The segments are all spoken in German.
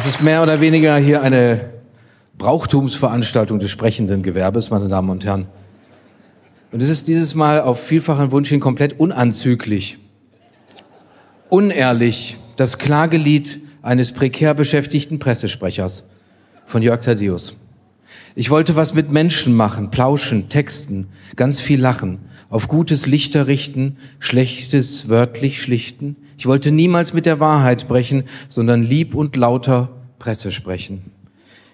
Es ist mehr oder weniger hier eine Brauchtumsveranstaltung des sprechenden Gewerbes, meine Damen und Herren. Und es ist dieses Mal auf vielfachen Wunsch hin komplett unanzüglich, unehrlich, das Klagelied eines prekär beschäftigten Pressesprechers von Jörg Thaddeus. Ich wollte was mit Menschen machen, plauschen, texten, ganz viel lachen, auf gutes Lichter richten, schlechtes wörtlich schlichten. Ich wollte niemals mit der Wahrheit brechen, sondern lieb und lauter Presse sprechen.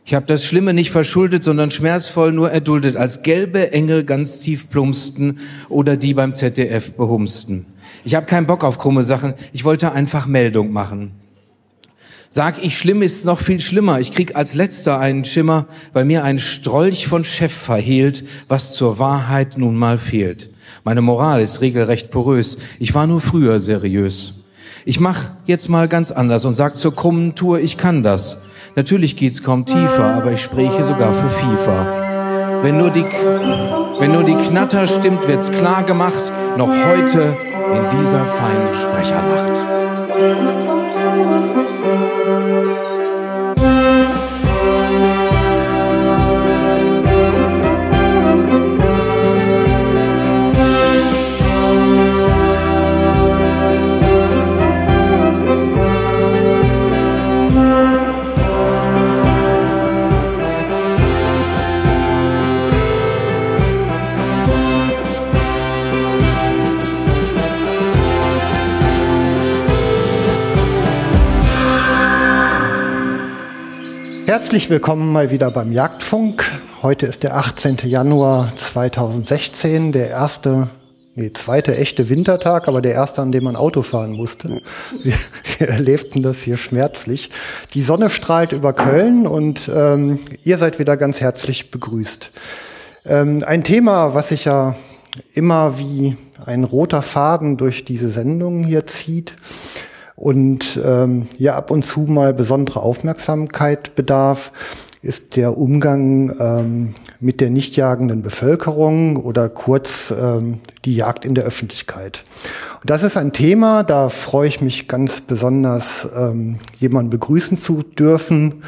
Ich habe das Schlimme nicht verschuldet, sondern schmerzvoll nur erduldet, als gelbe Engel ganz tief plumpsten oder die beim ZDF behumsten. Ich habe keinen Bock auf krumme Sachen, ich wollte einfach Meldung machen. Sag ich schlimm, ist noch viel schlimmer. Ich krieg als letzter einen Schimmer, weil mir ein Strolch von Chef verhehlt, was zur Wahrheit nun mal fehlt. Meine Moral ist regelrecht porös. Ich war nur früher seriös. Ich mach jetzt mal ganz anders und sag zur krummen Tour, ich kann das. Natürlich geht's kaum tiefer, aber ich spreche sogar für FIFA. Wenn nur die, wenn nur die Knatter stimmt, wird's klar gemacht, noch heute in dieser feinen Sprechernacht. Herzlich willkommen mal wieder beim Jagdfunk. Heute ist der 18. Januar 2016, der erste, nee, zweite echte Wintertag, aber der erste, an dem man Auto fahren musste. Wir, wir erlebten das hier schmerzlich. Die Sonne strahlt über Köln und ähm, ihr seid wieder ganz herzlich begrüßt. Ähm, ein Thema, was sich ja immer wie ein roter Faden durch diese Sendung hier zieht, und ähm, ja ab und zu mal besondere Aufmerksamkeit bedarf, ist der Umgang ähm, mit der nicht jagenden Bevölkerung oder kurz ähm, die Jagd in der Öffentlichkeit. Und das ist ein Thema, da freue ich mich ganz besonders, ähm, jemanden begrüßen zu dürfen,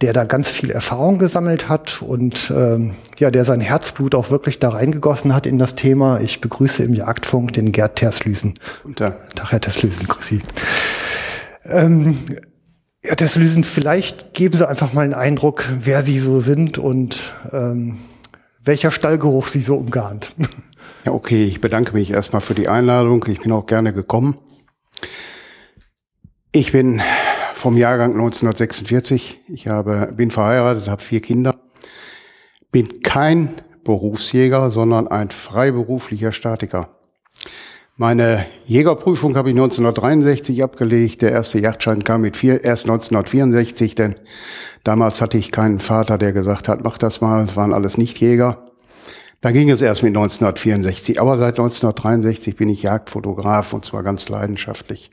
der da ganz viel Erfahrung gesammelt hat und ähm, ja, der sein Herzblut auch wirklich da reingegossen hat in das Thema. Ich begrüße im Jagdfunk den Gerd Terslüsen. Guten Tag. Tag, Herr Terslüsen, grüß Sie. Ähm, Herr Terslüsen, vielleicht geben Sie einfach mal einen Eindruck, wer Sie so sind und ähm, welcher Stallgeruch Sie so umgarnt. Ja, okay, ich bedanke mich erstmal für die Einladung. Ich bin auch gerne gekommen. Ich bin vom Jahrgang 1946. Ich habe, bin verheiratet, habe vier Kinder. Bin kein Berufsjäger, sondern ein freiberuflicher Statiker. Meine Jägerprüfung habe ich 1963 abgelegt. Der erste Yachtschein kam mit vier, erst 1964, denn damals hatte ich keinen Vater, der gesagt hat, mach das mal. Es waren alles Nichtjäger. Da ging es erst mit 1964. Aber seit 1963 bin ich Jagdfotograf und zwar ganz leidenschaftlich.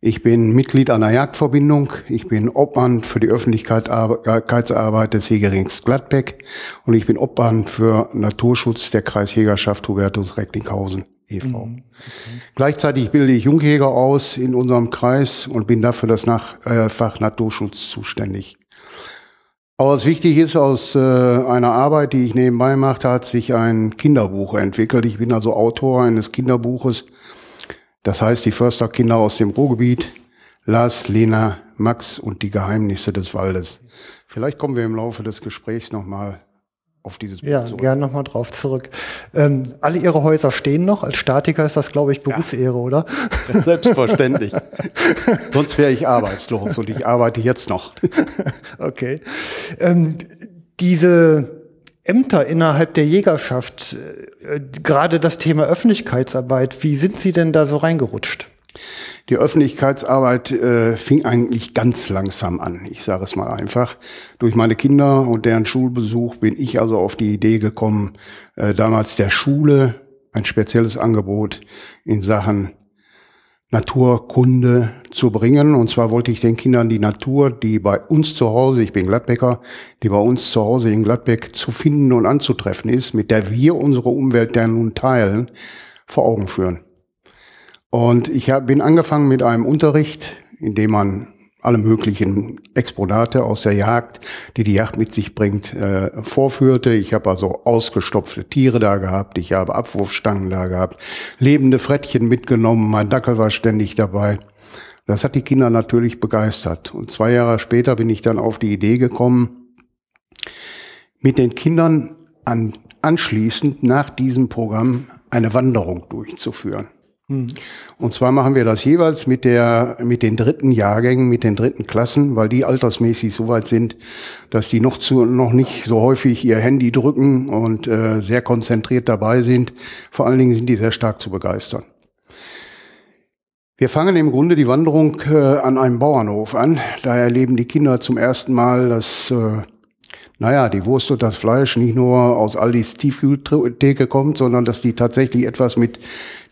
Ich bin Mitglied einer Jagdverbindung. Ich bin Obmann für die Öffentlichkeitsarbeit des Jägerings Gladbeck und ich bin Obmann für Naturschutz der Kreisjägerschaft Hubertus Recklinghausen e.V. Mhm, okay. Gleichzeitig bilde ich Jungjäger aus in unserem Kreis und bin dafür das Nach äh, Fach Naturschutz zuständig. Aber was wichtig ist, aus äh, einer Arbeit, die ich nebenbei mache, hat sich ein Kinderbuch entwickelt. Ich bin also Autor eines Kinderbuches, das heißt, die Försterkinder aus dem Ruhrgebiet, Lars, Lena, Max und die Geheimnisse des Waldes. Vielleicht kommen wir im Laufe des Gesprächs nochmal auf dieses Buch Ja, zurück. gerne nochmal drauf zurück. Ähm, alle Ihre Häuser stehen noch. Als Statiker ist das, glaube ich, Berufsehre, ja. oder? Selbstverständlich. Sonst wäre ich arbeitslos und ich arbeite jetzt noch. okay. Ähm, diese Ämter innerhalb der Jägerschaft, äh, gerade das Thema Öffentlichkeitsarbeit, wie sind Sie denn da so reingerutscht? Die Öffentlichkeitsarbeit äh, fing eigentlich ganz langsam an. Ich sage es mal einfach. Durch meine Kinder und deren Schulbesuch bin ich also auf die Idee gekommen, äh, damals der Schule ein spezielles Angebot in Sachen Naturkunde zu bringen. Und zwar wollte ich den Kindern die Natur, die bei uns zu Hause, ich bin Gladbecker, die bei uns zu Hause in Gladbeck zu finden und anzutreffen ist, mit der wir unsere Umwelt der nun teilen, vor Augen führen. Und ich bin angefangen mit einem Unterricht, in dem man alle möglichen Exponate aus der Jagd, die die Jagd mit sich bringt, äh, vorführte. Ich habe also ausgestopfte Tiere da gehabt, ich habe Abwurfstangen da gehabt, lebende Frettchen mitgenommen, mein Dackel war ständig dabei. Das hat die Kinder natürlich begeistert. Und zwei Jahre später bin ich dann auf die Idee gekommen, mit den Kindern an, anschließend nach diesem Programm eine Wanderung durchzuführen. Hm. Und zwar machen wir das jeweils mit der, mit den dritten Jahrgängen, mit den dritten Klassen, weil die altersmäßig so weit sind, dass die noch zu, noch nicht so häufig ihr Handy drücken und äh, sehr konzentriert dabei sind. Vor allen Dingen sind die sehr stark zu begeistern. Wir fangen im Grunde die Wanderung äh, an einem Bauernhof an. Da erleben die Kinder zum ersten Mal das äh, naja, die Wurst und das Fleisch nicht nur aus Aldis Tiefkühltheke kommt, sondern dass die tatsächlich etwas mit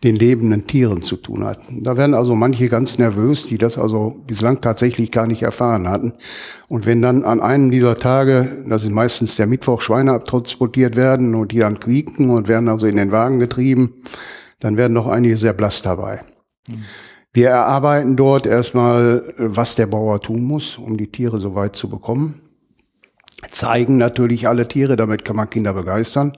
den lebenden Tieren zu tun hat. Da werden also manche ganz nervös, die das also bislang tatsächlich gar nicht erfahren hatten. Und wenn dann an einem dieser Tage, das ist meistens der Mittwoch, Schweine abtransportiert werden und die dann quieken und werden also in den Wagen getrieben, dann werden noch einige sehr blass dabei. Mhm. Wir erarbeiten dort erstmal, was der Bauer tun muss, um die Tiere so weit zu bekommen zeigen natürlich alle Tiere, damit kann man Kinder begeistern.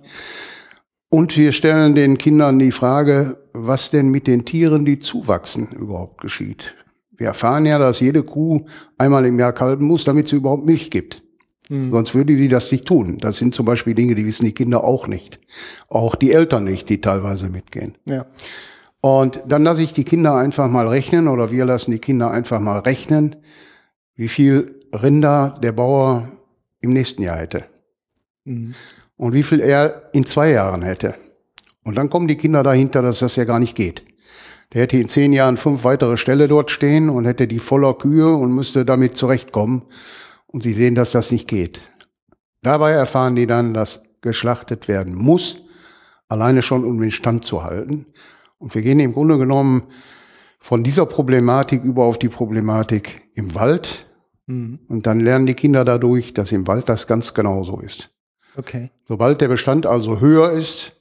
Und wir stellen den Kindern die Frage, was denn mit den Tieren, die zuwachsen, überhaupt geschieht. Wir erfahren ja, dass jede Kuh einmal im Jahr kalben muss, damit sie überhaupt Milch gibt. Mhm. Sonst würde sie das nicht tun. Das sind zum Beispiel Dinge, die wissen die Kinder auch nicht. Auch die Eltern nicht, die teilweise mitgehen. Ja. Und dann lasse ich die Kinder einfach mal rechnen oder wir lassen die Kinder einfach mal rechnen, wie viel Rinder der Bauer im nächsten Jahr hätte. Mhm. Und wie viel er in zwei Jahren hätte. Und dann kommen die Kinder dahinter, dass das ja gar nicht geht. Der hätte in zehn Jahren fünf weitere Ställe dort stehen und hätte die voller Kühe und müsste damit zurechtkommen. Und sie sehen, dass das nicht geht. Dabei erfahren die dann, dass geschlachtet werden muss, alleine schon um den Stand zu halten. Und wir gehen im Grunde genommen von dieser Problematik über auf die Problematik im Wald, Mhm. Und dann lernen die Kinder dadurch, dass im Wald das ganz genauso ist. Okay. Sobald der Bestand also höher ist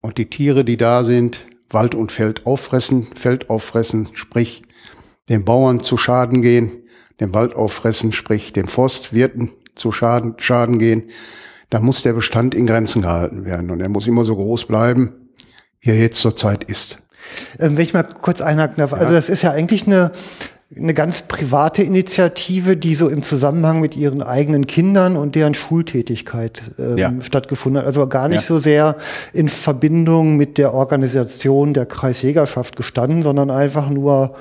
und die Tiere, die da sind, Wald und Feld auffressen, Feld auffressen, sprich den Bauern zu Schaden gehen, den Wald auffressen, sprich den Forstwirten zu Schaden, Schaden gehen, dann muss der Bestand in Grenzen gehalten werden und er muss immer so groß bleiben, wie er jetzt zurzeit ist. Ähm, wenn ich mal kurz einhaken darf, also das ist ja eigentlich eine, eine ganz private Initiative, die so im Zusammenhang mit ihren eigenen Kindern und deren Schultätigkeit ähm, ja. stattgefunden hat. Also gar nicht ja. so sehr in Verbindung mit der Organisation der Kreisjägerschaft gestanden, sondern einfach nur,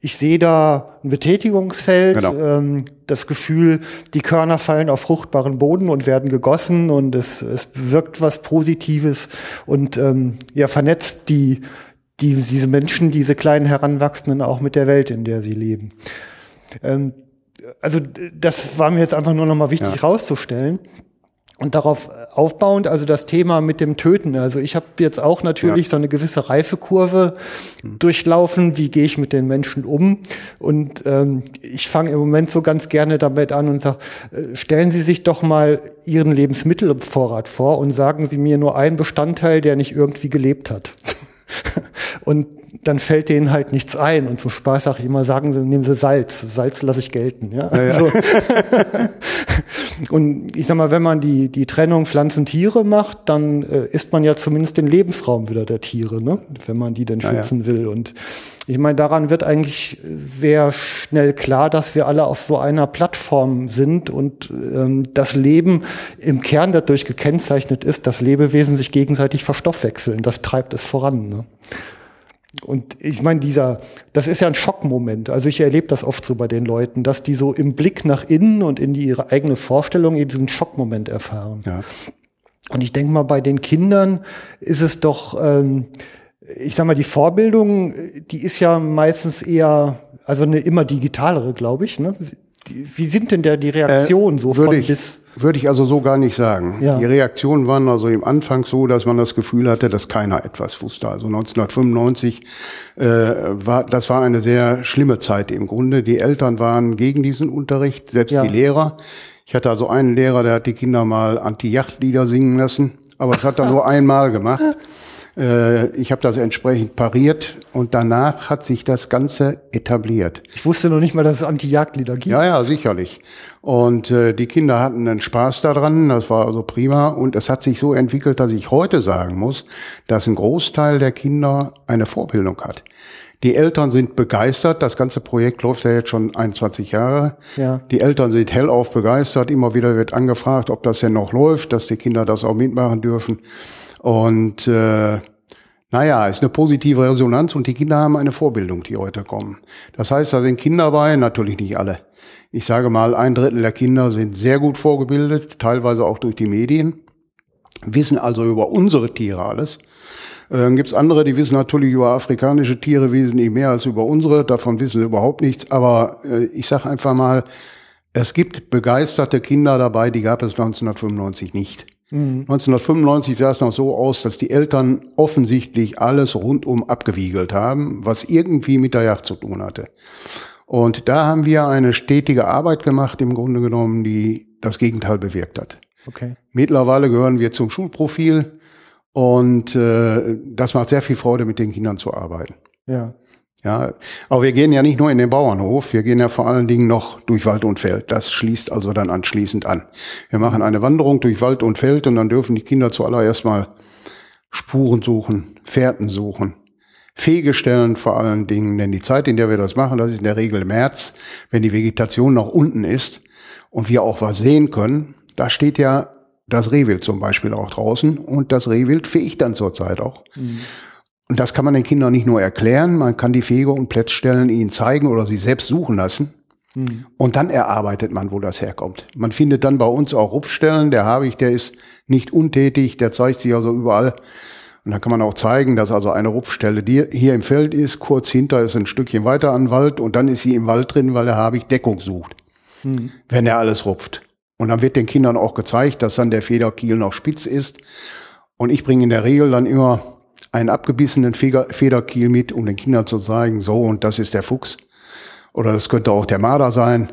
ich sehe da ein Betätigungsfeld, genau. ähm, das Gefühl, die Körner fallen auf fruchtbaren Boden und werden gegossen und es, es wirkt was Positives und ähm, ja, vernetzt die die, diese Menschen, diese kleinen Heranwachsenden auch mit der Welt, in der sie leben. Ähm, also das war mir jetzt einfach nur nochmal wichtig ja. rauszustellen. Und darauf aufbauend, also das Thema mit dem Töten. Also ich habe jetzt auch natürlich ja. so eine gewisse Reifekurve mhm. durchlaufen. Wie gehe ich mit den Menschen um? Und ähm, ich fange im Moment so ganz gerne damit an und sage, äh, stellen Sie sich doch mal Ihren Lebensmittelvorrat vor und sagen Sie mir nur einen Bestandteil, der nicht irgendwie gelebt hat. Und dann fällt denen halt nichts ein. Und zum Spaß sage ich immer, sagen sie, nehmen sie Salz. Salz lasse ich gelten. Ja? ja, ja. So. und ich sag mal, wenn man die, die Trennung Pflanzen-Tiere macht, dann äh, isst man ja zumindest den Lebensraum wieder der Tiere, ne? wenn man die denn schützen ja, will. Und ich meine, daran wird eigentlich sehr schnell klar, dass wir alle auf so einer Plattform sind und ähm, das Leben im Kern dadurch gekennzeichnet ist, dass Lebewesen sich gegenseitig verstoffwechseln. Das treibt es voran. Ne? Und ich meine, dieser, das ist ja ein Schockmoment. Also ich erlebe das oft so bei den Leuten, dass die so im Blick nach innen und in die, ihre eigene Vorstellung diesen Schockmoment erfahren. Ja. Und ich denke mal, bei den Kindern ist es doch, ähm, ich sag mal, die Vorbildung, die ist ja meistens eher, also eine immer digitalere, glaube ich. Ne? Wie sind denn der die Reaktionen äh, so von ich, bis? Würde ich also so gar nicht sagen. Ja. Die Reaktionen waren also im Anfang so, dass man das Gefühl hatte, dass keiner etwas wusste. Also 1995 äh, war das war eine sehr schlimme Zeit im Grunde. Die Eltern waren gegen diesen Unterricht, selbst ja. die Lehrer. Ich hatte also einen Lehrer, der hat die Kinder mal Anti-Yacht-Lieder singen lassen, aber das hat er nur einmal gemacht. Äh, ich habe das entsprechend pariert und danach hat sich das Ganze etabliert. Ich wusste noch nicht mal, dass es Anti-Jagdlieder gibt. Ja, ja, sicherlich. Und äh, die Kinder hatten einen Spaß daran, das war also prima. Und es hat sich so entwickelt, dass ich heute sagen muss, dass ein Großteil der Kinder eine Vorbildung hat. Die Eltern sind begeistert. Das ganze Projekt läuft ja jetzt schon 21 Jahre. Ja. Die Eltern sind hellauf begeistert. Immer wieder wird angefragt, ob das denn noch läuft, dass die Kinder das auch mitmachen dürfen. Und äh, naja, ist eine positive Resonanz und die Kinder haben eine Vorbildung, die heute kommen. Das heißt, da sind Kinder bei, natürlich nicht alle. Ich sage mal, ein Drittel der Kinder sind sehr gut vorgebildet, teilweise auch durch die Medien, wissen also über unsere Tiere alles. Äh, dann gibt's andere, die wissen natürlich über afrikanische Tiere wesentlich mehr als über unsere. Davon wissen sie überhaupt nichts. Aber äh, ich sage einfach mal, es gibt begeisterte Kinder dabei, die gab es 1995 nicht. Mhm. 1995 sah es noch so aus, dass die Eltern offensichtlich alles rundum abgewiegelt haben, was irgendwie mit der Yacht zu tun hatte. Und da haben wir eine stetige Arbeit gemacht, im Grunde genommen, die das Gegenteil bewirkt hat. Okay. Mittlerweile gehören wir zum Schulprofil. Und äh, das macht sehr viel Freude, mit den Kindern zu arbeiten. Ja. Ja, aber wir gehen ja nicht nur in den Bauernhof, wir gehen ja vor allen Dingen noch durch Wald und Feld. Das schließt also dann anschließend an. Wir machen eine Wanderung durch Wald und Feld und dann dürfen die Kinder zuallererst mal Spuren suchen, Fährten suchen, Fege stellen vor allen Dingen, denn die Zeit, in der wir das machen, das ist in der Regel März, wenn die Vegetation noch unten ist und wir auch was sehen können. Da steht ja das Rehwild zum Beispiel auch draußen und das Rehwild fegt dann zurzeit auch. Mhm. Und das kann man den Kindern nicht nur erklären, man kann die Fege und Plätzstellen ihnen zeigen oder sie selbst suchen lassen. Mhm. Und dann erarbeitet man, wo das herkommt. Man findet dann bei uns auch Rupfstellen. Der Habich, der ist nicht untätig, der zeigt sich also überall. Und dann kann man auch zeigen, dass also eine Rupfstelle die hier im Feld ist, kurz hinter ist ein Stückchen weiter an Wald und dann ist sie im Wald drin, weil der Habich Deckung sucht, mhm. wenn er alles rupft. Und dann wird den Kindern auch gezeigt, dass dann der Federkiel noch spitz ist. Und ich bringe in der Regel dann immer einen abgebissenen Federkiel mit, um den Kindern zu zeigen, so und das ist der Fuchs. Oder das könnte auch der Marder sein.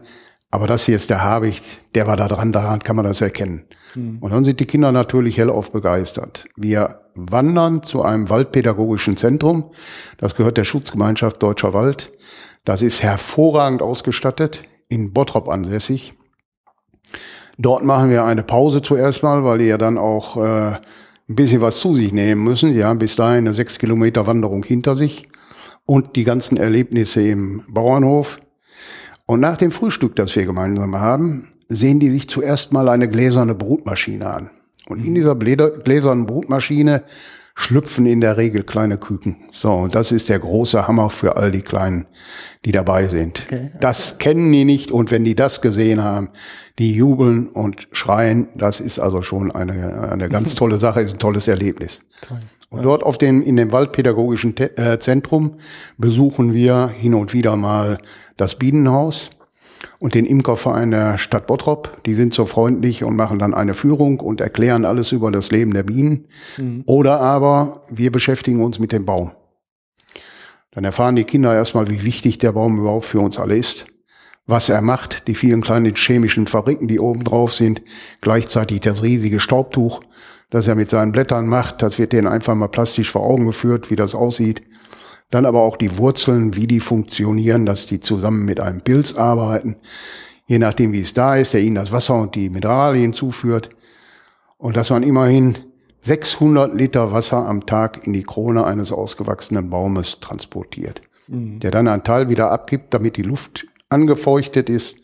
Aber das hier ist der Habicht, der war da dran, daran kann man das erkennen. Mhm. Und dann sind die Kinder natürlich hellauf begeistert. Wir wandern zu einem waldpädagogischen Zentrum. Das gehört der Schutzgemeinschaft Deutscher Wald. Das ist hervorragend ausgestattet, in Bottrop ansässig. Dort machen wir eine Pause zuerst mal, weil die ja dann auch äh, ein bisschen was zu sich nehmen müssen. Ja, bis dahin eine sechs Kilometer Wanderung hinter sich und die ganzen Erlebnisse im Bauernhof. Und nach dem Frühstück, das wir gemeinsam haben, sehen die sich zuerst mal eine gläserne Brutmaschine an. Und in dieser gläsernen Brutmaschine schlüpfen in der Regel kleine Küken. So, und das ist der große Hammer für all die Kleinen, die dabei sind. Okay. Das kennen die nicht und wenn die das gesehen haben, die jubeln und schreien. Das ist also schon eine, eine ganz tolle Sache, ist ein tolles Erlebnis. Toll. Und dort auf dem, in dem Waldpädagogischen äh, Zentrum besuchen wir hin und wieder mal das Bienenhaus und den Imkerverein der Stadt Bottrop. Die sind so freundlich und machen dann eine Führung und erklären alles über das Leben der Bienen. Mhm. Oder aber wir beschäftigen uns mit dem Baum. Dann erfahren die Kinder erstmal, wie wichtig der Baum überhaupt für uns alle ist. Was er macht, die vielen kleinen chemischen Fabriken, die oben drauf sind, gleichzeitig das riesige Staubtuch, das er mit seinen Blättern macht, das wird denen einfach mal plastisch vor Augen geführt, wie das aussieht. Dann aber auch die Wurzeln, wie die funktionieren, dass die zusammen mit einem Pilz arbeiten. Je nachdem, wie es da ist, der ihnen das Wasser und die Mineralien zuführt. Und dass man immerhin 600 Liter Wasser am Tag in die Krone eines ausgewachsenen Baumes transportiert. Mhm. Der dann einen Teil wieder abgibt, damit die Luft angefeuchtet ist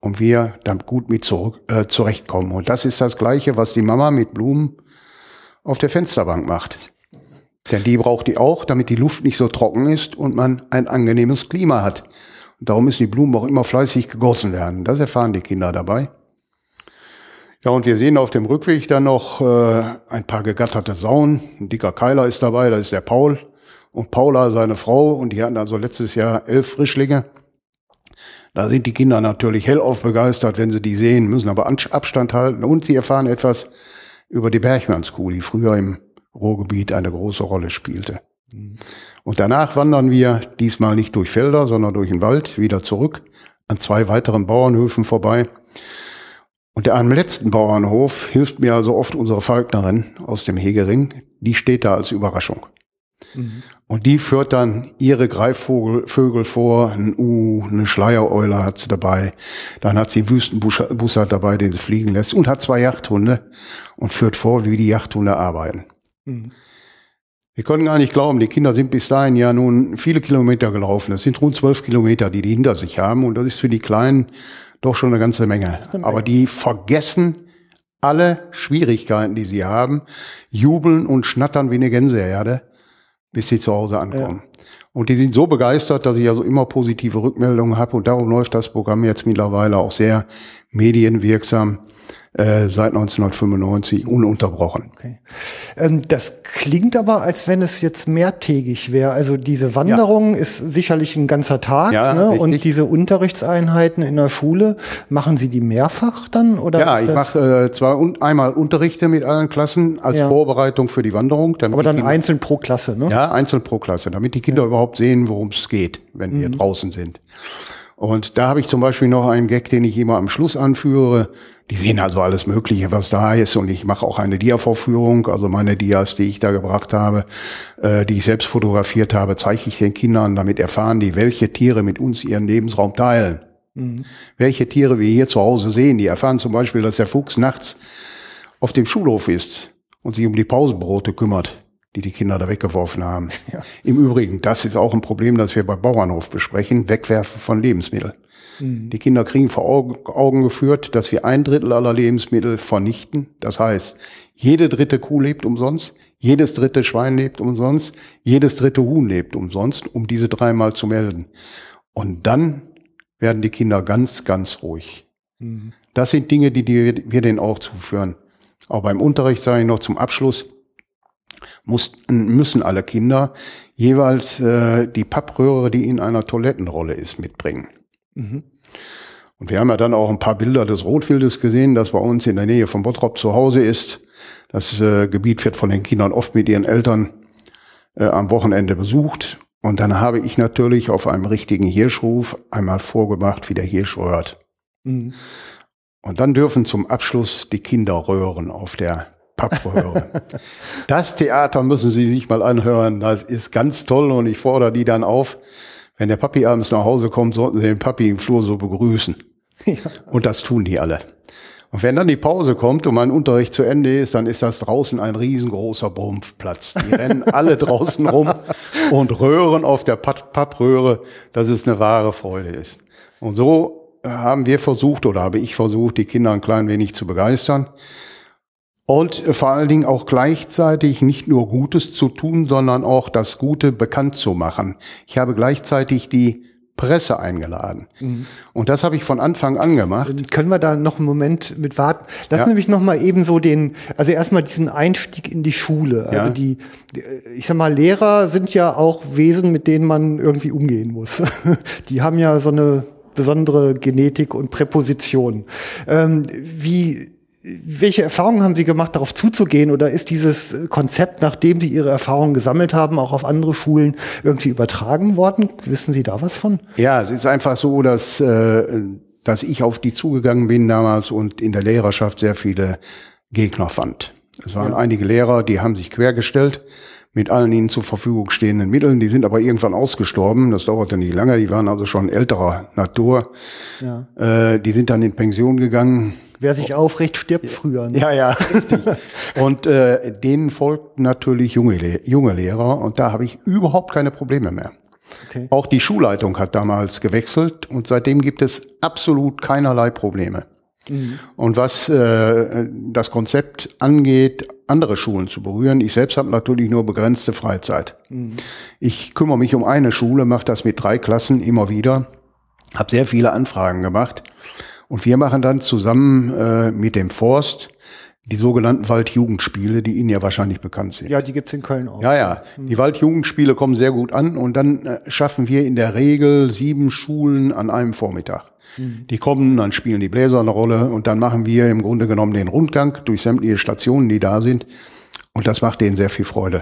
und wir dann gut mit zurück, äh, zurechtkommen. Und das ist das Gleiche, was die Mama mit Blumen auf der Fensterbank macht. Denn die braucht die auch, damit die Luft nicht so trocken ist und man ein angenehmes Klima hat. Und darum müssen die Blumen auch immer fleißig gegossen werden. Das erfahren die Kinder dabei. Ja, und wir sehen auf dem Rückweg dann noch äh, ein paar gegatterte Sauen. Ein dicker Keiler ist dabei, das ist der Paul. Und Paula, seine Frau, und die hatten also letztes Jahr elf Frischlinge. Da sind die Kinder natürlich hellauf begeistert, wenn sie die sehen, müssen aber Abstand halten. Und sie erfahren etwas über die Bergmannskuh, die früher im Ruhrgebiet eine große Rolle spielte. Und danach wandern wir diesmal nicht durch Felder, sondern durch den Wald wieder zurück an zwei weiteren Bauernhöfen vorbei. Und der am letzten Bauernhof hilft mir also oft unsere Falknerin aus dem Hegering. Die steht da als Überraschung. Mhm. Und die führt dann ihre Greifvögel Vögel vor, ein U, eine Schleiereule hat sie dabei. Dann hat sie einen Wüstenbussard dabei, den sie fliegen lässt und hat zwei Jagdhunde und führt vor, wie die Jagdhunde arbeiten. Mhm. Wir können gar nicht glauben, die Kinder sind bis dahin ja nun viele Kilometer gelaufen. Das sind rund zwölf Kilometer, die die hinter sich haben. Und das ist für die Kleinen doch schon eine ganze Menge. Aber die vergessen alle Schwierigkeiten, die sie haben, jubeln und schnattern wie eine Gänseherde bis sie zu Hause ankommen. Ja. Und die sind so begeistert, dass ich also immer positive Rückmeldungen habe und darum läuft das Programm jetzt mittlerweile auch sehr medienwirksam äh, seit 1995 ununterbrochen. Okay. Ähm, das klingt aber, als wenn es jetzt mehrtägig wäre. Also diese Wanderung ja. ist sicherlich ein ganzer Tag. Ja, ne? Und diese Unterrichtseinheiten in der Schule, machen Sie die mehrfach dann? Oder ja, ich mache äh, zwar un einmal Unterrichte mit allen Klassen als ja. Vorbereitung für die Wanderung. aber dann einzeln pro Klasse, ne? Ja, einzeln pro Klasse, damit die Kinder überhaupt sehen, worum es geht, wenn mhm. wir draußen sind. Und da habe ich zum Beispiel noch einen Gag, den ich immer am Schluss anführe. Die sehen also alles Mögliche, was da ist. Und ich mache auch eine Dia-Vorführung. Also meine Dias, die ich da gebracht habe, äh, die ich selbst fotografiert habe, zeige ich den Kindern. Damit erfahren die, welche Tiere mit uns ihren Lebensraum teilen. Mhm. Welche Tiere wir hier zu Hause sehen. Die erfahren zum Beispiel, dass der Fuchs nachts auf dem Schulhof ist und sich um die Pausenbrote kümmert die die Kinder da weggeworfen haben. Ja. Im Übrigen, das ist auch ein Problem, das wir bei Bauernhof besprechen, Wegwerfen von Lebensmitteln. Mhm. Die Kinder kriegen vor Augen geführt, dass wir ein Drittel aller Lebensmittel vernichten. Das heißt, jede dritte Kuh lebt umsonst, jedes dritte Schwein lebt umsonst, jedes dritte Huhn lebt umsonst, um diese dreimal zu melden. Und dann werden die Kinder ganz, ganz ruhig. Mhm. Das sind Dinge, die, die wir denen auch zuführen. Auch beim Unterricht sage ich noch zum Abschluss, mussten, müssen alle Kinder jeweils äh, die Pappröhre, die in einer Toilettenrolle ist, mitbringen. Mhm. Und wir haben ja dann auch ein paar Bilder des Rotwildes gesehen, das bei uns in der Nähe von Bottrop zu Hause ist. Das äh, Gebiet wird von den Kindern oft mit ihren Eltern äh, am Wochenende besucht. Und dann habe ich natürlich auf einem richtigen Hirschruf einmal vorgemacht, wie der Hirsch röhrt. Mhm. Und dann dürfen zum Abschluss die Kinder röhren auf der Pappröhre. das Theater müssen Sie sich mal anhören. Das ist ganz toll und ich fordere die dann auf, wenn der Papi abends nach Hause kommt, sollten Sie den Papi im Flur so begrüßen. Ja. Und das tun die alle. Und wenn dann die Pause kommt und mein Unterricht zu Ende ist, dann ist das draußen ein riesengroßer Brumpfplatz. Die rennen alle draußen rum und röhren auf der Pappröhre, dass es eine wahre Freude ist. Und so haben wir versucht oder habe ich versucht, die Kinder ein klein wenig zu begeistern und vor allen Dingen auch gleichzeitig nicht nur Gutes zu tun, sondern auch das Gute bekannt zu machen. Ich habe gleichzeitig die Presse eingeladen. Mhm. Und das habe ich von Anfang an gemacht. Können wir da noch einen Moment mit warten? Lass ja. nämlich noch mal eben so den, also erstmal diesen Einstieg in die Schule. Also ja. die, ich sag mal, Lehrer sind ja auch Wesen, mit denen man irgendwie umgehen muss. Die haben ja so eine besondere Genetik und Präposition. Ähm, wie welche Erfahrungen haben Sie gemacht, darauf zuzugehen? Oder ist dieses Konzept, nachdem Sie Ihre Erfahrungen gesammelt haben, auch auf andere Schulen irgendwie übertragen worden? Wissen Sie da was von? Ja, es ist einfach so, dass, äh, dass ich auf die zugegangen bin damals und in der Lehrerschaft sehr viele Gegner fand. Es waren ja. einige Lehrer, die haben sich quergestellt mit allen ihnen zur Verfügung stehenden Mitteln. Die sind aber irgendwann ausgestorben. Das dauerte nicht lange. Die waren also schon älterer Natur. Ja. Äh, die sind dann in Pension gegangen. Wer sich aufrecht, stirbt früher. Ne? Ja, ja, richtig. und äh, denen folgten natürlich junge, junge Lehrer und da habe ich überhaupt keine Probleme mehr. Okay. Auch die Schulleitung hat damals gewechselt und seitdem gibt es absolut keinerlei Probleme. Mhm. Und was äh, das Konzept angeht, andere Schulen zu berühren, ich selbst habe natürlich nur begrenzte Freizeit. Mhm. Ich kümmere mich um eine Schule, mache das mit drei Klassen immer wieder, habe sehr viele Anfragen gemacht und wir machen dann zusammen äh, mit dem Forst die sogenannten Waldjugendspiele, die Ihnen ja wahrscheinlich bekannt sind. Ja, die gibt's in Köln auch. Ja, ja. Mhm. Die Waldjugendspiele kommen sehr gut an und dann äh, schaffen wir in der Regel sieben Schulen an einem Vormittag. Mhm. Die kommen, dann spielen die Bläser eine Rolle und dann machen wir im Grunde genommen den Rundgang durch sämtliche Stationen, die da sind Und das macht denen sehr viel Freude.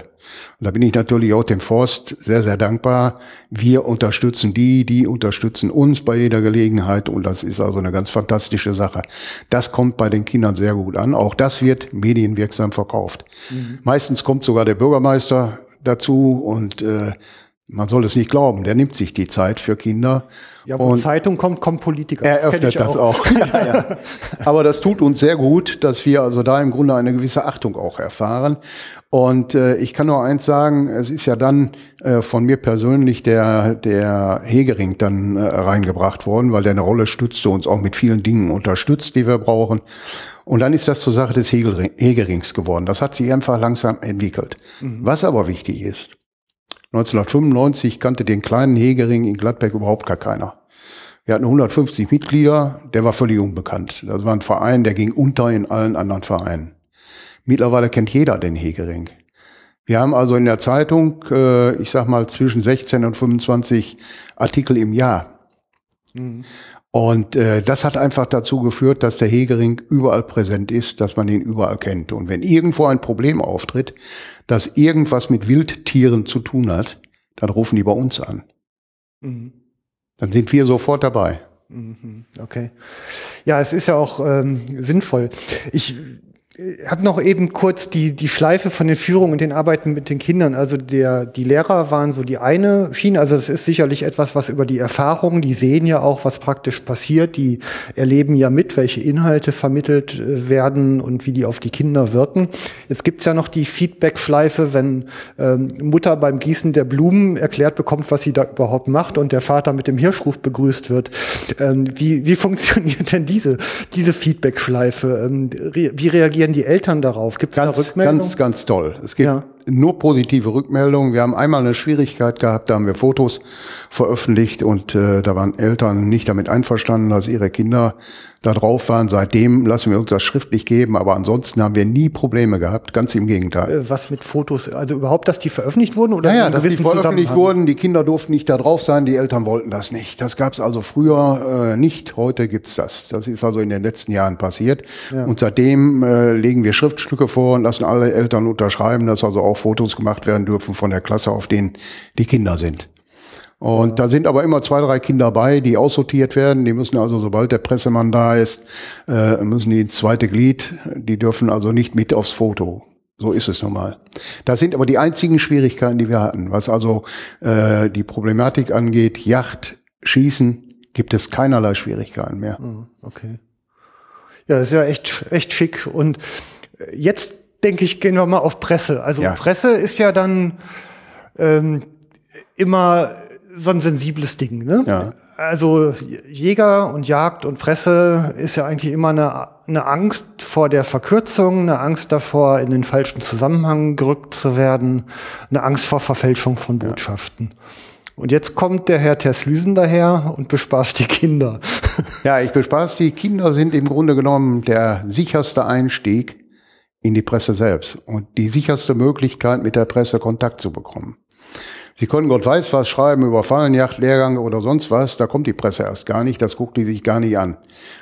Und da bin ich natürlich auch dem Forst sehr, sehr dankbar. Wir unterstützen die, die unterstützen uns bei jeder Gelegenheit. Und das ist also eine ganz fantastische Sache. Das kommt bei den Kindern sehr gut an. Auch das wird medienwirksam verkauft. Mhm. Meistens kommt sogar der Bürgermeister dazu und äh, man soll es nicht glauben, der nimmt sich die Zeit für Kinder. Ja, wo und Zeitung kommt, kommt Politiker. Er öffnet das auch. auch. ja, ja. Aber das tut uns sehr gut, dass wir also da im Grunde eine gewisse Achtung auch erfahren. Und äh, ich kann nur eins sagen, es ist ja dann äh, von mir persönlich der, der Hegering dann äh, reingebracht worden, weil der eine Rolle stützte, uns auch mit vielen Dingen unterstützt, die wir brauchen. Und dann ist das zur Sache des Hegerings geworden. Das hat sich einfach langsam entwickelt. Mhm. Was aber wichtig ist, 1995 kannte den kleinen Hegering in Gladbeck überhaupt gar keiner. Wir hatten 150 Mitglieder, der war völlig unbekannt. Das war ein Verein, der ging unter in allen anderen Vereinen. Mittlerweile kennt jeder den Hegering. Wir haben also in der Zeitung, äh, ich sag mal, zwischen 16 und 25 Artikel im Jahr. Mhm. Und äh, das hat einfach dazu geführt, dass der Hegering überall präsent ist, dass man ihn überall kennt. Und wenn irgendwo ein Problem auftritt, das irgendwas mit Wildtieren zu tun hat, dann rufen die bei uns an. Mhm. Dann sind wir sofort dabei. Mhm. Okay. Ja, es ist ja auch ähm, sinnvoll. Ich habe noch eben kurz die, die Schleife von den Führungen und den Arbeiten mit den Kindern. Also der, die Lehrer waren so die eine Schiene. Also das ist sicherlich etwas, was über die Erfahrungen, die sehen ja auch, was praktisch passiert. Die erleben ja mit, welche Inhalte vermittelt äh, werden und wie die auf die Kinder wirken. Jetzt gibt's ja noch die Feedback-Schleife, wenn ähm, Mutter beim Gießen der Blumen erklärt bekommt, was sie da überhaupt macht und der Vater mit dem Hirschruf begrüßt wird. Ähm, wie, wie funktioniert denn diese, diese Feedback-Schleife? Ähm, wie reagieren reagieren die Eltern darauf? Gibt es da Rückmeldungen? Ganz, ganz toll. Es gibt ja. Nur positive Rückmeldungen. Wir haben einmal eine Schwierigkeit gehabt, da haben wir Fotos veröffentlicht und äh, da waren Eltern nicht damit einverstanden, dass ihre Kinder da drauf waren. Seitdem lassen wir uns das schriftlich geben, aber ansonsten haben wir nie Probleme gehabt, ganz im Gegenteil. Äh, was mit Fotos, also überhaupt, dass die veröffentlicht wurden oder? Ja, ja dass die veröffentlicht wurden, die Kinder durften nicht da drauf sein, die Eltern wollten das nicht. Das gab es also früher äh, nicht, heute gibt's das. Das ist also in den letzten Jahren passiert. Ja. Und seitdem äh, legen wir Schriftstücke vor und lassen alle Eltern unterschreiben, dass also auch Fotos gemacht werden dürfen von der Klasse, auf denen die Kinder sind. Und da sind aber immer zwei, drei Kinder bei, die aussortiert werden. Die müssen also, sobald der Pressemann da ist, äh, müssen die ins zweite Glied. Die dürfen also nicht mit aufs Foto. So ist es nun mal. Das sind aber die einzigen Schwierigkeiten, die wir hatten. Was also äh, die Problematik angeht, Yacht, Schießen, gibt es keinerlei Schwierigkeiten mehr. Hm, okay. Ja, das ist ja echt, echt schick. Und jetzt denke ich, gehen wir mal auf Presse. Also ja. Presse ist ja dann ähm, immer so ein sensibles Ding. Ne? Ja. Also Jäger und Jagd und Presse ist ja eigentlich immer eine, eine Angst vor der Verkürzung, eine Angst davor, in den falschen Zusammenhang gerückt zu werden, eine Angst vor Verfälschung von Botschaften. Ja. Und jetzt kommt der Herr Terslüsen daher und bespaßt die Kinder. Ja, ich bespaß die Kinder sind im Grunde genommen der sicherste Einstieg in die Presse selbst und die sicherste Möglichkeit, mit der Presse Kontakt zu bekommen. Sie können Gott weiß was schreiben über Fallenjacht, Lehrgänge oder sonst was, da kommt die Presse erst gar nicht, das guckt die sich gar nicht an.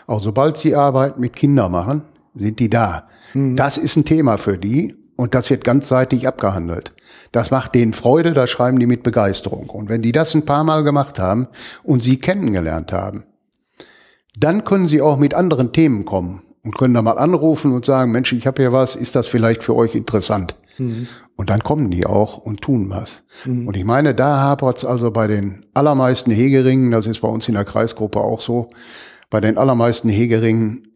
Auch sobald sie Arbeit mit Kindern machen, sind die da. Mhm. Das ist ein Thema für die und das wird ganzseitig abgehandelt. Das macht denen Freude, da schreiben die mit Begeisterung. Und wenn die das ein paar Mal gemacht haben und sie kennengelernt haben, dann können sie auch mit anderen Themen kommen und können da mal anrufen und sagen, Mensch, ich habe hier was, ist das vielleicht für euch interessant? Mhm. Und dann kommen die auch und tun was. Mhm. Und ich meine, da hapert es also bei den allermeisten Hegeringen, das ist bei uns in der Kreisgruppe auch so, bei den allermeisten Hegeringen,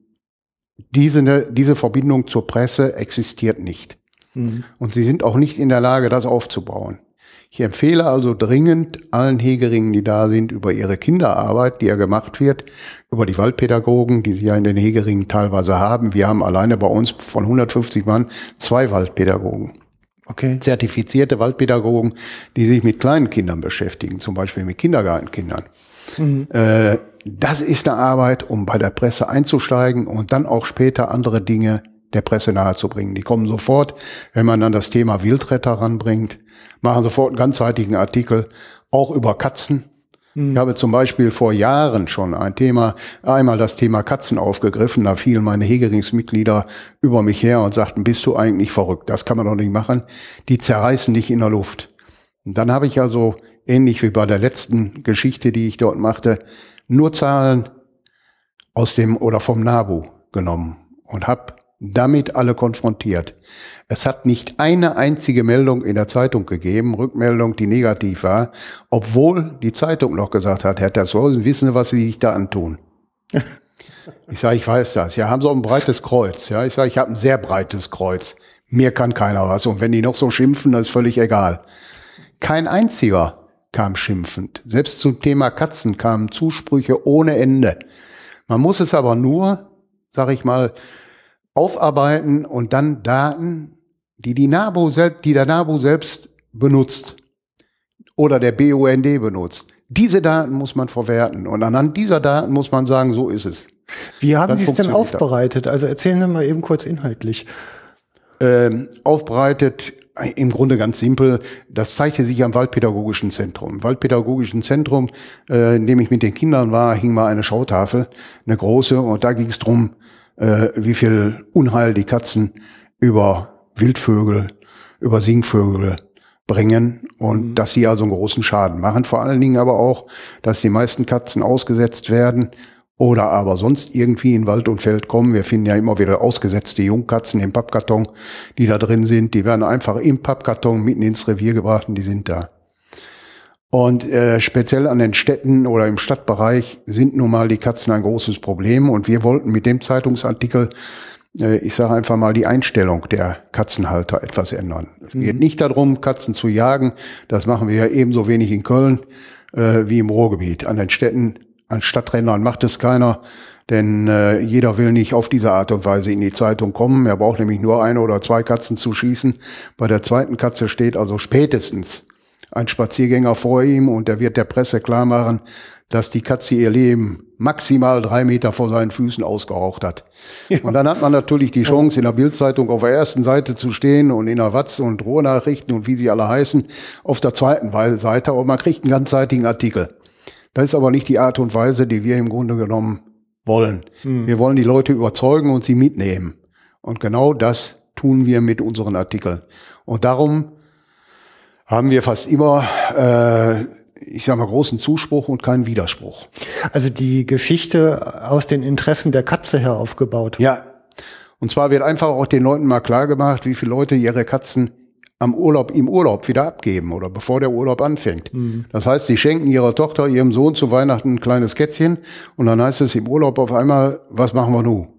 diese, diese Verbindung zur Presse existiert nicht. Mhm. Und sie sind auch nicht in der Lage, das aufzubauen. Ich empfehle also dringend allen Hegeringen, die da sind, über ihre Kinderarbeit, die ja gemacht wird, über die Waldpädagogen, die sie ja in den Hegeringen teilweise haben. Wir haben alleine bei uns von 150 Mann zwei Waldpädagogen. Okay. Zertifizierte Waldpädagogen, die sich mit kleinen Kindern beschäftigen, zum Beispiel mit Kindergartenkindern. Mhm. Äh, das ist eine Arbeit, um bei der Presse einzusteigen und dann auch später andere Dinge der Presse nahezubringen. Die kommen sofort, wenn man dann das Thema Wildretter ranbringt, machen sofort einen ganzseitigen Artikel, auch über Katzen, Ich habe zum Beispiel vor Jahren schon ein Thema, einmal das Thema Katzen aufgegriffen. Da fielen meine Hegeringsmitglieder über mich her und sagten, bist du eigentlich verrückt? Das kann man doch nicht machen. Die zerreißen dich in der Luft. Und dann habe ich also, ähnlich wie bei der letzten Geschichte, die ich dort machte, nur Zahlen aus dem oder vom NABU genommen und habe damit alle konfrontiert. Es hat nicht eine einzige Meldung in der Zeitung gegeben, Rückmeldung, die negativ war, obwohl die Zeitung noch gesagt hat, Herr Tershausen, wissen Sie, was Sie sich da antun? Ich sage, ich weiß das. Ja, haben Sie auch ein breites Kreuz. Ja, ich sage, ich habe ein sehr breites Kreuz. Mir kann keiner was. Und wenn die noch so schimpfen, das ist völlig egal. Kein einziger kam schimpfend. Selbst zum Thema Katzen kamen Zusprüche ohne Ende. Man muss es aber nur, sag ich mal, aufarbeiten und dann Daten, die die NABU selbst, die der NABU selbst benutzt oder der BUND benutzt. Diese Daten muss man verwerten und anhand dieser Daten muss man sagen, so ist es. Wie haben Sie es denn aufbereitet? Also erzählen Sie mal eben kurz inhaltlich. ähm, aufbereitet, im Grunde ganz simpel, das zeigte sich am Waldpädagogischen Zentrum. Im Waldpädagogischen Zentrum, äh, in dem ich mit den Kindern war, hing mal eine Schautafel, eine große, und da ging es drum, äh, wie viel Unheil die Katzen über Wildvögel, über Singvögel bringen und dass sie also einen großen Schaden machen. Vor allen Dingen aber auch, dass die meisten Katzen ausgesetzt werden oder aber sonst irgendwie in Wald und Feld kommen. Wir finden ja immer wieder ausgesetzte Jungkatzen im Pappkarton, die da drin sind. Die werden einfach im Pappkarton mitten ins Revier gebracht und die sind da. Und äh, speziell an den Städten oder im Stadtbereich sind nun mal die Katzen ein großes Problem. Und wir wollten mit dem Zeitungsartikel, äh, ich sage einfach mal, die Einstellung der Katzenhalter etwas ändern. Es geht nicht darum, Katzen zu jagen. Das machen wir ja ebenso wenig in Köln äh, wie im Ruhrgebiet. An den Städten, an Stadträndern macht es keiner. Denn äh, jeder will nicht auf diese Art und Weise in die Zeitung kommen. Er braucht nämlich nur eine oder zwei Katzen zu schießen. Bei der zweiten Katze steht also spätestens ein Spaziergänger vor ihm und der wird der Presse klar machen, dass die Katze ihr Leben maximal drei Meter vor seinen Füßen ausgeraucht hat. Und dann hat man natürlich die Chance, in der Bildzeitung auf der ersten Seite zu stehen und in der Watz und Ruhrnachrichten und wie sie alle heißen, auf der zweiten Seite, aber man kriegt einen ganzseitigen Artikel. Das ist aber nicht die Art und Weise, die wir im Grunde genommen wollen. Wir wollen die Leute überzeugen und sie mitnehmen. Und genau das tun wir mit unseren Artikeln. Und darum haben wir fast immer, äh, ich sag mal, großen Zuspruch und keinen Widerspruch. Also die Geschichte aus den Interessen der Katze her aufgebaut. Ja. Und zwar wird einfach auch den Leuten mal klar gemacht, wie viele Leute ihre Katzen am Urlaub, im Urlaub wieder abgeben oder bevor der Urlaub anfängt. Das heißt, sie schenken ihrer Tochter, ihrem Sohn zu Weihnachten ein kleines Kätzchen und dann heißt es im Urlaub auf einmal, was machen wir nun?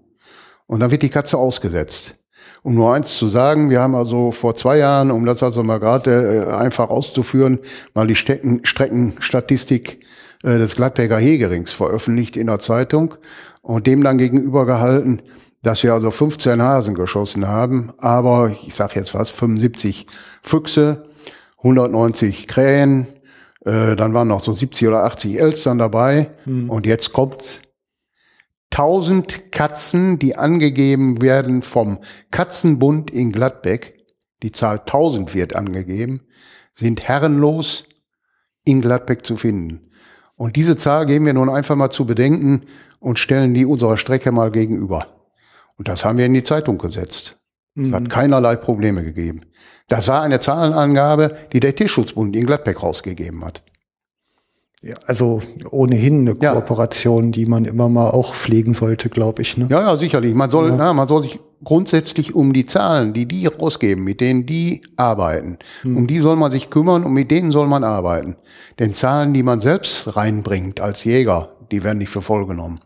Und dann wird die Katze ausgesetzt. Um nur eins zu sagen, wir haben also vor zwei Jahren, um das also mal gerade äh, einfach auszuführen, mal die Stecken, Streckenstatistik äh, des Gladbecker Hegerings veröffentlicht in der Zeitung und dem dann gegenüber gehalten, dass wir also 15 Hasen geschossen haben, aber ich sage jetzt was, 75 Füchse, 190 Krähen, äh, dann waren noch so 70 oder 80 Elstern dabei und jetzt kommt 1000 Katzen, die angegeben werden vom Katzenbund in Gladbeck, die Zahl 1000 wird angegeben, sind herrenlos in Gladbeck zu finden. Und diese Zahl geben wir nun einfach mal zu bedenken und stellen die unserer Strecke mal gegenüber. Und das haben wir in die Zeitung gesetzt. Es hat keinerlei Probleme gegeben. Das war eine Zahlenangabe, die der Tierschutzbund in Gladbeck rausgegeben hat. Ja, also ohnehin eine Ja. Kooperation, die man immer mal auch pflegen sollte, glaube ich. Ne? Ja, ja, sicherlich. Man soll, na, man soll sich grundsätzlich um die Zahlen, die die rausgeben, mit denen die arbeiten, um die soll man sich kümmern und mit denen soll man arbeiten. Denn Zahlen, die man selbst reinbringt als Jäger, die werden nicht für voll genommen.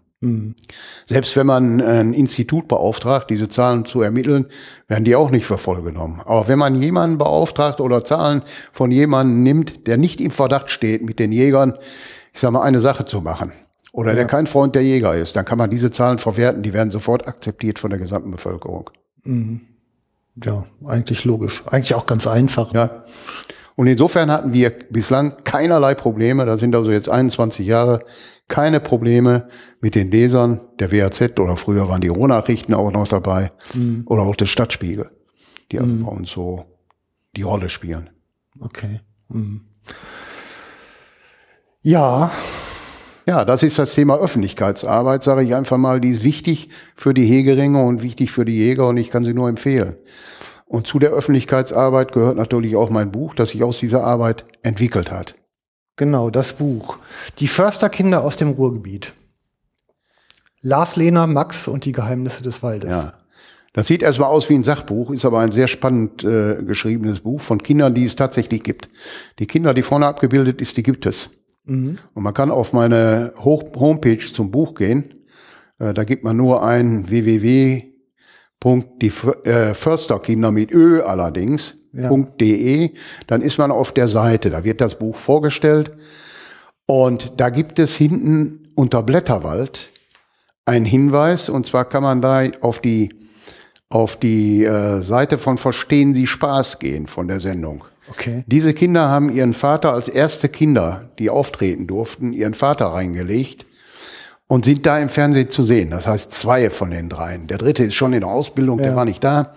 Selbst wenn man ein Institut beauftragt, diese Zahlen zu ermitteln, werden die auch nicht für voll genommen. Aber wenn man jemanden beauftragt oder Zahlen von jemandem nimmt, der nicht im Verdacht steht, mit den Jägern, ich sag mal, eine Sache zu machen, oder der kein Freund der Jäger ist, dann kann man diese Zahlen verwerten, die werden sofort akzeptiert von der gesamten Bevölkerung. Ja, eigentlich logisch. Eigentlich auch ganz einfach. Ja. Und insofern hatten wir bislang keinerlei Probleme, da sind also jetzt 21 Jahre, keine Probleme mit den Lesern der WAZ oder früher waren die Rohnachrichten auch noch dabei oder auch des Stadtspiegel, die also bei uns so die Rolle spielen. Okay. Mhm. Ja. Ja, das ist das Thema Öffentlichkeitsarbeit, sage ich einfach mal. Die ist wichtig für die Hegeringe und wichtig für die Jäger und ich kann sie nur empfehlen. Und zu der Öffentlichkeitsarbeit gehört natürlich auch mein Buch, das sich aus dieser Arbeit entwickelt hat. Genau, das Buch. Die Försterkinder aus dem Ruhrgebiet. Lars Lehner, Max und die Geheimnisse des Waldes. Ja. Das sieht erstmal aus wie ein Sachbuch, ist aber ein sehr spannend äh, geschriebenes Buch von Kindern, die es tatsächlich gibt. Die Kinder, die vorne abgebildet ist, die gibt es. Mhm. Und man kann auf meine Hoch Homepage zum Buch gehen. Äh, da gibt man nur ein www. Die äh, Försterkinder mit Ö allerdings, ja. .de, dann ist man auf der Seite, da wird das Buch vorgestellt und da gibt es hinten unter Blätterwald einen Hinweis und zwar kann man da auf die auf die äh, Seite von Verstehen Sie Spaß gehen von der Sendung. Okay. Diese Kinder haben ihren Vater als erste Kinder, die auftreten durften, ihren Vater reingelegt und sind da im Fernsehen zu sehen. Das heißt zwei von den dreien. Der dritte ist schon in der Ausbildung, ja. der war nicht da.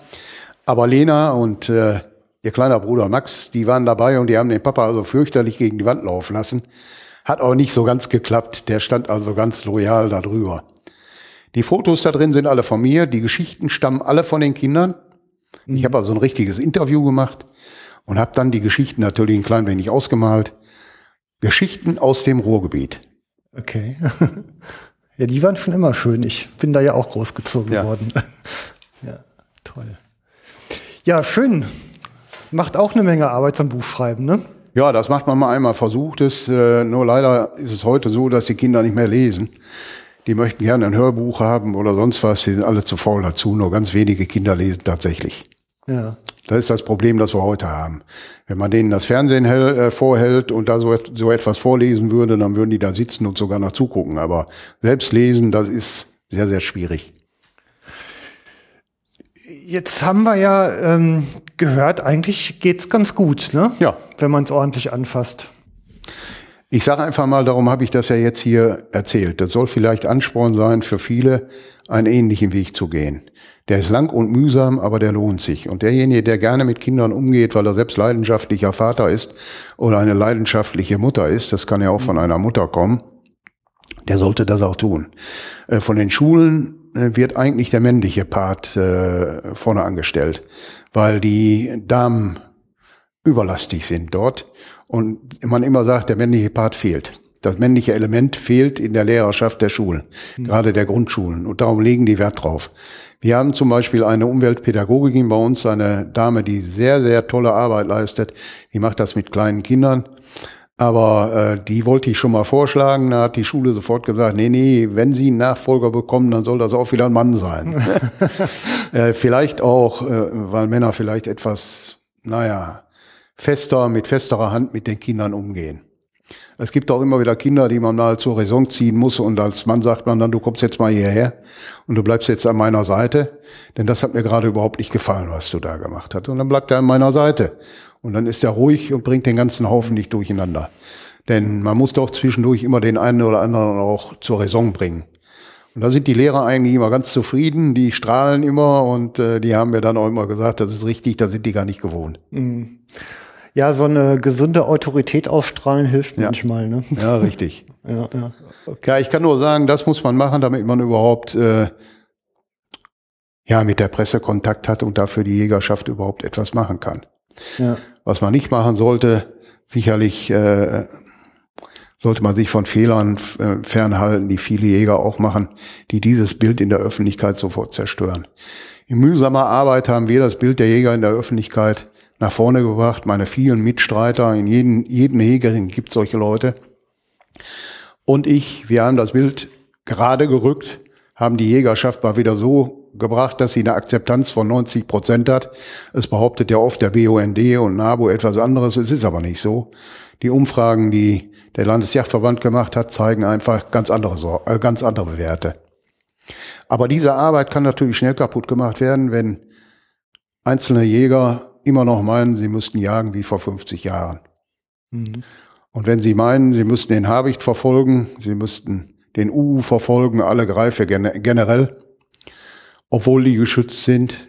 Aber Lena und äh, ihr kleiner Bruder Max, die waren dabei und die haben den Papa also fürchterlich gegen die Wand laufen lassen. Hat auch nicht so ganz geklappt. Der stand also ganz loyal da drüber. Die Fotos da drin sind alle von mir, die Geschichten stammen alle von den Kindern. Ich habe also ein richtiges Interview gemacht und habe dann die Geschichten natürlich ein klein wenig ausgemalt. Geschichten aus dem Ruhrgebiet. Okay. ja, die waren schon immer schön. Ich bin da ja auch großgezogen ja. worden. ja, toll. Ja, schön. Macht auch eine Menge Arbeit zum Buchschreiben, ne? Ja, das macht man mal einmal, versucht es. Äh, nur leider ist es heute so, dass die Kinder nicht mehr lesen die möchten gerne ein Hörbuch haben oder sonst was, die sind alle zu faul dazu. Nur ganz wenige Kinder lesen tatsächlich. Ja. Das ist das Problem, das wir heute haben. Wenn man denen das Fernsehen hell, äh, vorhält und da so, so etwas vorlesen würde, dann würden die da sitzen und sogar noch zugucken. Aber selbst lesen, das ist sehr, sehr schwierig. Jetzt haben wir ja ähm, gehört, eigentlich geht's ganz gut, ne? Ja. Wenn man es ordentlich anfasst. Ich sage einfach mal, darum habe ich das ja jetzt hier erzählt. Das soll vielleicht Ansporn sein für viele, einen ähnlichen Weg zu gehen. Der ist lang und mühsam, aber der lohnt sich. Und derjenige, der gerne mit Kindern umgeht, weil er selbst leidenschaftlicher Vater ist oder eine leidenschaftliche Mutter ist, das kann ja auch von einer Mutter kommen, der sollte das auch tun. Äh, von den Schulen äh, wird eigentlich der männliche Part äh, vorne angestellt, weil die Damen überlastig sind dort und man immer sagt, der männliche Part fehlt. Das männliche Element fehlt in der Lehrerschaft der Schulen, mhm. gerade der Grundschulen. Und darum legen die Wert drauf. Wir haben zum Beispiel eine Umweltpädagogin bei uns, eine Dame, die sehr, sehr tolle Arbeit leistet. Die macht das mit kleinen Kindern. Aber äh, die wollte ich schon mal vorschlagen. Da hat die Schule sofort gesagt, nee, nee, wenn Sie einen Nachfolger bekommen, dann soll das auch wieder ein Mann sein. äh, vielleicht auch, äh, weil Männer vielleicht etwas, naja, fester, mit festerer Hand mit den Kindern umgehen. Es gibt auch immer wieder Kinder, die man mal zur Raison ziehen muss und als Mann sagt man dann, du kommst jetzt mal hierher und du bleibst jetzt an meiner Seite, denn das hat mir gerade überhaupt nicht gefallen, was du da gemacht hast. Und dann bleibt er an meiner Seite und dann ist er ruhig und bringt den ganzen Haufen nicht durcheinander. Denn man muss doch zwischendurch immer den einen oder anderen auch zur Raison bringen. Und da sind die Lehrer eigentlich immer ganz zufrieden, die strahlen immer und äh, die haben mir dann auch immer gesagt, das ist richtig, da sind die gar nicht gewohnt. Mhm ja, so eine gesunde Autorität ausstrahlen hilft ja. manchmal. Ne? Ja, richtig. ja, ja. Okay. ja, ich kann nur sagen, das muss man machen, damit man überhaupt äh, ja mit der Presse Kontakt hat und dafür die Jägerschaft überhaupt etwas machen kann. Ja. Was man nicht machen sollte, sicherlich äh, sollte man sich von Fehlern äh, fernhalten, die viele Jäger auch machen, die dieses Bild in der Öffentlichkeit sofort zerstören. In mühsamer Arbeit haben wir das Bild der Jäger in der Öffentlichkeit nach vorne gebracht. Meine vielen Mitstreiter, in jedem, jedem Hegering gibt solche Leute. Und ich, wir haben das Bild gerade gerückt, haben die Jägerschaft mal wieder so gebracht, dass sie eine Akzeptanz von 90 Prozent hat. Es behauptet ja oft der BUND und NABU etwas anderes. Es ist aber nicht so. Die Umfragen, die der Landesjagdverband gemacht hat, zeigen einfach ganz andere, äh, ganz andere Werte. Aber diese Arbeit kann natürlich schnell kaputt gemacht werden, wenn einzelne Jäger immer noch meinen, sie müssten jagen wie vor 50 Jahren. Mhm. Und wenn sie meinen, sie müssten den Habicht verfolgen, sie müssten den Uhu verfolgen, alle Greife generell, obwohl die geschützt sind.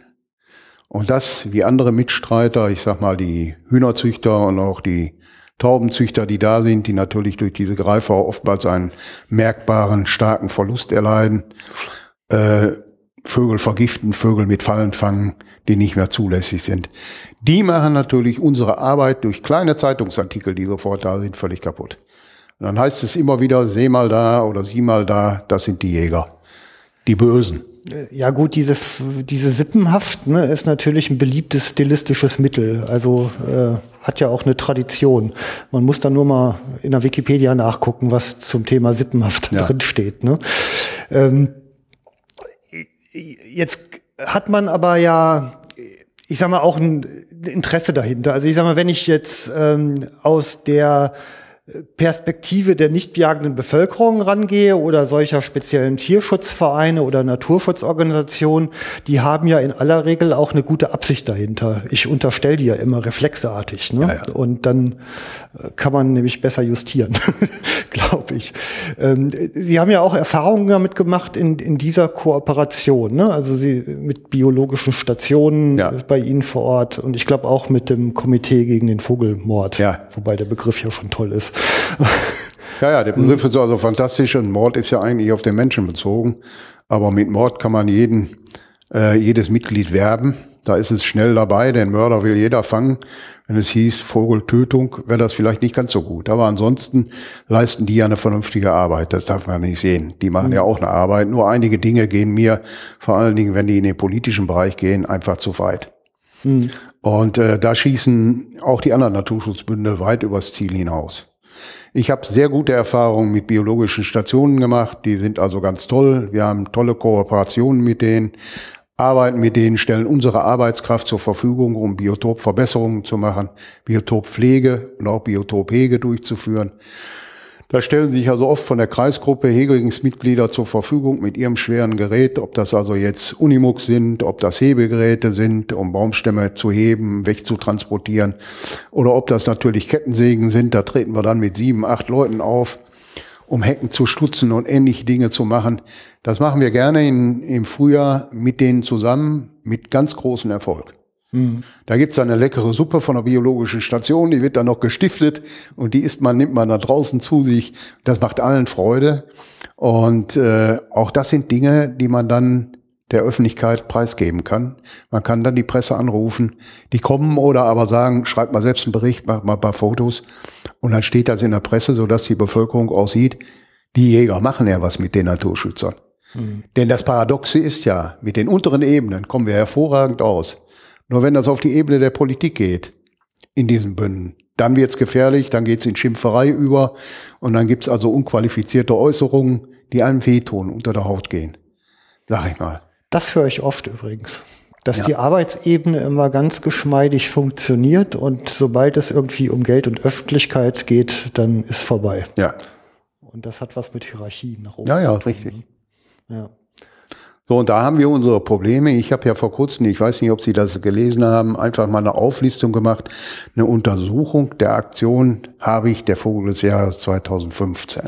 Und das, wie andere Mitstreiter, ich sag mal die Hühnerzüchter und auch die Taubenzüchter, die da sind, die natürlich durch diese Greifer oftmals einen merkbaren, starken Verlust erleiden. Äh, Vögel vergiften, Vögel mit Fallen fangen, die nicht mehr zulässig sind. Die machen natürlich unsere Arbeit durch kleine Zeitungsartikel, die sofort da sind, völlig kaputt. Und dann heißt es immer wieder, seh mal da oder sieh mal da, das sind die Jäger. Die Bösen. Ja gut, diese, diese Sippenhaft ne, ist natürlich ein beliebtes stilistisches Mittel. Also äh, hat ja auch eine Tradition. Man muss dann nur mal in der Wikipedia nachgucken, was zum Thema Sippenhaft ja. drin steht. Ne? Ähm, jetzt hat man aber ja, ich sag mal, auch ein Interesse dahinter. Also ich sag mal, wenn ich jetzt ähm, aus der Perspektive der nicht jagenden Bevölkerung rangehe oder solcher speziellen Tierschutzvereine oder Naturschutzorganisationen, die haben ja in aller Regel auch eine gute Absicht dahinter. Ich unterstelle die ja immer reflexartig. Ne? Ja, ja. Und dann äh, kann man nämlich besser justieren, glaube ich. Ähm, Sie haben ja auch Erfahrungen damit gemacht in, in dieser Kooperation. Ne? Also Sie mit biologischen Stationen ja. bei Ihnen vor Ort und ich glaube auch mit dem Komitee gegen den Vogelmord, wobei der Begriff ja schon toll ist. Ja, ja, der Begriff ist also fantastisch und Mord ist ja eigentlich auf den Menschen bezogen. Aber mit Mord kann man jeden, äh, jedes Mitglied werben. Da ist es schnell dabei, den Mörder will jeder fangen. Wenn es hieß Vogeltötung, wäre das vielleicht nicht ganz so gut. Aber ansonsten leisten die ja eine vernünftige Arbeit. Das darf man nicht sehen. Die machen mhm. ja auch eine Arbeit. Nur einige Dinge gehen mir, vor allen Dingen, wenn die in den politischen Bereich gehen, einfach zu weit. Mhm. Und äh, da schießen auch die anderen Naturschutzbünde weit übers Ziel hinaus. Ich habe sehr gute Erfahrungen mit biologischen Stationen gemacht. Die sind also ganz toll. Wir haben tolle Kooperationen mit denen, arbeiten mit denen, stellen unsere Arbeitskraft zur Verfügung, um Biotopverbesserungen zu machen, Biotoppflege und auch Biotophege durchzuführen. Da stellen sich also oft von der Kreisgruppe Hegelingsmitglieder zur Verfügung mit ihrem schweren Gerät, ob das also jetzt Unimux sind, ob das Hebegeräte sind, um Baumstämme zu heben, wegzutransportieren, oder ob das natürlich Kettensägen sind, da treten wir dann mit sieben, acht Leuten auf, um Hecken zu stutzen und ähnliche Dinge zu machen. Das machen wir gerne in, im Frühjahr mit denen zusammen, mit ganz großem Erfolg. Mhm. Da gibt's eine leckere Suppe von der biologischen Station, die wird dann noch gestiftet und die isst man, nimmt man da draußen zu sich. Das macht allen Freude. Und äh, auch das sind Dinge, die man dann der Öffentlichkeit preisgeben kann. Man kann dann die Presse anrufen, die kommen oder aber sagen, schreibt mal selbst einen Bericht, macht mal ein paar Fotos und dann steht das in der Presse, sodass die Bevölkerung auch sieht, die Jäger machen ja was mit den Naturschützern. Mhm. Denn das Paradoxe ist ja, mit den unteren Ebenen kommen wir hervorragend aus. Nur wenn das auf die Ebene der Politik geht, in diesen Bünden, dann wird's gefährlich, dann geht's in Schimpferei über und dann gibt's also unqualifizierte Äußerungen, die einem wehtun, unter der Haut gehen. Sag ich mal. Das höre ich oft übrigens. Dass ja. die Arbeitsebene immer ganz geschmeidig funktioniert und sobald es irgendwie um Geld und Öffentlichkeit geht, dann ist vorbei. Ja. Und das hat was mit Hierarchien nach oben. Ja, ja, richtig. Ja. So, und da haben wir unsere Probleme. Ich habe ja vor kurzem, ich weiß nicht, ob Sie das gelesen haben, einfach mal eine Auflistung gemacht, eine Untersuchung der Aktion Habicht der Vogel des Jahres 2015.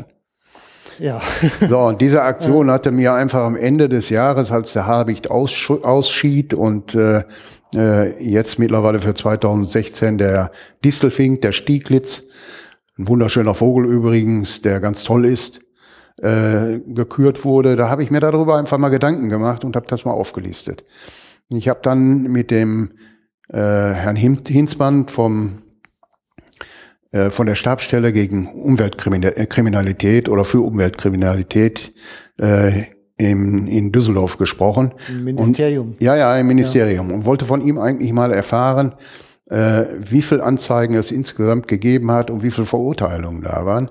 Ja. so, und diese Aktion hatte mir einfach am Ende des Jahres, als der Habicht ausschied und äh, äh, jetzt mittlerweile für 2016 der Distelfink, der Stieglitz, ein wunderschöner Vogel übrigens, der ganz toll ist, äh, gekürt wurde, da habe ich mir darüber einfach mal Gedanken gemacht und habe das mal aufgelistet. Ich habe dann mit dem äh, Herrn Hinzmann vom äh, von der Stabsstelle gegen Umweltkriminalität oder für Umweltkriminalität äh, im, in Düsseldorf gesprochen. Im Ministerium. Und, ja, ja, im Ministerium. Ja. Und wollte von ihm eigentlich mal erfahren, äh, wie viel Anzeigen es insgesamt gegeben hat und wie viel Verurteilungen da waren.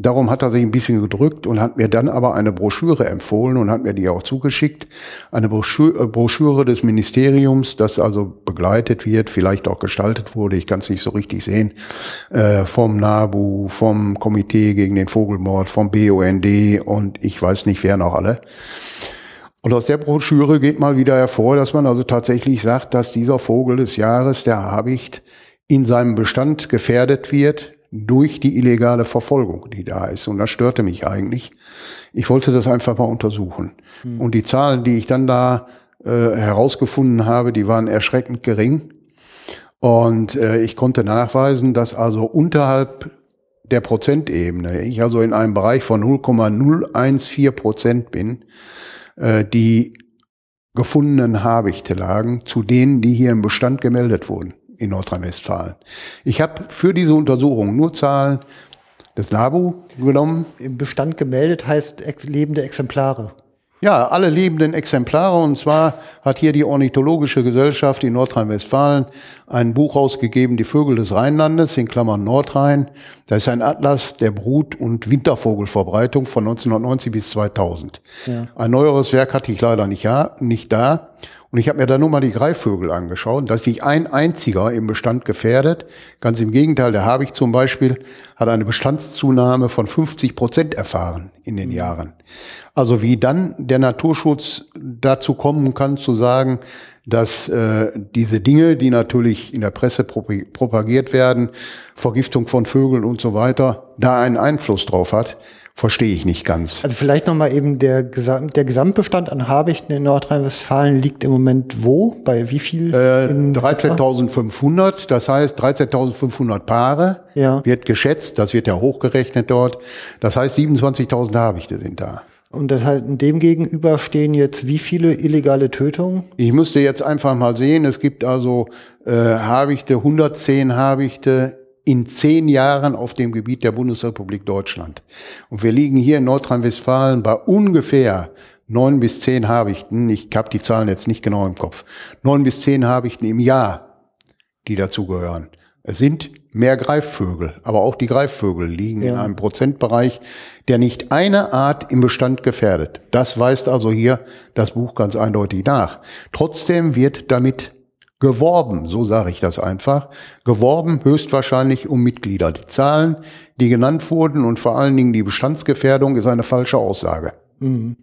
Darum hat er sich ein bisschen gedrückt und hat mir dann aber eine Broschüre empfohlen und hat mir die auch zugeschickt. Eine Broschüre, Broschüre des Ministeriums, das also begleitet wird, vielleicht auch gestaltet wurde, ich kann es nicht so richtig sehen, äh, vom NABU, vom Komitee gegen den Vogelmord, vom BUND und ich weiß nicht, wer noch alle. Und aus der Broschüre geht mal wieder hervor, dass man also tatsächlich sagt, dass dieser Vogel des Jahres, der Habicht, in seinem Bestand gefährdet wird, durch die illegale Verfolgung, die da ist. Und das störte mich eigentlich. Ich wollte das einfach mal untersuchen. Mhm. Und die Zahlen, die ich dann da äh, herausgefunden habe, die waren erschreckend gering. Und äh, ich konnte nachweisen, dass also unterhalb der Prozentebene, ich also in einem Bereich von 0,014 Prozent bin, äh, die gefundenen Habichte lagen zu denen, die hier im Bestand gemeldet wurden in Nordrhein-Westfalen. Ich habe für diese Untersuchung nur Zahlen des NABU genommen. Im Bestand gemeldet heißt ex lebende Exemplare. Ja, alle lebenden Exemplare. Und zwar hat hier die Ornithologische Gesellschaft in Nordrhein-Westfalen ein Buch rausgegeben, Die Vögel des Rheinlandes, in Klammern Nordrhein. Da ist ein Atlas der Brut- und Wintervogelverbreitung von 1990 bis 2000. Ja. Ein neueres Werk hatte ich leider nicht, ja, nicht da. Und ich habe mir da nur mal die Greifvögel angeschaut. Da ist nicht ein einziger im Bestand gefährdet. Ganz im Gegenteil, der Habicht zum Beispiel hat eine Bestandszunahme von 50 Prozent erfahren in den Jahren. Also wie dann der Naturschutz dazu kommen kann zu sagen, dass äh, diese Dinge, die natürlich in der Presse propagiert werden, Vergiftung von Vögeln und so weiter, da einen Einfluss drauf hat, verstehe ich nicht ganz. Also vielleicht nochmal eben der, Gesam der Gesamtbestand an Habichten in Nordrhein-Westfalen liegt im Moment wo? Bei wie viel? Äh, 13.500, das heißt 13.500 Paare ja. wird geschätzt, das wird ja hochgerechnet dort. Das heißt 27.000 Habichte sind da. Und das heißt, dem gegenüber stehen jetzt wie viele illegale Tötungen? Ich müsste jetzt einfach mal sehen, es gibt also äh, Habichte, 110 Habichte in zehn Jahren auf dem Gebiet der Bundesrepublik Deutschland. Und wir liegen hier in Nordrhein-Westfalen bei ungefähr neun bis zehn Habichten. Ich habe die Zahlen jetzt nicht genau im Kopf. Neun bis zehn Habichten im Jahr, die dazugehören. Es sind mehr Greifvögel, aber auch die Greifvögel liegen ja. in einem Prozentbereich, der nicht eine Art im Bestand gefährdet. Das weist also hier das Buch ganz eindeutig nach. Trotzdem wird damit geworben, so sage ich das einfach, geworben höchstwahrscheinlich um Mitglieder. Die Zahlen, die genannt wurden und vor allen Dingen die Bestandsgefährdung ist eine falsche Aussage. Mhm.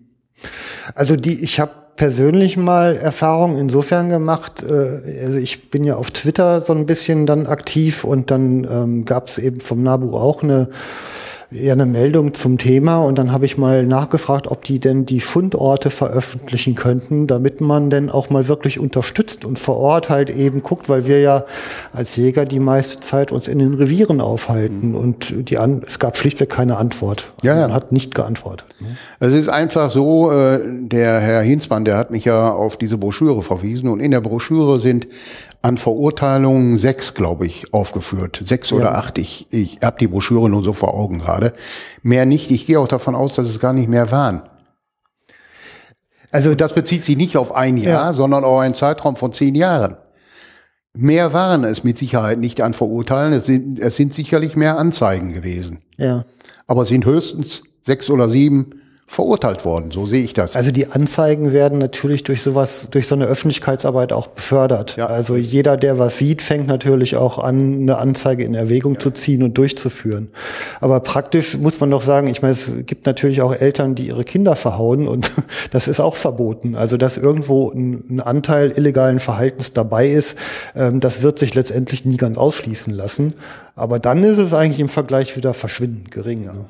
Also die, ich habe persönlich mal Erfahrung insofern gemacht, äh, also ich bin ja auf Twitter so ein bisschen dann aktiv und dann ähm, gab es eben vom NABU auch eine eher eine Meldung zum Thema und dann habe ich mal nachgefragt, ob die denn die Fundorte veröffentlichen könnten, damit man denn auch mal wirklich unterstützt und vor Ort halt eben guckt, weil wir ja als Jäger die meiste Zeit uns in den Revieren aufhalten mhm. und die an, es gab schlichtweg keine Antwort. Ja, ja. Man hat nicht geantwortet. Es ist einfach so, äh, der Herr Hinsmann, der hat mich ja auf diese Broschüre verwiesen und in der Broschüre sind an Verurteilungen sechs, glaube ich, aufgeführt. Sechs ja. oder acht. Ich, ich habe die Broschüre nur so vor Augen gerade. Mehr nicht. Ich gehe auch davon aus, dass es gar nicht mehr waren. Also das bezieht sich nicht auf ein Jahr, ja. sondern auf einen Zeitraum von zehn Jahren. Mehr waren es mit Sicherheit nicht an Verurteilen. Es sind, es sind sicherlich mehr Anzeigen gewesen. Ja. Aber es sind höchstens sechs oder sieben verurteilt worden. So sehe ich das. Also die Anzeigen werden natürlich durch sowas, durch so eine Öffentlichkeitsarbeit auch befördert. Ja. Also jeder, der was sieht, fängt natürlich auch an, eine Anzeige in Erwägung ja. zu ziehen und durchzuführen. Aber praktisch muss man doch sagen, ich meine, es gibt natürlich auch Eltern, die ihre Kinder verhauen und das ist auch verboten. Also dass irgendwo ein, Anteil illegalen Verhaltens dabei ist, ähm, das wird sich letztendlich nie ganz ausschließen lassen. Aber dann ist es eigentlich im Vergleich wieder verschwindend gering. Ne?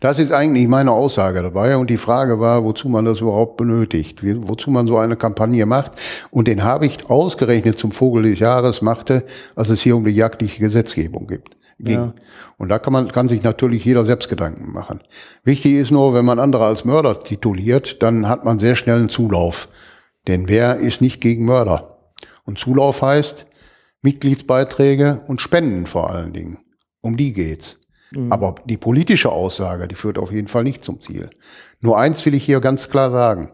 Das ist eigentlich meine Aussage dabei. Und die Frage war, wozu man das überhaupt benötigt, wozu man so eine Kampagne macht. Und den habe ich ausgerechnet zum Vogel des Jahres machte, als es hier um die jagdliche Gesetzgebung gibt. Ging. Ja. Und da kann man, kann sich natürlich jeder selbst Gedanken machen. Wichtig ist nur, wenn man andere als Mörder tituliert, dann hat man sehr schnell einen Zulauf. Denn wer ist nicht gegen Mörder? Und Zulauf heißt Mitgliedsbeiträge und Spenden vor allen Dingen. Um die geht's. Mhm. Aber die politische Aussage, die führt auf jeden Fall nicht zum Ziel. Nur eins will ich hier ganz klar sagen.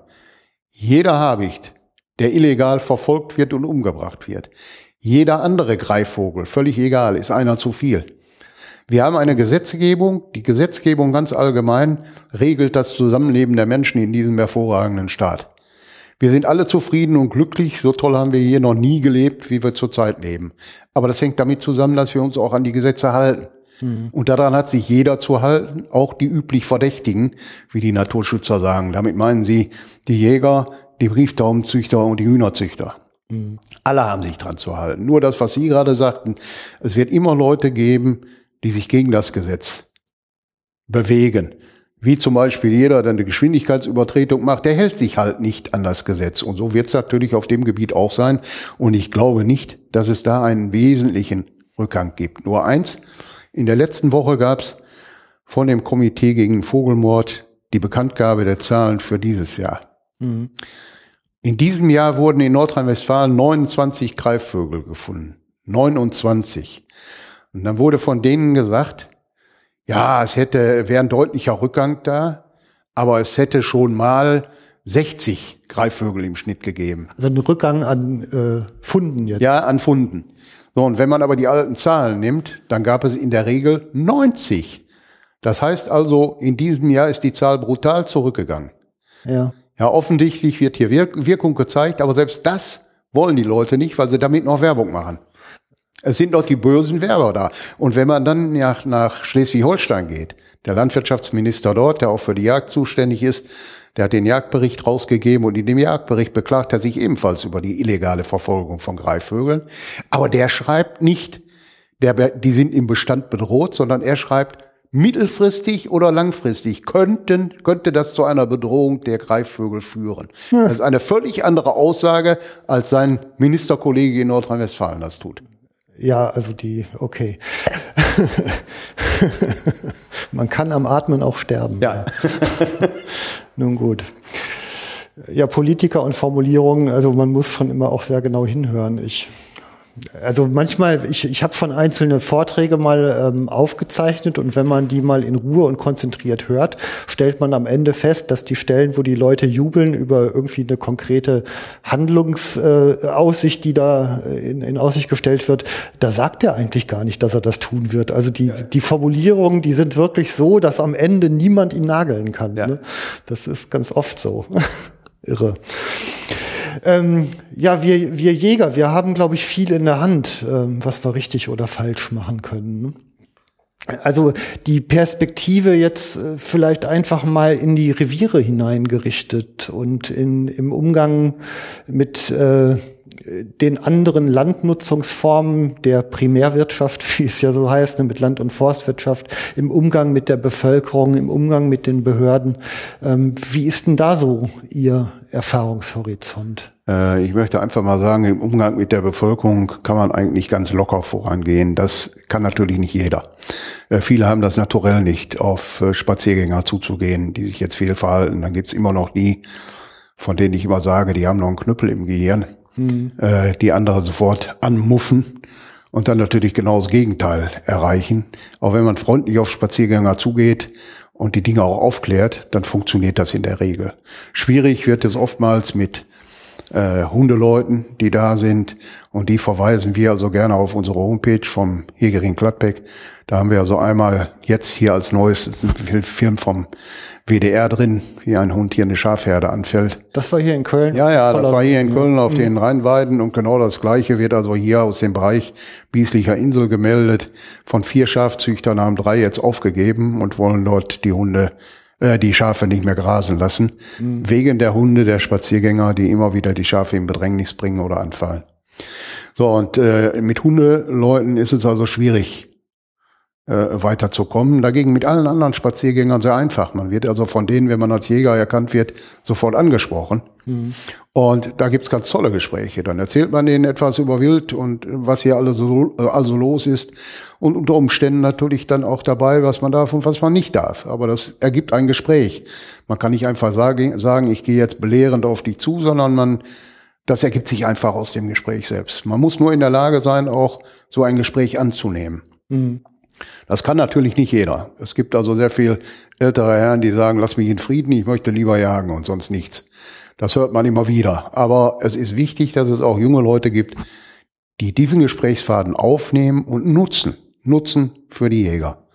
Jeder Habicht, der illegal verfolgt wird und umgebracht wird, jeder andere Greifvogel, völlig egal, ist einer zu viel. Wir haben eine Gesetzgebung, die Gesetzgebung ganz allgemein regelt das Zusammenleben der Menschen in diesem hervorragenden Staat. Wir sind alle zufrieden und glücklich, so toll haben wir hier noch nie gelebt, wie wir zurzeit leben. Aber das hängt damit zusammen, dass wir uns auch an die Gesetze halten. Mhm. Und daran hat sich jeder zu halten, auch die üblich Verdächtigen, wie die Naturschützer sagen. Damit meinen sie die Jäger, die Brieftaubenzüchter und die Hühnerzüchter. Mhm. Alle haben sich dran zu halten. Nur das, was Sie gerade sagten, es wird immer Leute geben, die sich gegen das Gesetz bewegen. wie zum Beispiel jeder, der eine Geschwindigkeitsübertretung macht, der hält sich halt nicht an das Gesetz. Und so wird es natürlich auf dem Gebiet auch sein. Und ich glaube nicht, dass es da einen wesentlichen Rückgang gibt. Nur eins, in der letzten Woche gab es von dem Komitee gegen Vogelmord die Bekanntgabe der Zahlen für dieses Jahr. Mhm. In diesem Jahr wurden in Nordrhein-Westfalen 29 Greifvögel gefunden. 29. Und dann wurde von denen gesagt, ja, es hätte, wäre ein deutlicher Rückgang da, aber es hätte schon mal 60 Greifvögel im Schnitt gegeben. Also ein Rückgang an äh, Funden jetzt. Ja, an Funden. So, und wenn man aber die alten Zahlen nimmt, dann gab es in der Regel 90. Das heißt also, in diesem Jahr ist die Zahl brutal zurückgegangen. Ja. Ja, offensichtlich wird hier Wirkung gezeigt, aber selbst das wollen die Leute nicht, weil sie damit noch Werbung machen. Es sind doch die bösen Werber da. Und wenn man dann nach, nach Schleswig-Holstein geht, der Landwirtschaftsminister dort, der auch für die Jagd zuständig ist, der hat den Jagdbericht rausgegeben und in dem Jagdbericht beklagt er sich ebenfalls über die illegale Verfolgung von Greifvögeln. Aber der schreibt nicht, der, die sind im Bestand bedroht, sondern er schreibt, mittelfristig oder langfristig könnten, könnte das zu einer Bedrohung der Greifvögel führen. Das ist eine völlig andere Aussage, als sein Ministerkollege in Nordrhein-Westfalen das tut. Ja, also die, okay. Man kann am Atmen auch sterben. Ja. Nun gut. Ja, Politiker und Formulierungen, also man muss schon immer auch sehr genau hinhören. Ich also manchmal, ich, ich habe schon einzelne Vorträge mal ähm, aufgezeichnet und wenn man die mal in Ruhe und konzentriert hört, stellt man am Ende fest, dass die Stellen, wo die Leute jubeln über irgendwie eine konkrete Handlungsaussicht, äh, die da in, in Aussicht gestellt wird, da sagt er eigentlich gar nicht, dass er das tun wird. Also die, die Formulierungen, die sind wirklich so, dass am Ende niemand ihn nageln kann. Ja. Ne? Das ist ganz oft so. Irre. Ähm, ja, wir, wir Jäger, wir haben, glaube ich, viel in der Hand, ähm, was wir richtig oder falsch machen können. Ne? Also die Perspektive jetzt äh, vielleicht einfach mal in die Reviere hineingerichtet und in, im Umgang mit äh, den anderen Landnutzungsformen der Primärwirtschaft, wie es ja so heißt, ne, mit Land- und Forstwirtschaft, im Umgang mit der Bevölkerung, im Umgang mit den Behörden. Ähm, wie ist denn da so Ihr Erfahrungshorizont? Äh, ich möchte einfach mal sagen, im Umgang mit der Bevölkerung kann man eigentlich ganz locker vorangehen. Das kann natürlich nicht jeder. Äh, viele haben das naturell nicht, auf äh, Spaziergänger zuzugehen, die sich jetzt fehlverhalten. Dann gibt's immer noch die, von denen ich immer sage, die haben noch einen Knüppel im Gehirn mhm. äh, die andere sofort anmuffen und dann natürlich genau das Gegenteil erreichen. Auch wenn man freundlich auf Spaziergänger zugeht und die Dinge auch aufklärt, dann funktioniert das in der Regel. Schwierig wird es oftmals mit äh, Hundeleuten, die da sind und die verweisen wir also gerne auf unsere Homepage vom Hegering Gladbeck. Da haben wir also einmal jetzt hier als neues Film vom WDR drin, wie ein Hund hier eine Schafherde anfällt. Das war hier in Köln? Ja, ja, das war hier in Köln auf mhm. den Rheinweiden und genau das Gleiche wird also hier aus dem Bereich Bieslicher Insel gemeldet. Von vier Schafzüchtern haben drei jetzt aufgegeben und wollen dort die Hunde, äh, die Schafe nicht mehr grasen lassen. Mhm. Wegen der Hunde der Spaziergänger, die immer wieder die Schafe in Bedrängnis bringen oder anfallen. So, und äh, mit Hundeleuten ist es also schwierig, äh, weiterzukommen. Dagegen mit allen anderen Spaziergängern sehr einfach. Man wird also von denen, wenn man als Jäger erkannt wird, sofort angesprochen. Mhm. Und da gibt's ganz tolle Gespräche. Dann erzählt man denen etwas über Wild und was hier alles so, also los ist. Und unter Umständen natürlich dann auch dabei, was man darf und was man nicht darf. Aber das ergibt ein Gespräch. Man kann nicht einfach sagen, sagen ich gehe jetzt belehrend auf dich zu, sondern man das ergibt sich einfach aus dem Gespräch selbst. Man muss nur in der Lage sein, auch so ein Gespräch anzunehmen. Mhm. Das kann natürlich nicht jeder. Es gibt also sehr viel ältere Herren, die sagen, lass mich in Frieden, ich möchte lieber jagen und sonst nichts. Das hört man immer wieder. Aber es ist wichtig, dass es auch junge Leute gibt, die diesen Gesprächsfaden aufnehmen und nutzen. Nutzen für die Jäger.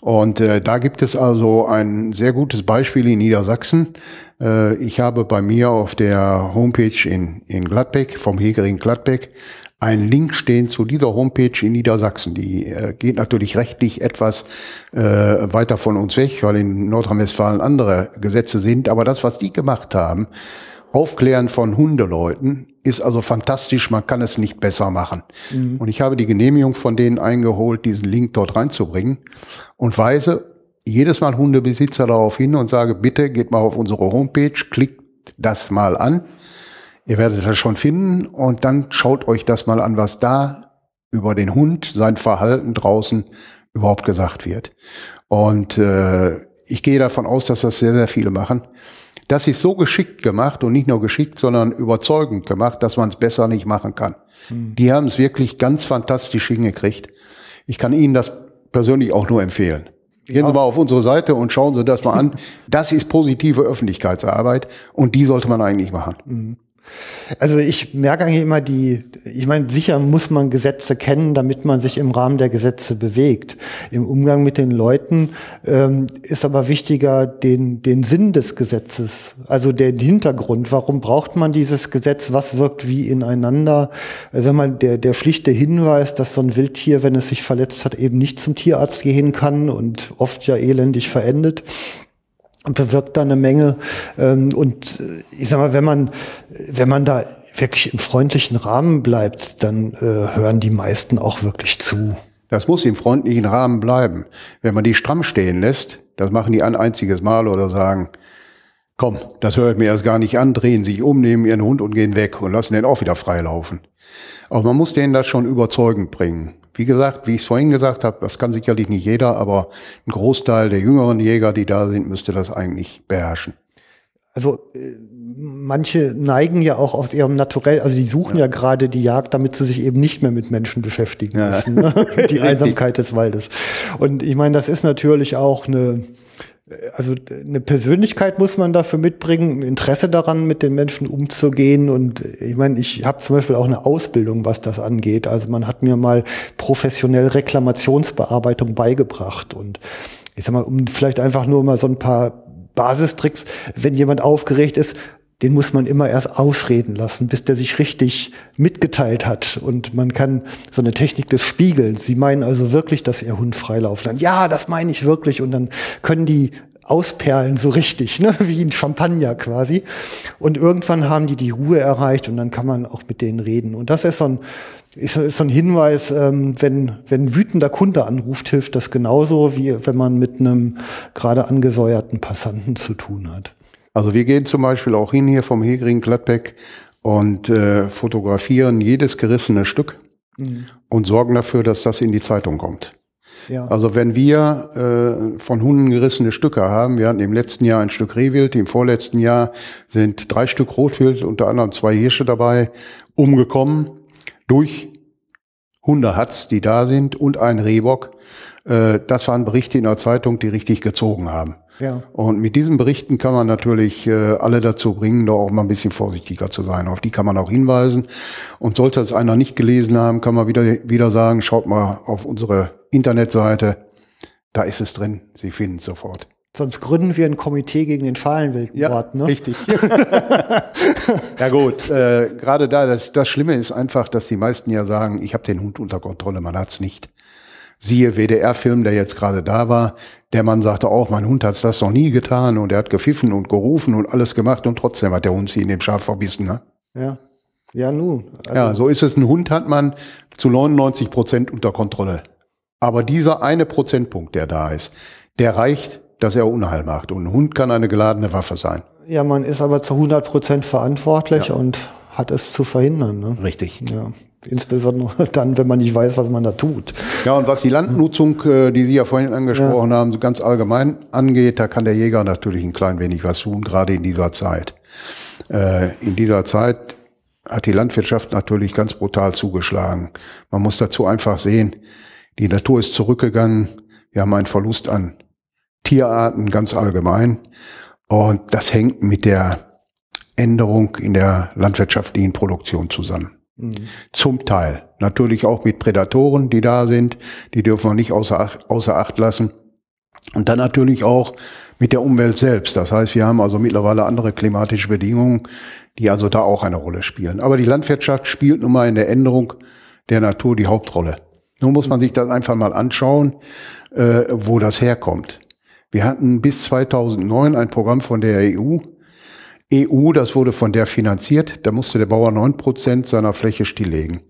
Und äh, da gibt es also ein sehr gutes Beispiel in Niedersachsen. Äh, ich habe bei mir auf der Homepage in, in Gladbeck, vom Hegering Gladbeck, einen Link stehen zu dieser Homepage in Niedersachsen. Die äh, geht natürlich rechtlich etwas äh, weiter von uns weg, weil in Nordrhein-Westfalen andere Gesetze sind. Aber das, was die gemacht haben, Aufklären von Hundeleuten, ist also fantastisch. Man kann es nicht besser machen. Mhm. Und ich habe die Genehmigung von denen eingeholt, diesen Link dort reinzubringen und weise jedes Mal Hundebesitzer darauf hin und sage, bitte geht mal auf unsere Homepage, klickt das mal an. Ihr werdet das schon finden und dann schaut euch das mal an, was da über den Hund, sein Verhalten draußen überhaupt gesagt wird. Und äh, ich gehe davon aus, dass das sehr, sehr viele machen. Das ist so geschickt gemacht und nicht nur geschickt, sondern überzeugend gemacht, dass man es besser nicht machen kann. Mhm. Die haben es wirklich ganz fantastisch hingekriegt. Ich kann Ihnen das persönlich auch nur empfehlen. Gehen ja. Sie mal auf unsere Seite und schauen Sie das mal an. Das ist positive Öffentlichkeitsarbeit und die sollte man eigentlich machen. Mhm. Also ich merke eigentlich immer die, ich meine, sicher muss man Gesetze kennen, damit man sich im Rahmen der Gesetze bewegt. Im Umgang mit den Leuten ähm, ist aber wichtiger den, den Sinn des Gesetzes, also den Hintergrund. Warum braucht man dieses Gesetz? Was wirkt wie ineinander? Also mal der, der schlichte Hinweis, dass so ein Wildtier, wenn es sich verletzt hat, eben nicht zum Tierarzt gehen kann und oft ja elendig verendet bewirkt da eine Menge. Ähm, und äh, ich sag mal, wenn man, wenn man da wirklich im freundlichen Rahmen bleibt, dann äh, hören die meisten auch wirklich zu. Das muss im freundlichen Rahmen bleiben. Wenn man die stramm stehen lässt, das machen die ein einziges Mal oder sagen, komm, das höre ich mir erst gar nicht an, drehen sich um, nehmen ihren Hund und gehen weg und lassen den auch wieder freilaufen. Aber man muss denen das schon überzeugend bringen. Wie gesagt, wie ich es vorhin gesagt habe, das kann sicherlich nicht jeder, aber ein Großteil der jüngeren Jäger, die da sind, müsste das eigentlich beherrschen. Also äh, manche neigen ja auch aus ihrem Naturell, also die suchen ja, ja gerade die Jagd, damit sie sich eben nicht mehr mit Menschen beschäftigen müssen. Ja. Ne? Die Einsamkeit des Waldes. Und ich meine, das ist natürlich auch eine also eine Persönlichkeit muss man dafür mitbringen, ein Interesse daran, mit den Menschen umzugehen. Und ich meine, ich habe zum Beispiel auch eine Ausbildung, was das angeht. Also man hat mir mal professionell Reklamationsbearbeitung beigebracht. Und ich sag mal, um vielleicht einfach nur mal so ein paar Basistricks, wenn jemand aufgeregt ist, den muss man immer erst ausreden lassen, bis der sich richtig mitgeteilt hat. Und man kann so eine Technik des Spiegelns. Sie meinen also wirklich, dass Ihr Hund freilaufen kann. Ja, das meine ich wirklich. Und dann können die ausperlen so richtig, ne? wie ein Champagner quasi. Und irgendwann haben die die Ruhe erreicht und dann kann man auch mit denen reden. Und das ist so ein, ist, ist so ein Hinweis, ähm, wenn, wenn wütender Kunde anruft, hilft das genauso, wie wenn man mit einem gerade angesäuerten Passanten zu tun hat. Also wir gehen zum Beispiel auch hin hier vom Hegring Gladbeck und äh, fotografieren jedes gerissene Stück mhm. und sorgen dafür, dass das in die Zeitung kommt. Ja. Also wenn wir äh, von Hunden gerissene Stücke haben, wir hatten im letzten Jahr ein Stück Rehwild, im vorletzten Jahr sind drei Stück Rotwild, unter anderem zwei Hirsche dabei, umgekommen durch Hundehatz, die da sind und ein Rehbock. Äh, das waren Berichte in der Zeitung, die richtig gezogen haben. Ja. Und mit diesen Berichten kann man natürlich äh, alle dazu bringen, da auch mal ein bisschen vorsichtiger zu sein. Auf die kann man auch hinweisen. Und sollte es einer nicht gelesen haben, kann man wieder, wieder sagen, schaut mal auf unsere Internetseite. Da ist es drin. Sie finden es sofort. Sonst gründen wir ein Komitee gegen den Schalenwildmord, ja, ne? Richtig. ja gut, äh, gerade da, das, das Schlimme ist einfach, dass die meisten ja sagen, ich habe den Hund unter Kontrolle, man hat's nicht. Siehe WDR-Film, der jetzt gerade da war. Der Mann sagte auch, mein Hund hat das noch nie getan und er hat gepfiffen und gerufen und alles gemacht und trotzdem hat der Hund sie in dem Schaf verbissen. Ne? Ja. Ja, nun. Also ja, so ist es. Ein Hund hat man zu 99 Prozent unter Kontrolle. Aber dieser eine Prozentpunkt, der da ist, der reicht, dass er Unheil macht. Und ein Hund kann eine geladene Waffe sein. Ja, man ist aber zu 100 Prozent verantwortlich ja. und hat es zu verhindern. Ne? Richtig. Ja. Insbesondere dann, wenn man nicht weiß, was man da tut. Ja, und was die Landnutzung, äh, die Sie ja vorhin angesprochen ja. haben, so ganz allgemein angeht, da kann der Jäger natürlich ein klein wenig was tun, gerade in dieser Zeit. Äh, in dieser Zeit hat die Landwirtschaft natürlich ganz brutal zugeschlagen. Man muss dazu einfach sehen, die Natur ist zurückgegangen. Wir haben einen Verlust an Tierarten ganz allgemein. Und das hängt mit der Änderung in der landwirtschaftlichen Produktion zusammen. Mhm. Zum Teil. Natürlich auch mit Prädatoren, die da sind. Die dürfen wir nicht außer Acht, außer Acht lassen. Und dann natürlich auch mit der Umwelt selbst. Das heißt, wir haben also mittlerweile andere klimatische Bedingungen, die also da auch eine Rolle spielen. Aber die Landwirtschaft spielt nun mal in der Änderung der Natur die Hauptrolle. Nun muss man sich das einfach mal anschauen, äh, wo das herkommt. Wir hatten bis 2009 ein Programm von der EU, EU, das wurde von der finanziert, da musste der Bauer neun Prozent seiner Fläche stilllegen.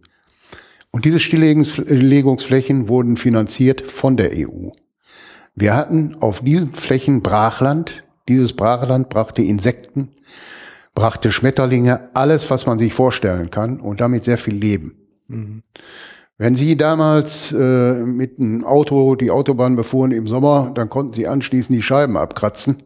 Und diese Stilllegungsflächen wurden finanziert von der EU. Wir hatten auf diesen Flächen Brachland. Dieses Brachland brachte Insekten, brachte Schmetterlinge, alles, was man sich vorstellen kann und damit sehr viel Leben. Mhm. Wenn Sie damals äh, mit einem Auto die Autobahn befuhren im Sommer, dann konnten Sie anschließend die Scheiben abkratzen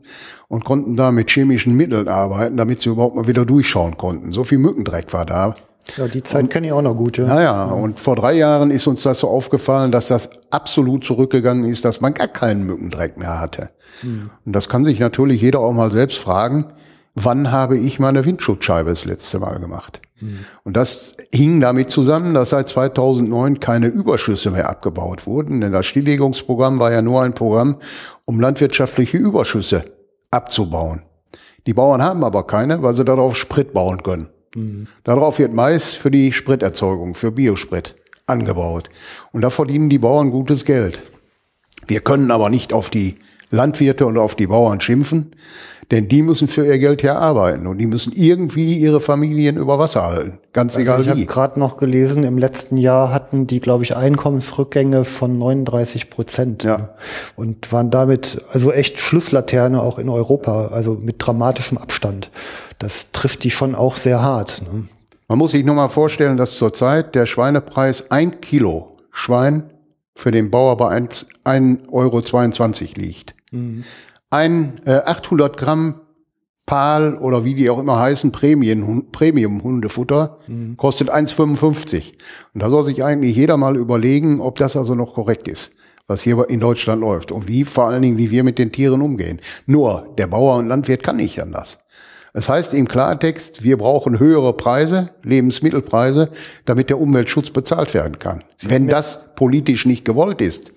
und konnten da mit chemischen Mitteln arbeiten, damit Sie überhaupt mal wieder durchschauen konnten. So viel Mückendreck war da. Ja, die Zeit kenne ich auch noch gut. Ja. Naja, und vor drei Jahren ist uns das so aufgefallen, dass das absolut zurückgegangen ist, dass man gar keinen Mückendreck mehr hatte. Hm. Und das kann sich natürlich jeder auch mal selbst fragen, wann habe ich meine Windschutzscheibe das letzte Mal gemacht? Mhm. Und das hing damit zusammen, dass seit 2009 keine Überschüsse mehr abgebaut wurden, denn das Stilllegungsprogramm war ja nur ein Programm, um landwirtschaftliche Überschüsse abzubauen. Die Bauern haben aber keine, weil sie darauf Sprit bauen können. Mhm. Darauf wird Mais für die Spriterzeugung, für Biosprit angebaut. Und da verdienen die Bauern gutes Geld. Wir können aber nicht auf die Landwirte und auf die Bauern schimpfen, denn die müssen für ihr Geld ja arbeiten und die müssen irgendwie ihre Familien über Wasser halten. Ganz also egal ich wie. Ich habe gerade noch gelesen, im letzten Jahr hatten die, glaube ich, Einkommensrückgänge von 39 Prozent. Ja. Ne? Und waren damit also echt Schlusslaterne auch in Europa, also mit dramatischem Abstand. Das trifft die schon auch sehr hart. Ne? Man muss sich nur mal vorstellen, dass zurzeit der Schweinepreis ein Kilo Schwein für den Bauer bei 1,22 Euro liegt. Mhm. Ein äh, 800 Gramm Pal oder wie die auch immer heißen, Premium-Hundefutter mhm. kostet 1,55. Und da soll sich eigentlich jeder mal überlegen, ob das also noch korrekt ist, was hier in Deutschland läuft und wie vor allen Dingen, wie wir mit den Tieren umgehen. Nur der Bauer und Landwirt kann nicht anders. Es heißt im Klartext, wir brauchen höhere Preise, Lebensmittelpreise, damit der Umweltschutz bezahlt werden kann. Wenn das politisch nicht gewollt ist,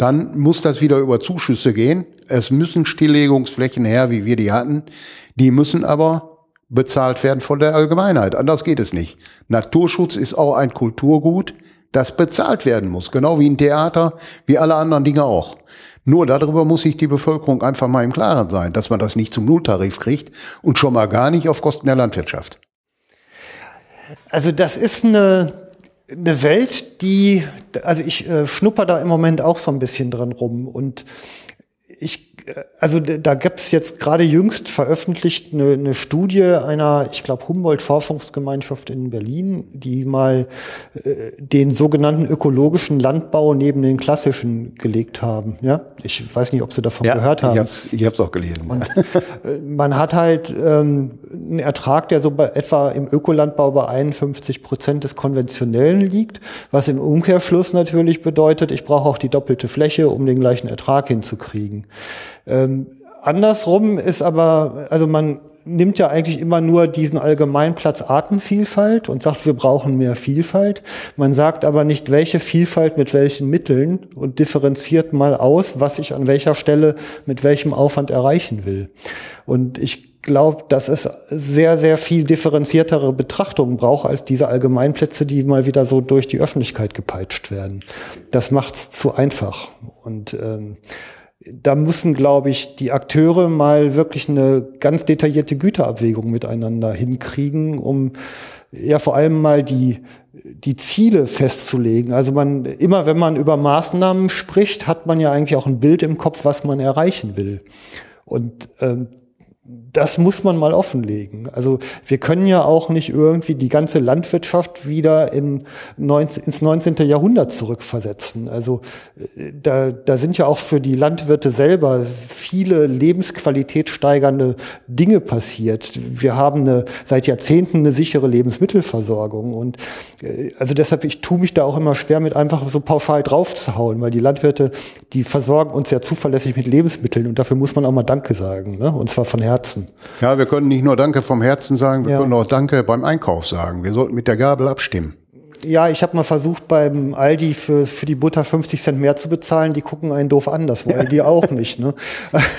dann muss das wieder über Zuschüsse gehen. Es müssen Stilllegungsflächen her, wie wir die hatten. Die müssen aber bezahlt werden von der Allgemeinheit. Anders geht es nicht. Naturschutz ist auch ein Kulturgut, das bezahlt werden muss. Genau wie ein Theater, wie alle anderen Dinge auch. Nur darüber muss sich die Bevölkerung einfach mal im Klaren sein, dass man das nicht zum Nulltarif kriegt und schon mal gar nicht auf Kosten der Landwirtschaft. Also das ist eine eine Welt, die, also ich äh, schnupper da im Moment auch so ein bisschen dran rum. Und ich also da gibt's jetzt gerade jüngst veröffentlicht eine, eine Studie einer, ich glaube, Humboldt-Forschungsgemeinschaft in Berlin, die mal äh, den sogenannten ökologischen Landbau neben den klassischen gelegt haben. Ja, ich weiß nicht, ob Sie davon ja, gehört haben. Ich habe es ich hab's auch gelesen. Und, äh, man hat halt ähm, einen Ertrag, der so bei, etwa im Ökolandbau bei 51 Prozent des konventionellen liegt, was im Umkehrschluss natürlich bedeutet, ich brauche auch die doppelte Fläche, um den gleichen Ertrag hinzukriegen. Ähm, andersrum ist aber, also man nimmt ja eigentlich immer nur diesen Allgemeinplatz Artenvielfalt und sagt, wir brauchen mehr Vielfalt. Man sagt aber nicht, welche Vielfalt mit welchen Mitteln und differenziert mal aus, was ich an welcher Stelle mit welchem Aufwand erreichen will. Und ich glaube, dass es sehr, sehr viel differenziertere Betrachtungen braucht als diese Allgemeinplätze, die mal wieder so durch die Öffentlichkeit gepeitscht werden. Das macht's zu einfach. Und ähm, da müssen, glaube ich, die Akteure mal wirklich eine ganz detaillierte Güterabwägung miteinander hinkriegen, um ja vor allem mal die, die Ziele festzulegen. Also man, immer wenn man über Maßnahmen spricht, hat man ja eigentlich auch ein Bild im Kopf, was man erreichen will. Und ähm, das muss man mal offenlegen. Also wir können ja auch nicht irgendwie die ganze Landwirtschaft wieder in 19, ins 19. Jahrhundert zurückversetzen. Also äh, da, da sind ja auch für die Landwirte selber viele Lebensqualität steigernde Dinge passiert. Wir haben eine, seit Jahrzehnten eine sichere Lebensmittelversorgung. Und äh, also deshalb, ich tue mich da auch immer schwer mit einfach so pauschal draufzuhauen, weil die Landwirte, die versorgen uns ja zuverlässig mit Lebensmitteln und dafür muss man auch mal Danke sagen. Ne? Und zwar von Herzen. Herzen. Ja, wir können nicht nur Danke vom Herzen sagen, wir ja. können auch Danke beim Einkauf sagen. Wir sollten mit der Gabel abstimmen. Ja, ich habe mal versucht, beim Aldi für, für die Butter 50 Cent mehr zu bezahlen. Die gucken einen doof an, das wollen die auch nicht. Ne?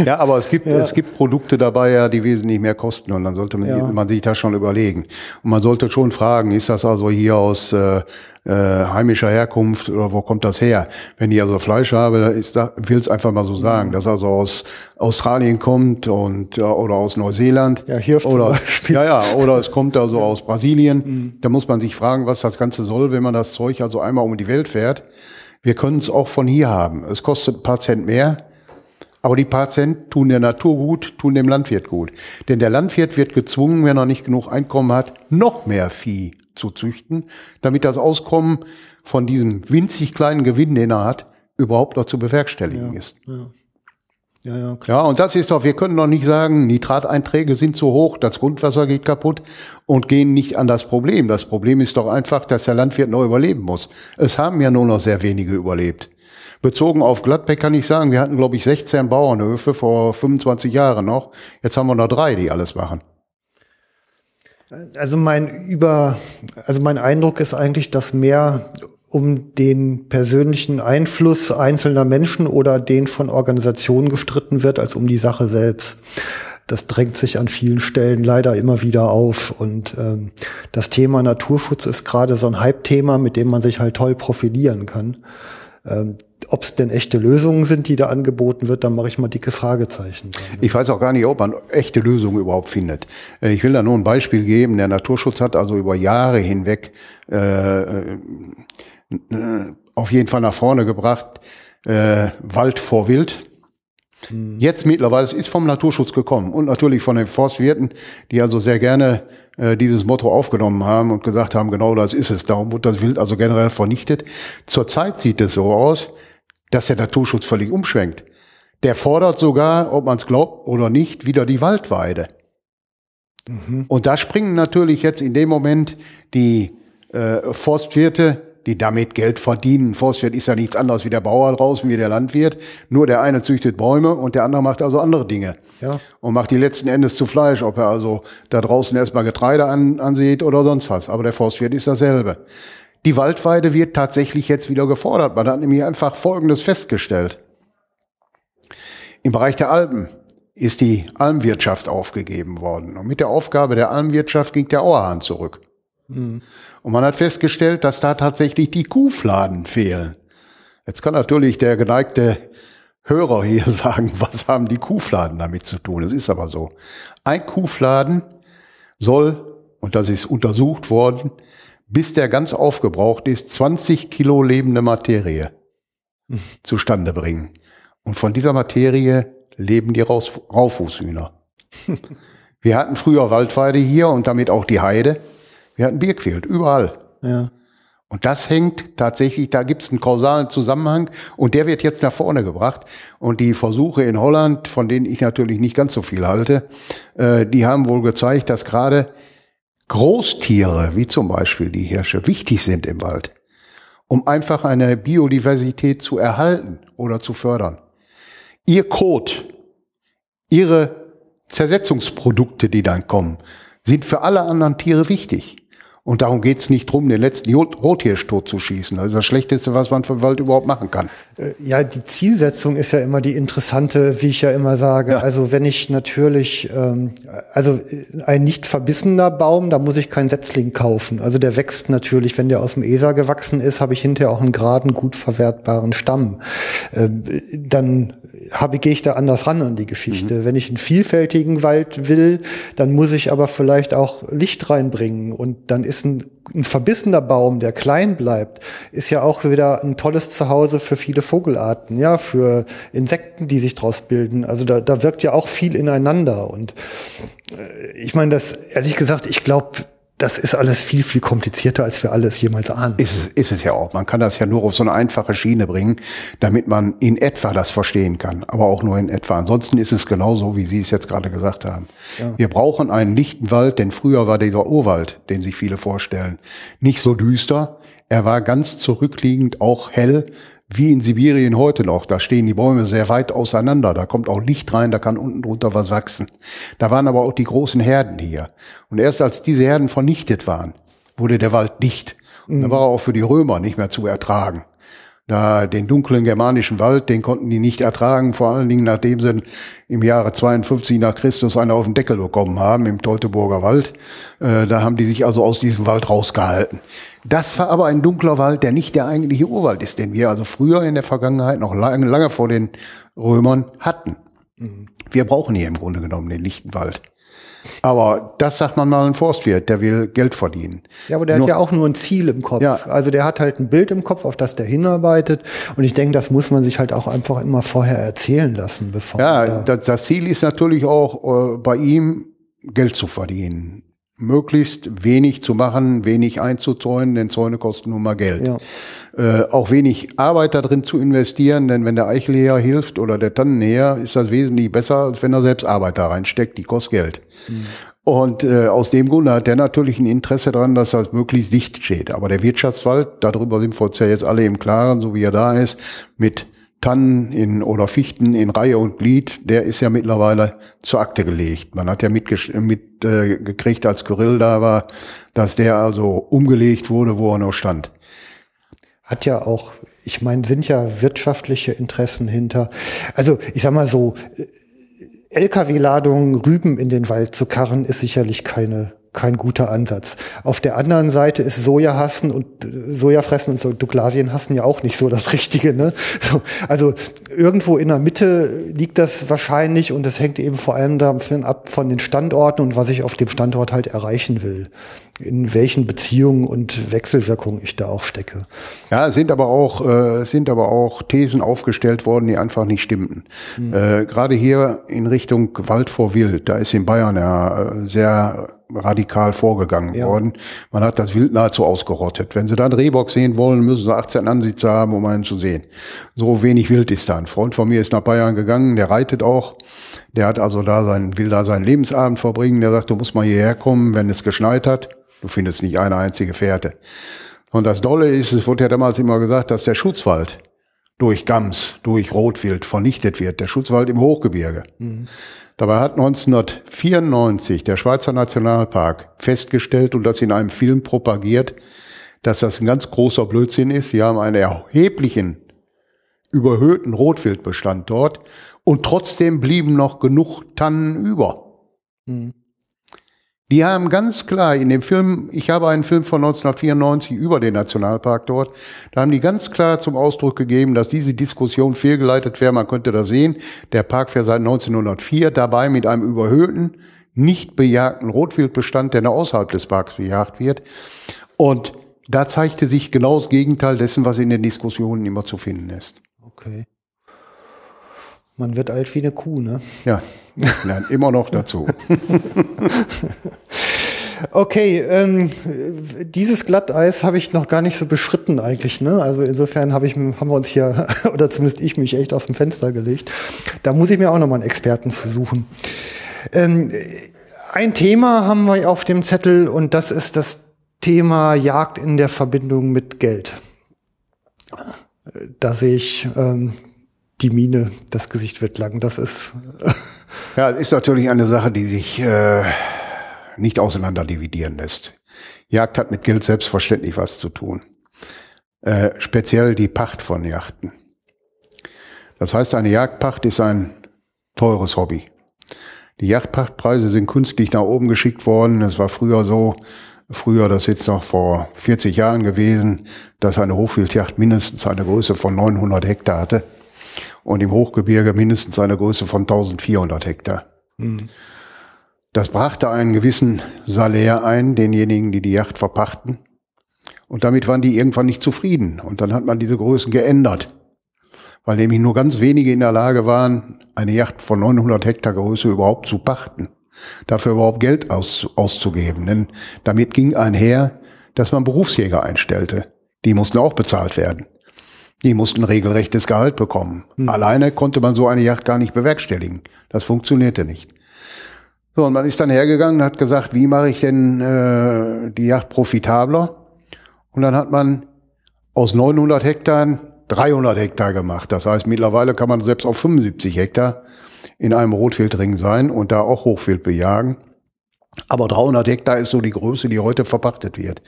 Ja, aber es gibt, ja. es gibt Produkte dabei, ja, die wesentlich mehr kosten. Und dann sollte man, ja. man sich das schon überlegen. Und man sollte schon fragen, ist das also hier aus äh, äh, heimischer Herkunft oder wo kommt das her? Wenn ich also Fleisch habe, ich will es einfach mal so sagen, dass also aus Australien kommt und äh, oder aus Neuseeland. Ja, hier oder ja ja oder es kommt also aus Brasilien. Mhm. Da muss man sich fragen, was das Ganze soll, wenn man das Zeug also einmal um die Welt fährt. Wir können es auch von hier haben. Es kostet ein paar Cent mehr, Aber die paar Cent tun der Natur gut, tun dem Landwirt gut. Denn der Landwirt wird gezwungen, wenn er nicht genug Einkommen hat, noch mehr Vieh zu züchten, damit das Auskommen von diesem winzig kleinen Gewinn, den er hat, überhaupt noch zu bewerkstelligen ja, ist. Ja. Ja, ja, klar. ja, und das ist doch, wir können doch nicht sagen, Nitrateinträge sind zu hoch, das Grundwasser geht kaputt und gehen nicht an das Problem. Das Problem ist doch einfach, dass der Landwirt noch überleben muss. Es haben ja nur noch sehr wenige überlebt. Bezogen auf Gladbeck kann ich sagen, wir hatten, glaube ich, 16 Bauernhöfe vor 25 Jahren noch. Jetzt haben wir noch drei, die alles machen. Also mein über, also mein Eindruck ist eigentlich, dass mehr um den persönlichen Einfluss einzelner Menschen oder den von Organisationen gestritten wird, als um die Sache selbst. Das drängt sich an vielen Stellen leider immer wieder auf. Und ähm, das Thema Naturschutz ist gerade so ein Hype-Thema, mit dem man sich halt toll profilieren kann. Ähm, ob es denn echte Lösungen sind, die da angeboten wird, dann mache ich mal dicke Fragezeichen. Ich weiß auch gar nicht, ob man echte Lösungen überhaupt findet. Äh, ich will da nur ein Beispiel geben. Der Naturschutz hat also über Jahre hinweg äh, äh, auf jeden Fall nach vorne gebracht, äh, Wald vor Wild. Mhm. Jetzt mittlerweile, es ist vom Naturschutz gekommen und natürlich von den Forstwirten, die also sehr gerne äh, dieses Motto aufgenommen haben und gesagt haben, genau das ist es. Darum wird das Wild also generell vernichtet. Zurzeit sieht es so aus, dass der Naturschutz völlig umschwenkt. Der fordert sogar, ob man es glaubt oder nicht, wieder die Waldweide. Mhm. Und da springen natürlich jetzt in dem Moment die äh, Forstwirte die damit Geld verdienen. Forstwirt ist ja nichts anderes wie der Bauer draußen, wie der Landwirt. Nur der eine züchtet Bäume und der andere macht also andere Dinge. Ja. Und macht die letzten Endes zu Fleisch, ob er also da draußen erstmal Getreide an, ansieht oder sonst was. Aber der Forstwirt ist dasselbe. Die Waldweide wird tatsächlich jetzt wieder gefordert. Man hat nämlich einfach Folgendes festgestellt. Im Bereich der Alpen ist die Almwirtschaft aufgegeben worden. Und mit der Aufgabe der Almwirtschaft ging der Auerhahn zurück. Mhm. Und man hat festgestellt, dass da tatsächlich die Kuhfladen fehlen. Jetzt kann natürlich der geneigte Hörer hier sagen, was haben die Kuhfladen damit zu tun? Es ist aber so. Ein Kuhfladen soll, und das ist untersucht worden, bis der ganz aufgebraucht ist, 20 Kilo lebende Materie zustande bringen. Und von dieser Materie leben die Raufußhühner. Wir hatten früher Waldweide hier und damit auch die Heide. Wir hatten Birkfeld, überall. Ja. Und das hängt tatsächlich, da gibt es einen kausalen Zusammenhang und der wird jetzt nach vorne gebracht. Und die Versuche in Holland, von denen ich natürlich nicht ganz so viel halte, äh, die haben wohl gezeigt, dass gerade Großtiere, wie zum Beispiel die Hirsche, wichtig sind im Wald, um einfach eine Biodiversität zu erhalten oder zu fördern. Ihr Kot, ihre Zersetzungsprodukte, die dann kommen, sind für alle anderen Tiere wichtig. Und darum geht's nicht drum, den letzten Rothirsch totzuschießen. Also das Schlechteste, was man für Wald überhaupt machen kann. Äh, ja, die Zielsetzung ist ja immer die interessante, wie ich ja immer sage. Ja. Also wenn ich natürlich, ähm, also ein nicht verbissener Baum, da muss ich keinen Setzling kaufen. Also der wächst natürlich, wenn der aus dem ESA gewachsen ist, habe ich hinterher auch einen geraden, gut verwertbaren Stamm. Äh, dann habe, gehe ich da anders ran an die Geschichte. Mhm. Wenn ich einen vielfältigen Wald will, dann muss ich aber vielleicht auch Licht reinbringen. Und dann ist ein, ein verbissener Baum, der klein bleibt, ist ja auch wieder ein tolles Zuhause für viele Vogelarten, ja, für Insekten, die sich draus bilden. Also da, da wirkt ja auch viel ineinander. Und äh, ich meine, das, ehrlich gesagt, ich glaube, das ist alles viel, viel komplizierter, als wir alles jemals ahnen. Ist, es, ist es ja auch. Man kann das ja nur auf so eine einfache Schiene bringen, damit man in etwa das verstehen kann. Aber auch nur in etwa. Ansonsten ist es genauso, wie Sie es jetzt gerade gesagt haben. Ja. Wir brauchen einen lichten Wald, denn früher war dieser Urwald, den sich viele vorstellen, nicht so düster. Er war ganz zurückliegend, auch hell, wie in Sibirien heute noch. Da stehen die Bäume sehr weit auseinander. Da kommt auch Licht rein, da kann unten drunter was wachsen. Da waren aber auch die großen Herden hier. Und erst als diese Herden vernichtet waren, wurde der Wald dicht. Und mhm. dann war er auch für die Römer nicht mehr zu ertragen. Da den dunklen germanischen Wald, den konnten die nicht ertragen, vor allen Dingen nachdem sie im Jahre 52 nach Christus einen auf den Deckel bekommen haben im Teutoburger Wald. Äh, da haben die sich also aus diesem Wald rausgehalten. Das war aber ein dunkler Wald, der nicht der eigentliche Urwald ist, den wir also früher in der Vergangenheit noch lange, lange vor den Römern hatten. Mhm. Wir brauchen hier im Grunde genommen den lichten Wald. Aber das sagt man mal ein Forstwirt, der will Geld verdienen. Ja, aber der Nur- hat ja auch nur ein Ziel im Kopf. Ja. Also der hat halt ein Bild im Kopf, auf das der hinarbeitet. Und ich denke, das muss man sich halt auch einfach immer vorher erzählen lassen, bevor man Ja, da das, das Ziel ist natürlich auch äh, bei ihm Geld zu verdienen. Möglichst wenig zu machen, wenig einzuzäunen, denn Zäune kosten nun mal Geld. Ja. Äh, auch wenig Arbeit da drin zu investieren, denn wenn der Eichelheer hilft oder der Tannenheer, ist das wesentlich besser, als wenn er selbst Arbeit da reinsteckt, die kostet Geld. Und äh, aus dem Grunde hat der natürlich ein Interesse daran, dass das möglichst dicht steht. Aber der Wirtschaftswald, darüber sind wir uns ja jetzt alle im Klaren, so wie er da ist, mit Tannen in, oder Fichten in Reihe und Glied, der ist ja mittlerweile zur Akte gelegt. Man hat ja mitgekriegt, mit, äh, als Kyrill da war, dass der also umgelegt wurde, wo er noch stand. hat ja auch, ich meine, sind ja wirtschaftliche Interessen hinter. Also ich sag mal so, LKW-Ladungen Rüben in den Wald zu karren, ist sicherlich keine kein guter Ansatz. Auf der anderen Seite ist Soja hassen und äh, Soja fressen und so Douglasien hassen ja auch nicht so das Richtige. Ne? So, also irgendwo in der Mitte liegt das wahrscheinlich und das hängt eben vor allem davon ab von den Standorten und was ich auf dem Standort halt erreichen will. In welchen Beziehungen und Wechselwirkungen ich da auch stecke. Ja, es sind aber auch äh, es sind aber auch Thesen aufgestellt worden, die einfach nicht stimmten. Äh, Gerade hier in Richtung Wald vor Wild, da ist in Bayern ja äh, sehr radikal vorgegangen Ja. worden. Man hat das Wild nahezu ausgerottet. Wenn Sie da einen Rehbock sehen wollen, müssen Sie 18 Ansitze haben, um einen zu sehen. So wenig Wild ist da. Ein Freund von mir ist nach Bayern gegangen, der reitet auch. Der hat also da sein, will da seinen Lebensabend verbringen. Der sagt, du musst mal hierher kommen, wenn es geschneit hat. Du findest nicht eine einzige Fährte. Und das Dolle ist, es wurde ja damals immer gesagt, dass der Schutzwald durch Gams, durch Rotwild vernichtet wird. Der Schutzwald im Hochgebirge. Dabei hat 1994 der Schweizer Nationalpark festgestellt und das in einem Film propagiert, dass das ein ganz großer Blödsinn ist. Sie haben einen erheblichen, überhöhten Rotwildbestand dort und trotzdem blieben noch genug Tannen über. Die haben ganz klar in dem Film, ich habe einen Film von 1994 über den Nationalpark dort, da haben die ganz klar zum Ausdruck gegeben, dass diese Diskussion fehlgeleitet wäre. Man könnte das sehen. Der Park wäre seit 1904 dabei mit einem überhöhten, nicht bejagten Rotwildbestand, der noch außerhalb des Parks bejagt wird. Und da zeigte sich genau das Gegenteil dessen, was in den Diskussionen immer zu finden ist. Okay. Man wird alt wie eine Kuh, ne? Ja, lernt immer noch dazu. Okay, ähm, dieses Glatteis habe ich noch gar nicht so beschritten eigentlich. Ne? Also insofern hab ich, haben wir uns hier, oder zumindest ich mich echt aus dem Fenster gelegt. Da muss ich mir auch noch mal einen Experten zu suchen. Ähm, ein Thema haben wir auf dem Zettel und das ist das Thema Jagd in der Verbindung mit Geld. Da sehe ich ähm, die Mine, das Gesicht wird lang. Das ist Ja, es ist natürlich eine Sache, die sich äh, nicht auseinander dividieren lässt. Jagd hat mit Geld selbstverständlich was zu tun. Äh, speziell die Pacht von Yachten. Das heißt, eine Jagdpacht ist ein teures Hobby. Die Yachtpachtpreise sind künstlich nach oben geschickt worden. Es war früher so, früher, das ist jetzt noch vor 40 Jahren gewesen, dass eine Hochwildjacht mindestens eine Größe von 900 Hektar hatte und im Hochgebirge mindestens eine Größe von 1400 Hektar. Das brachte einen gewissen Salär ein, denjenigen, die die Yacht verpachten. Und damit waren die irgendwann nicht zufrieden. Und dann hat man diese Größen geändert. Weil nämlich nur ganz wenige in der Lage waren, eine Yacht von 900 Hektar Größe überhaupt zu pachten. Dafür überhaupt Geld aus, auszugeben. Denn damit ging einher, dass man Berufsjäger einstellte. Die mussten auch bezahlt werden. Die mussten regelrechtes Gehalt bekommen. Alleine konnte man so eine Yacht gar nicht bewerkstelligen. Das funktionierte nicht. So, und man ist dann hergegangen und hat gesagt, wie mache ich denn äh, die Yacht profitabler? Und dann hat man aus 900 Hektar 300 Hektar gemacht. Das heißt, mittlerweile kann man selbst auf 75 Hektar in einem Rotwildring sein und da auch Hochwild bejagen. Aber 300 Hektar ist so die Größe, die heute verpachtet wird.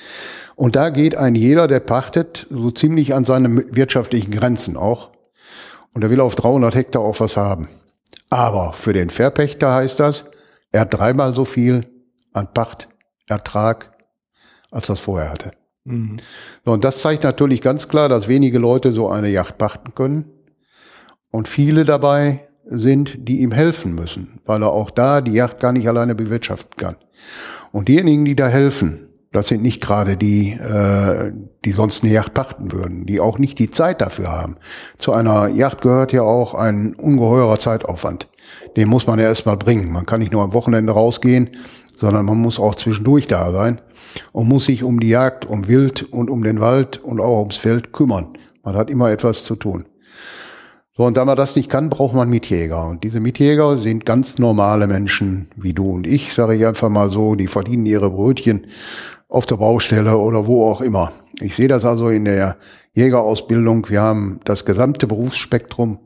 Und da geht ein jeder, der pachtet, so ziemlich an seine wirtschaftlichen Grenzen auch. Und er will auf 300 Hektar auch was haben. Aber für den Verpächter heißt das, er hat dreimal so viel an Pachtertrag, als das vorher hatte. So, und das zeigt natürlich ganz klar, dass wenige Leute so eine Yacht pachten können und viele dabei sind, die ihm helfen müssen, weil er auch da die Yacht gar nicht alleine bewirtschaften kann. Und diejenigen, die da helfen, das sind nicht gerade die, äh, die sonst eine Yacht pachten würden, die auch nicht die Zeit dafür haben. Zu einer Yacht gehört ja auch ein ungeheurer Zeitaufwand. Den muss man ja erstmal bringen. Man kann nicht nur am Wochenende rausgehen, sondern man muss auch zwischendurch da sein und muss sich um die Jagd, um Wild und um den Wald und auch ums Feld kümmern. Man hat immer etwas zu tun. So, und da man das nicht kann, braucht man Mitjäger. Und diese Mitjäger sind ganz normale Menschen wie du und ich, sage ich einfach mal so, die verdienen ihre Brötchen auf der Baustelle oder wo auch immer. Ich sehe das also in der Jägerausbildung. Wir haben das gesamte Berufsspektrum,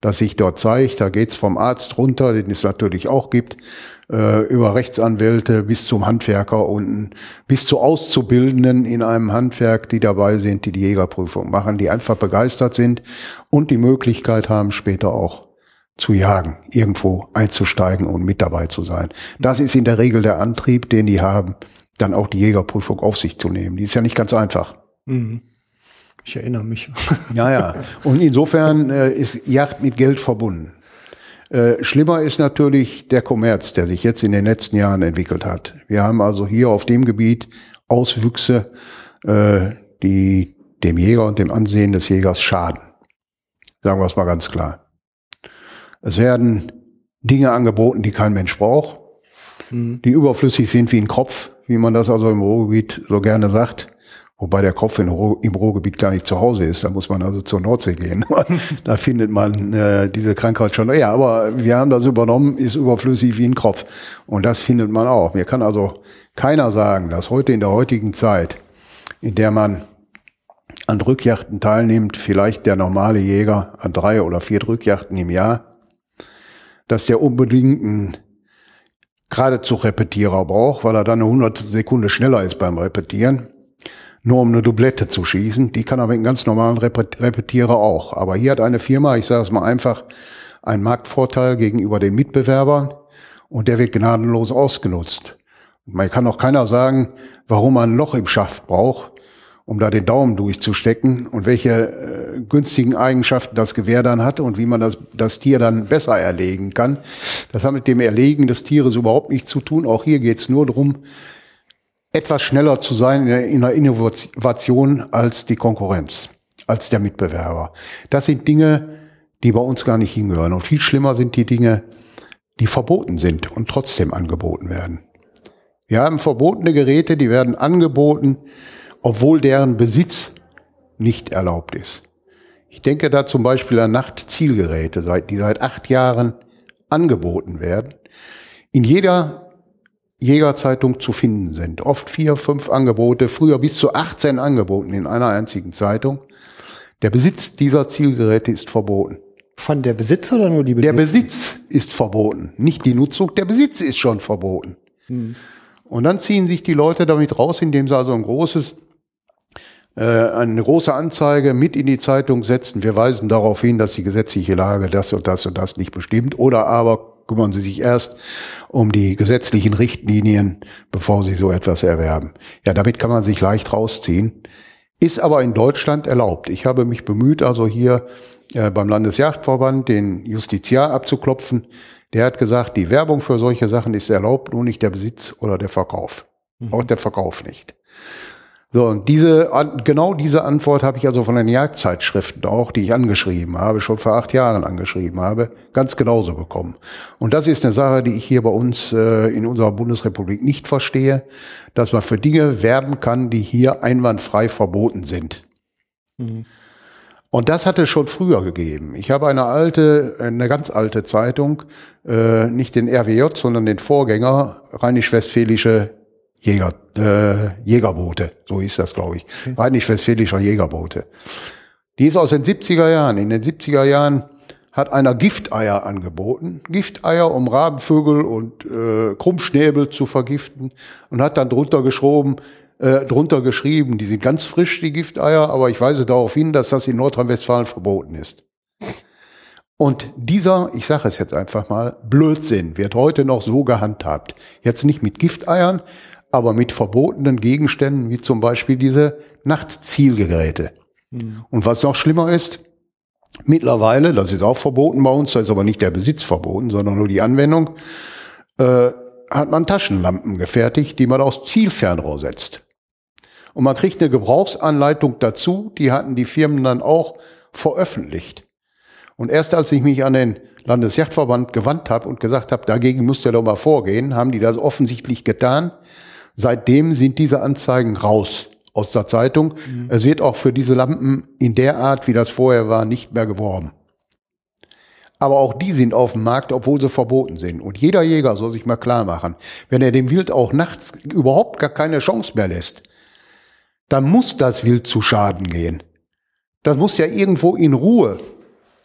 das sich dort zeigt. Da geht's vom Arzt runter, den es natürlich auch gibt, äh, über Rechtsanwälte bis zum Handwerker unten, bis zu Auszubildenden in einem Handwerk, die dabei sind, die die Jägerprüfung machen, die einfach begeistert sind und die Möglichkeit haben, später auch zu jagen, irgendwo einzusteigen und mit dabei zu sein. Das ist in der Regel der Antrieb, den die haben, dann auch die Jägerprüfung auf sich zu nehmen. Die ist ja nicht ganz einfach. Mhm. Ich erinnere mich. Ja, ja. Und insofern äh, ist Yacht mit Geld verbunden. Äh, schlimmer ist natürlich der Kommerz, der sich jetzt in den letzten Jahren entwickelt hat. Wir haben also hier auf dem Gebiet Auswüchse, äh, die dem Jäger und dem Ansehen des Jägers schaden. Sagen wir es mal ganz klar. Es werden Dinge angeboten, die kein Mensch braucht, mhm. die überflüssig sind wie ein Kopf, wie man das also im Ruhrgebiet so gerne sagt. Wobei der Kopf im Ruhrgebiet gar nicht zu Hause ist. Da muss man also zur Nordsee gehen. da findet man äh, diese Krankheit schon. Ja, aber wir haben das übernommen, ist überflüssig wie ein Kopf. Und das findet man auch. Mir kann also keiner sagen, dass heute in der heutigen Zeit, in der man an Drückjachten teilnimmt, vielleicht der normale Jäger an drei oder vier Drückjachten im Jahr, dass der unbedingt einen geradezu Repetierer braucht, weil er dann eine hundertstel Sekunde schneller ist beim Repetieren nur um eine Doublette zu schießen. Die kann aber mit einem ganz normalen Repetierer auch. Aber hier hat eine Firma, ich sage es mal einfach, einen Marktvorteil gegenüber den Mitbewerbern und der wird gnadenlos ausgenutzt. Man kann auch keiner sagen, warum man ein Loch im Schaft braucht, um da den Daumen durchzustecken und welche äh, günstigen Eigenschaften das Gewehr dann hat und wie man das, das Tier dann besser erlegen kann. Das hat mit dem Erlegen des Tieres überhaupt nichts zu tun. Auch hier geht es nur darum, etwas schneller zu sein in der Innovation als die Konkurrenz, als der Mitbewerber. Das sind Dinge, die bei uns gar nicht hingehören. Und viel schlimmer sind die Dinge, die verboten sind und trotzdem angeboten werden. Wir haben verbotene Geräte, die werden angeboten, obwohl deren Besitz nicht erlaubt ist. Ich denke da zum Beispiel an Nachtzielgeräte, die seit acht Jahren angeboten werden. In jeder Jägerzeitung zu finden sind. Oft vier, fünf Angebote, früher bis zu 18 Angeboten in einer einzigen Zeitung. Der Besitz dieser Zielgeräte ist verboten. Von der Besitzer oder nur die Besitzer? Der Besitz ist verboten, nicht die Nutzung. Der Besitz ist schon verboten. Hm. Und dann ziehen sich die Leute damit raus, indem sie also ein großes, äh, eine große Anzeige mit in die Zeitung setzen. Wir weisen darauf hin, dass die gesetzliche Lage das und das und das nicht bestimmt. Oder aber kümmern Sie sich erst um die gesetzlichen Richtlinien, bevor Sie so etwas erwerben. Ja, damit kann man sich leicht rausziehen. Ist aber in Deutschland erlaubt. Ich habe mich bemüht, also hier äh, beim Landesjagdverband den Justiziar abzuklopfen. Der hat gesagt, die Werbung für solche Sachen ist erlaubt, nur nicht der Besitz oder der Verkauf. Mhm. Auch der Verkauf nicht. So, und diese, genau diese Antwort habe ich also von den Jagdzeitschriften auch, die ich angeschrieben habe, schon vor acht Jahren angeschrieben habe, ganz genauso bekommen. Und das ist eine Sache, die ich hier bei uns äh, in unserer Bundesrepublik nicht verstehe, dass man für Dinge werben kann, die hier einwandfrei verboten sind. Mhm. Und das hat es schon früher gegeben. Ich habe eine alte, eine ganz alte Zeitung, äh, nicht den RWJ, sondern den Vorgänger, Rheinisch-Westfälische Jäger, äh, Jägerboote, so hieß das, glaube ich. Okay. Rheinisch-Westfälischer Jägerboote. Die ist aus den 70er Jahren. In den 70er Jahren hat einer Gifteier angeboten. Gifteier, um Rabenvögel und äh, Krummschnäbel zu vergiften. Und hat dann drunter geschrieben, äh, drunter geschrieben, die sind ganz frisch, die Gifteier, aber ich weise darauf hin, dass das in Nordrhein-Westfalen verboten ist. Und dieser, ich sage es jetzt einfach mal, Blödsinn wird heute noch so gehandhabt. Jetzt nicht mit Gifteiern, aber mit verbotenen Gegenständen, wie zum Beispiel diese Nachtzielgeräte. Mhm. Und was noch schlimmer ist, Mittlerweile, das ist auch verboten bei uns, da ist aber nicht der Besitz verboten, sondern nur die Anwendung, äh, hat man Taschenlampen gefertigt, die man aufs Zielfernrohr setzt. Und man kriegt eine Gebrauchsanleitung dazu, die hatten die Firmen dann auch veröffentlicht. Und erst als ich mich an den Landesjachtverband gewandt habe und gesagt habe, dagegen müsst ihr doch mal vorgehen, haben die das offensichtlich getan. Seitdem sind diese Anzeigen raus aus der Zeitung. Mhm. Es wird auch für diese Lampen in der Art, wie das vorher war, nicht mehr geworben. Aber auch die sind auf dem Markt, obwohl sie verboten sind. Und jeder Jäger soll sich mal klar machen, wenn er dem Wild auch nachts überhaupt gar keine Chance mehr lässt, dann muss das Wild zu Schaden gehen. Das muss ja irgendwo in Ruhe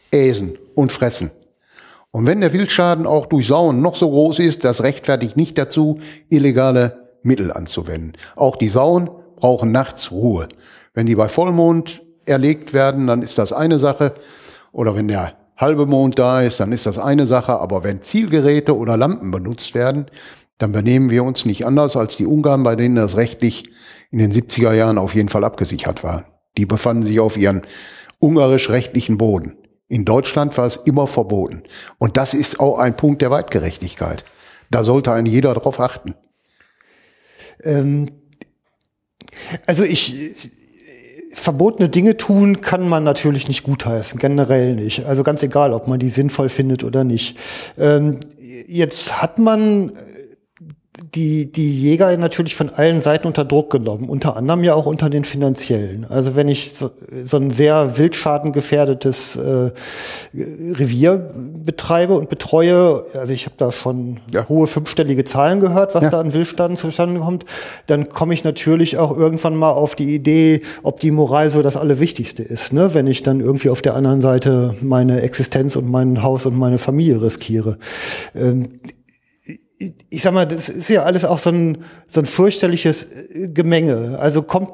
äsen und fressen. Und wenn der Wildschaden auch durch Sauen noch so groß ist, das rechtfertigt nicht dazu, illegale Mittel anzuwenden. Auch die Sauen brauchen nachts Ruhe. Wenn die bei Vollmond erlegt werden, dann ist das eine Sache. Oder wenn der halbe Mond da ist, dann ist das eine Sache. Aber wenn Zielgeräte oder Lampen benutzt werden, dann benehmen wir uns nicht anders als die Ungarn, bei denen das rechtlich in den 70er Jahren auf jeden Fall abgesichert war. Die befanden sich auf ihren ungarisch-rechtlichen Boden. In Deutschland war es immer verboten. Und das ist auch ein Punkt der Weitgerechtigkeit. Da sollte ein jeder drauf achten. Ähm, also ich, verbotene Dinge tun kann man natürlich nicht gutheißen, generell nicht. Also ganz egal, ob man die sinnvoll findet oder nicht. Ähm, jetzt hat man die, die Jäger natürlich von allen Seiten unter Druck genommen, unter anderem ja auch unter den finanziellen. Also wenn ich so, so ein sehr wildschaden-gefährdetes äh, Revier betreibe und betreue, also ich habe da schon ja. hohe fünfstellige Zahlen gehört, was ja. da an Wildschaden zustande kommt, dann komme ich natürlich auch irgendwann mal auf die Idee, ob die Moral so das Allerwichtigste ist, ne? wenn ich dann irgendwie auf der anderen Seite meine Existenz und mein Haus und meine Familie riskiere. Ähm, ich sag mal, das ist ja alles auch so ein, so ein fürchterliches äh, Gemenge. Also kommt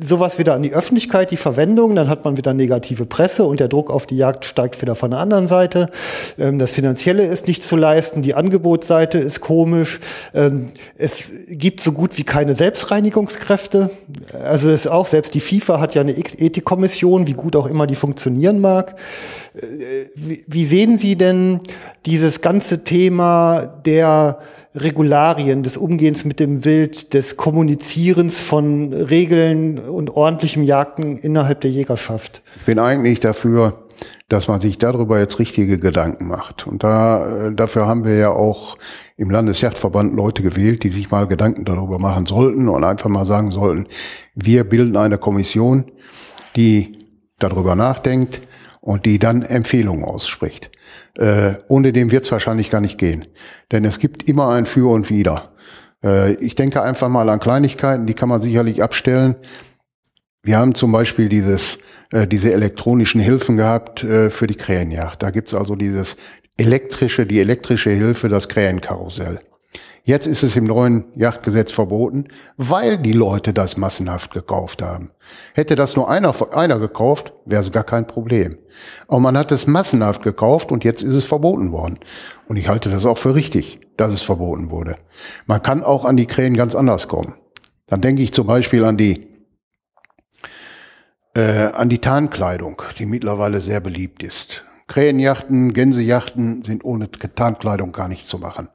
sowas wieder an die Öffentlichkeit, die Verwendung, dann hat man wieder negative Presse und der Druck auf die Jagd steigt wieder von der anderen Seite. Ähm, das Finanzielle ist nicht zu leisten, die Angebotsseite ist komisch. Ähm, es gibt so gut wie keine Selbstreinigungskräfte. Also es ist auch, selbst die FIFA hat ja eine Ethikkommission, wie gut auch immer die funktionieren mag. Äh, wie sehen Sie denn dieses ganze Thema der Regularien, des Umgehens mit dem Wild, des Kommunizierens von Regeln und ordentlichem Jagden innerhalb der Jägerschaft? Ich bin eigentlich dafür, dass man sich darüber jetzt richtige Gedanken macht. Und da, äh, dafür haben wir ja auch im Landesjagdverband Leute gewählt, die sich mal Gedanken darüber machen sollten und einfach mal sagen sollten, wir bilden eine Kommission, die darüber nachdenkt und die dann Empfehlungen ausspricht. Äh, ohne dem wird es wahrscheinlich gar nicht gehen. Denn es gibt immer ein Für und Wider. Äh, ich denke einfach mal an Kleinigkeiten, die kann man sicherlich abstellen. Wir haben zum Beispiel dieses, äh, diese elektronischen Hilfen gehabt äh, für die Krähenjagd. Da gibt's also dieses elektrische, die elektrische Hilfe, das Krähenkarussell. Jetzt ist es im neuen Yachtgesetz verboten, weil die Leute das massenhaft gekauft haben. Hätte das nur einer, einer gekauft, wäre es gar kein Problem. Aber man hat es massenhaft gekauft und jetzt ist es verboten worden. Und ich halte das auch für richtig, dass es verboten wurde. Man kann auch an die Krähen ganz anders kommen. Dann denke ich zum Beispiel an die äh, an die Tarnkleidung, die mittlerweile sehr beliebt ist. Krähenjachten, Gänsejachten sind ohne Tarnkleidung gar nicht zu machen.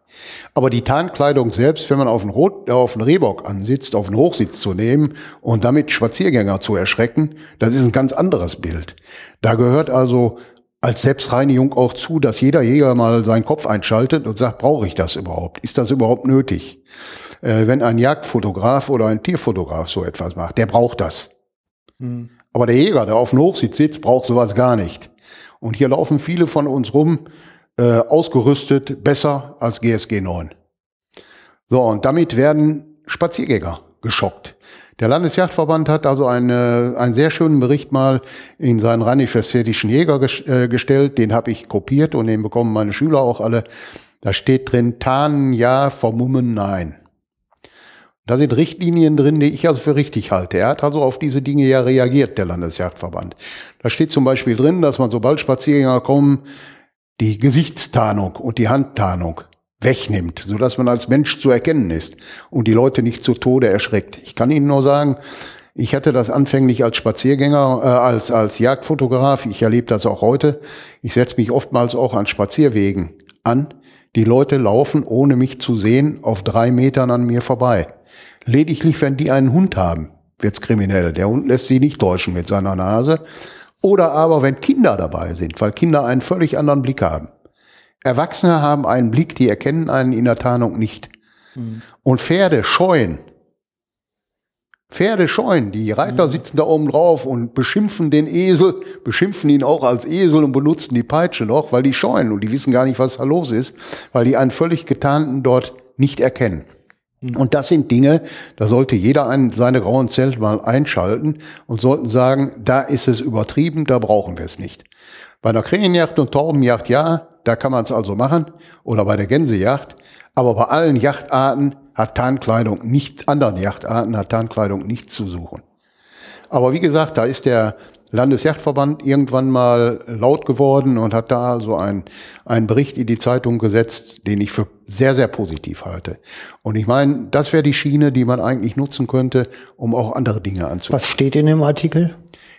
Aber die Tarnkleidung selbst, wenn man auf einen, Rot, äh, auf einen Rehbock ansitzt, auf einen Hochsitz zu nehmen und damit Spaziergänger zu erschrecken, das ist ein ganz anderes Bild. Da gehört also als Selbstreinigung auch zu, dass jeder Jäger mal seinen Kopf einschaltet und sagt, brauche ich das überhaupt? Ist das überhaupt nötig? Äh, wenn ein Jagdfotograf oder ein Tierfotograf so etwas macht, der braucht das. Mhm. Aber der Jäger, der auf dem Hochsitz sitzt, braucht sowas gar nicht. Und hier laufen viele von uns rum, äh, ausgerüstet, besser als GSG 9. So, und damit werden Spaziergänger geschockt. Der Landesjagdverband hat also eine, einen sehr schönen Bericht mal in seinen rheinland-westfälischen Jäger ges äh, gestellt. Den habe ich kopiert und den bekommen meine Schüler auch alle. Da steht drin, tarnen ja, vermummen nein. Da sind Richtlinien drin, die ich also für richtig halte. Er hat also auf diese Dinge ja reagiert, der Landesjagdverband. Da steht zum Beispiel drin, dass man sobald Spaziergänger kommen, die Gesichtstarnung und die Handtarnung wegnimmt, sodass man als Mensch zu erkennen ist und die Leute nicht zu Tode erschreckt. Ich kann Ihnen nur sagen, Ich hatte das anfänglich als Spaziergänger, äh, als, als Jagdfotograf. Ich erlebe das auch heute. Ich setze mich oftmals auch an Spazierwegen an. Die Leute laufen, ohne mich zu sehen, auf drei Metern an mir vorbei. Lediglich, wenn die einen Hund haben, wird's kriminell. Der Hund lässt sie nicht täuschen mit seiner Nase. Oder aber, wenn Kinder dabei sind, weil Kinder einen völlig anderen Blick haben. Erwachsene haben einen Blick, die erkennen einen in der Tarnung nicht. Mhm. Und Pferde scheuen Pferde scheuen. Die Reiter sitzen da oben drauf und beschimpfen den Esel, beschimpfen ihn auch als Esel und benutzen die Peitsche noch, weil die scheuen und die wissen gar nicht, was da los ist, weil die einen völlig getarnten dort nicht erkennen. Und das sind Dinge, da sollte jeder einen, seine grauen Zelt mal einschalten und sollten sagen, da ist es übertrieben, da brauchen wir es nicht. Bei einer Krähenjacht und Taubenjacht ja, da kann man es also machen. Oder bei der Gänsejacht. Aber bei allen Yachtarten hat Tarnkleidung nicht, anderen Yachtarten hat Tarnkleidung nichts zu suchen. Aber wie gesagt, da ist der Landesjachtverband irgendwann mal laut geworden und hat da so einen, einen Bericht in die Zeitung gesetzt, den ich für sehr, sehr positiv halte. Und ich meine, das wäre die Schiene, die man eigentlich nutzen könnte, um auch andere Dinge anzupassen. Was steht in dem Artikel?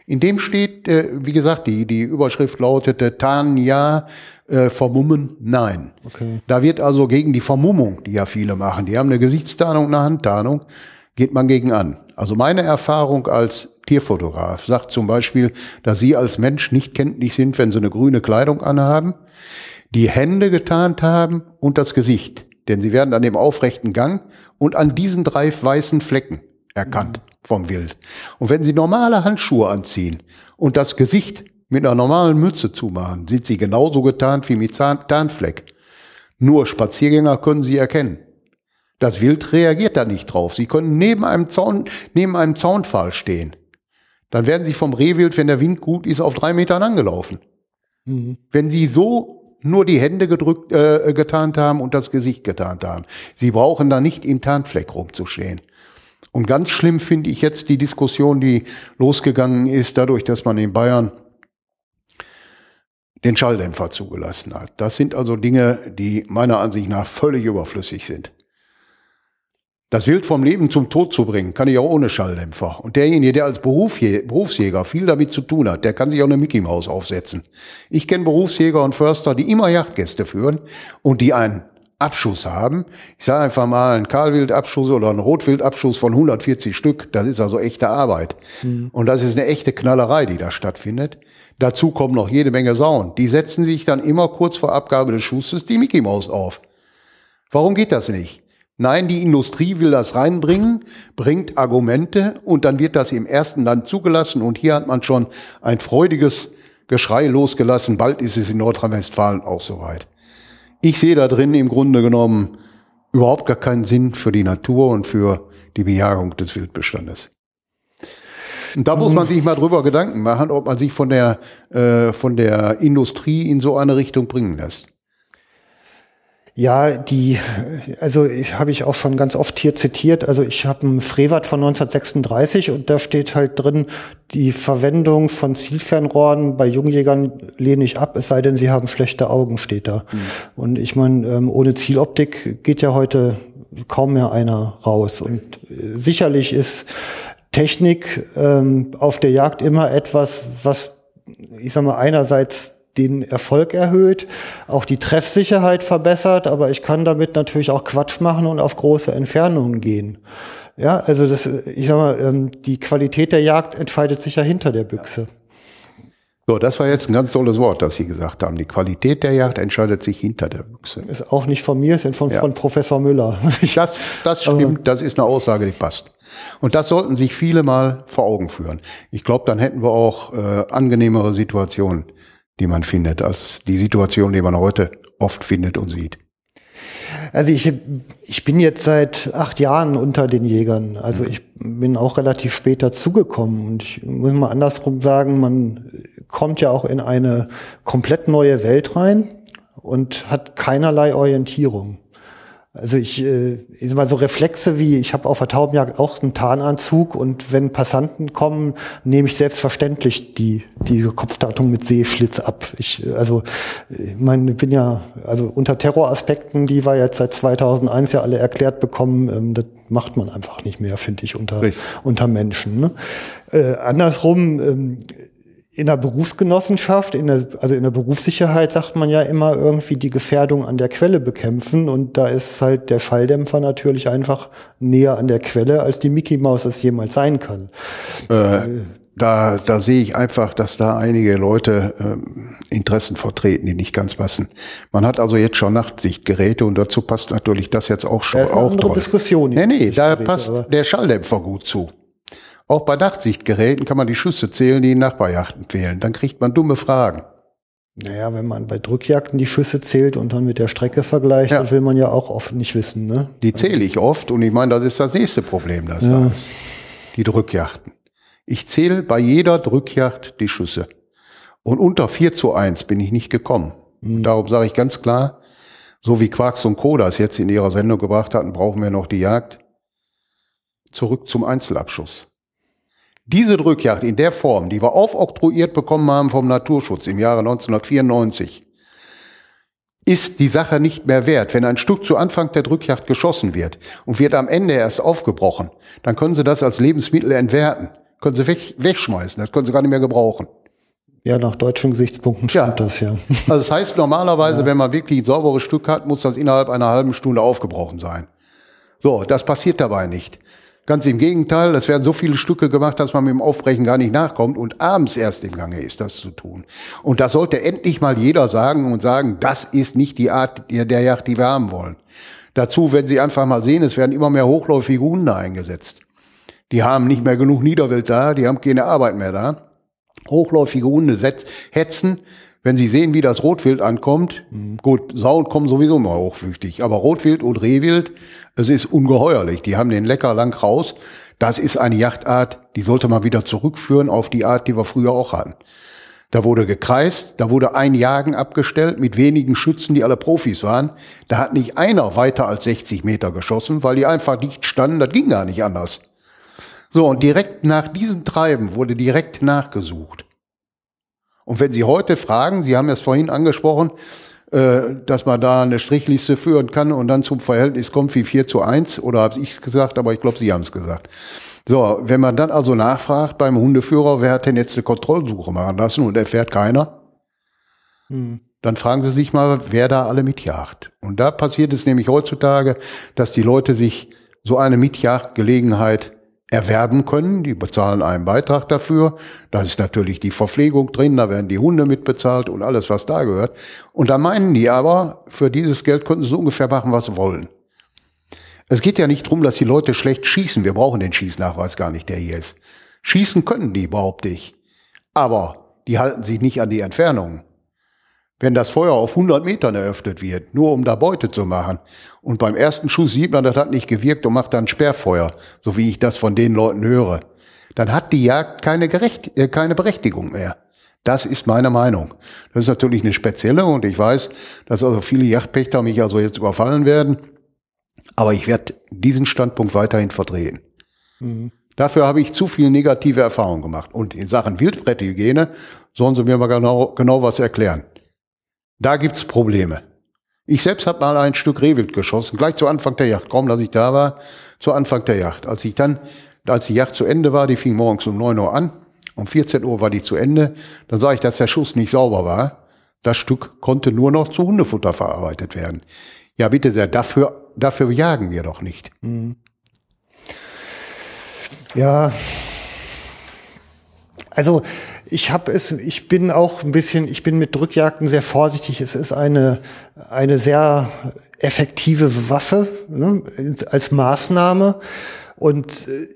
In dem steht, äh, wie gesagt, die, die Überschrift lautete Tarn ja, äh, vermummen nein. Okay. Da wird also gegen die Vermummung, die ja viele machen, die haben eine Gesichtstarnung, eine Handtarnung, geht man gegen an. Also meine Erfahrung als Tierfotograf sagt zum Beispiel, dass Sie als Mensch nicht kenntlich sind, wenn Sie eine grüne Kleidung anhaben, die Hände getarnt haben und das Gesicht. Denn Sie werden an dem aufrechten Gang und an diesen drei weißen Flecken erkannt mhm. vom Wild. Und wenn Sie normale Handschuhe anziehen und das Gesicht mit einer normalen Mütze zumachen, sind sie genauso getarnt wie mit Tarnfleck. Nur Spaziergänger können sie erkennen. Das Wild reagiert da nicht drauf. Sie können neben einem Zaun, neben einem Zaunpfahl stehen. Dann werden sie vom Rehwild, wenn der Wind gut ist, auf drei Metern angelaufen. Mhm. Wenn sie so nur die Hände gedrückt, äh, getarnt haben und das Gesicht getarnt haben. Sie brauchen da nicht im Tarnfleck rumzustehen. Und ganz schlimm finde ich jetzt die Diskussion, die losgegangen ist, dadurch, dass man in Bayern den Schalldämpfer zugelassen hat. Das sind also Dinge, die meiner Ansicht nach völlig überflüssig sind. Das Wild vom Leben zum Tod zu bringen, kann ich auch ohne Schalldämpfer. Und derjenige, der als Berufsjäger viel damit zu tun hat, der kann sich auch eine Mickey Maus aufsetzen. Ich kenne Berufsjäger und Förster, die immer Yachtgäste führen und die einen Abschuss haben. Ich sage einfach mal einen Kahlwildabschuss oder einen Rotwildabschuss von 140 Stück. Das ist also echte Arbeit. Mhm. Und das ist eine echte Knallerei, die da stattfindet. Dazu kommen noch jede Menge Sauen. Die setzen sich dann immer kurz vor Abgabe des Schusses die Mickey Maus auf. Warum geht das nicht? Nein, die Industrie will das reinbringen, bringt Argumente und dann wird das im ersten Land zugelassen und hier hat man schon ein freudiges Geschrei losgelassen. Bald ist es in Nordrhein-Westfalen auch soweit. Ich sehe da drin im Grunde genommen überhaupt gar keinen Sinn für die Natur und für die Bejagung des Wildbestandes. Und da muss man sich mal drüber Gedanken machen, ob man sich von der, äh, von der Industrie in so eine Richtung bringen lässt. Ja, die, also ich habe ich auch schon ganz oft hier zitiert. Also ich habe einen Frevert von 1936 und da steht halt drin, die Verwendung von Zielfernrohren bei Jungjägern lehne ich ab, es sei denn, sie haben schlechte Augen, steht da. Mhm. Und ich meine, ähm, ohne Zieloptik geht ja heute kaum mehr einer raus. Und äh, sicherlich ist Technik ähm, auf der Jagd immer etwas, was, ich sag mal, einerseits den Erfolg erhöht, auch die Treffsicherheit verbessert, aber ich kann damit natürlich auch Quatsch machen und auf große Entfernungen gehen. Ja, also das, ich sag mal, ähm, die Qualität der Jagd entscheidet sich ja hinter der Büchse. So, das war jetzt ein ganz tolles Wort, das Sie gesagt haben. Die Qualität der Jagd entscheidet sich hinter der Büchse. Ist auch nicht von mir, ist von, ja. von Professor Müller. Das, das stimmt, das ist eine Aussage, die passt. Und das sollten sich viele mal vor Augen führen. Ich glaube, dann hätten wir auch äh, angenehmere Situationen, die man findet, als die Situation, die man heute oft findet und sieht. Also ich, ich bin jetzt seit acht Jahren unter den Jägern. Also mhm. ich bin auch relativ spät dazugekommen. Und ich muss mal andersrum sagen, man kommt ja auch in eine komplett neue Welt rein und hat keinerlei Orientierung. Also ich, äh, ich sag mal so Reflexe wie, ich habe auf der Taubenjagd auch einen Tarnanzug und wenn Passanten kommen, nehme ich selbstverständlich die, die Kopfdatung mit Seeschlitz ab. Ich, also, ich meine, ich bin ja, also unter Terroraspekten, die wir jetzt seit 2001 ja alle erklärt bekommen, ähm, das macht man einfach nicht mehr, finde ich, unter, unter Menschen. Ne? Äh, andersrum, ähm, in der Berufsgenossenschaft, in der, also in der Berufssicherheit sagt man ja immer irgendwie die Gefährdung an der Quelle bekämpfen und da ist halt der Schalldämpfer natürlich einfach näher an der Quelle, als die Mickey Maus es jemals sein kann. Äh, da, da sehe ich einfach, dass da einige Leute ähm, Interessen vertreten, die nicht ganz passen. Man hat also jetzt schon Nachtsichtgeräte und dazu passt natürlich das jetzt auch schon. Das ist eine auch andere toll. Diskussion. Nee, nee, da passt aber- der Schalldämpfer gut zu. Auch bei Nachtsichtgeräten kann man die Schüsse zählen, die in Nachbarjachten fehlen. Dann kriegt man dumme Fragen. Naja, wenn man bei Drückjagden die Schüsse zählt und dann mit der Strecke vergleicht, Ja. das will man ja auch oft nicht wissen, ne? Die zähle ich oft und ich meine, das ist das nächste Problem, das da ist. Die Drückjachten. Ich zähle bei jeder Drückjacht die Schüsse. Und unter 4 zu 1 bin ich nicht gekommen. Und darum sage ich ganz klar, so wie Quarks und Co. das jetzt in ihrer Sendung gebracht hatten, brauchen wir noch die Jagd. Zurück zum Einzelabschuss. Diese Drückjagd in der Form, die wir aufoktroyiert bekommen haben vom Naturschutz im Jahre 1994, ist die Sache nicht mehr wert. Wenn ein Stück zu Anfang der Drückjagd geschossen wird und wird am Ende erst aufgebrochen, dann können Sie das als Lebensmittel entwerten. Können Sie weg, wegschmeißen, das können Sie gar nicht mehr gebrauchen. Ja, nach deutschen Gesichtspunkten Ja. stimmt das ja. Also das heißt normalerweise, wenn man wirklich ein sauberes Stück hat, muss das innerhalb einer halben Stunde aufgebrochen sein. So, das passiert dabei nicht. Ganz im Gegenteil, es werden so viele Stücke gemacht, dass man mit dem Aufbrechen gar nicht nachkommt und abends erst im Gange ist, das zu tun. Und das sollte endlich mal jeder sagen und sagen, das ist nicht die Art der, Jagd, die wir haben wollen. Dazu, wenn Sie einfach mal sehen, es werden immer mehr hochläufige Hunde eingesetzt. Die haben nicht mehr genug Niederwild da, die haben keine Arbeit mehr da. Hochläufige Hunde setz, hetzen, wenn sie sehen, wie das Rotwild ankommt. Gut, Sauen kommen sowieso immer hochflüchtig, aber Rotwild und Rehwild, es ist ungeheuerlich. Die haben den lecker lang raus. Das ist eine Jachtart, die sollte man wieder zurückführen auf die Art, die wir früher auch hatten. Da wurde gekreist, da wurde ein Jagen abgestellt mit wenigen Schützen, die alle Profis waren. Da hat nicht einer weiter als 60 Meter geschossen, weil die einfach dicht standen, das ging gar nicht anders. So, und direkt nach diesem Treiben wurde direkt nachgesucht. Und wenn Sie heute fragen, Sie haben es vorhin angesprochen, äh, dass man da eine Strichliste führen kann und dann zum Verhältnis kommt wie 4 zu 1, oder habe ich es gesagt, aber ich glaube, Sie haben es gesagt. So, wenn man dann also nachfragt beim Hundeführer, wer hat denn jetzt eine Kontrollsuche machen lassen und erfährt keiner, dann fragen Sie sich mal, wer da alle mitjagt. Und da passiert es nämlich heutzutage, dass die Leute sich so eine Mitjagdgelegenheit erwerben können. Die bezahlen einen Beitrag dafür. Da ist natürlich die Verpflegung drin, da werden die Hunde mitbezahlt und alles, was da gehört. Und da meinen die aber, für dieses Geld könnten sie ungefähr machen, was sie wollen. Es geht ja nicht drum, dass die Leute schlecht schießen. Wir brauchen den Schießnachweis gar nicht, der hier ist. Schießen können die, behaupte ich. Aber die halten sich nicht an die Entfernung. Wenn das Feuer auf 100 Metern eröffnet wird, nur um da Beute zu machen, und beim ersten Schuss sieht man, das hat nicht gewirkt und macht dann Sperrfeuer, so wie ich das von den Leuten höre, dann hat die Jagd keine, Gerecht äh, keine Berechtigung mehr. Das ist meine Meinung. Das ist natürlich eine spezielle und ich weiß, dass also viele Jagdpächter mich also jetzt überfallen werden. Aber ich werde diesen Standpunkt weiterhin vertreten. Dafür habe ich zu viel negative Erfahrungen gemacht. Und in Sachen Wildbretthygiene sollen Sie mir mal genau, genau was erklären. Da gibt's Probleme. Ich selbst habe mal ein Stück Rehwild geschossen, gleich zu Anfang der Yacht, kaum dass ich da war, zu Anfang der Yacht. Als ich dann, als die Yacht zu Ende war, die fing morgens um 9 Uhr an, um 14 Uhr war die zu Ende, dann sah ich, dass der Schuss nicht sauber war. Das Stück konnte nur noch zu Hundefutter verarbeitet werden. Ja, bitte sehr, dafür, dafür jagen wir doch nicht. Ja. Also ich habe es, ich bin auch ein bisschen, ich bin mit Drückjagden sehr vorsichtig. Es ist eine eine sehr effektive Waffe ne, als Maßnahme und äh,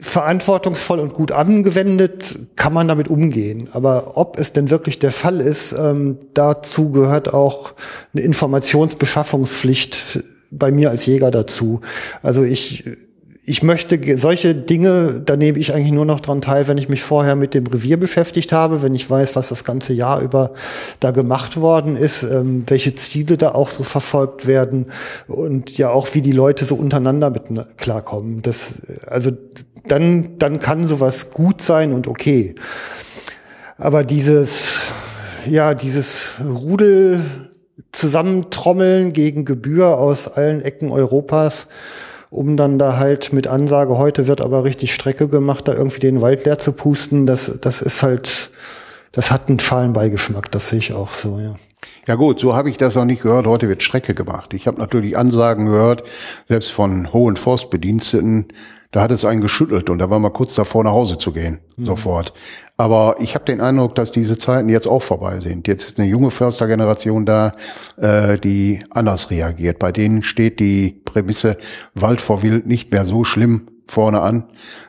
verantwortungsvoll und gut angewendet kann man damit umgehen. Aber ob es denn wirklich der Fall ist, ähm, dazu gehört auch eine Informationsbeschaffungspflicht bei mir als Jäger dazu. Also ich ich möchte solche Dinge, da nehme ich eigentlich nur noch dran teil, wenn ich mich vorher mit dem Revier beschäftigt habe, wenn ich weiß, was das ganze Jahr über da gemacht worden ist, ähm, welche Ziele da auch so verfolgt werden und ja auch, wie die Leute so untereinander mit klarkommen. Das, also dann, dann kann sowas gut sein und okay. Aber dieses, ja, dieses Rudel zusammentrommeln gegen Gebühr aus allen Ecken Europas, um dann da halt mit Ansage, heute wird aber richtig Strecke gemacht, da irgendwie den Wald leer zu pusten, das, das ist halt, das hat einen fahlen Beigeschmack, das sehe ich auch so, ja. Ja gut, so habe ich das noch nicht gehört. Heute wird Strecke gemacht. Ich habe natürlich Ansagen gehört, selbst von hohen Forstbediensteten, da hat es einen geschüttelt und da war mal kurz davor, nach Hause zu gehen, mhm. sofort. Aber ich habe den Eindruck, dass diese Zeiten jetzt auch vorbei sind. Jetzt ist eine junge Förstergeneration da, äh, die anders reagiert. Bei denen steht die Prämisse Wald vor Wild nicht mehr so schlimm vorne an,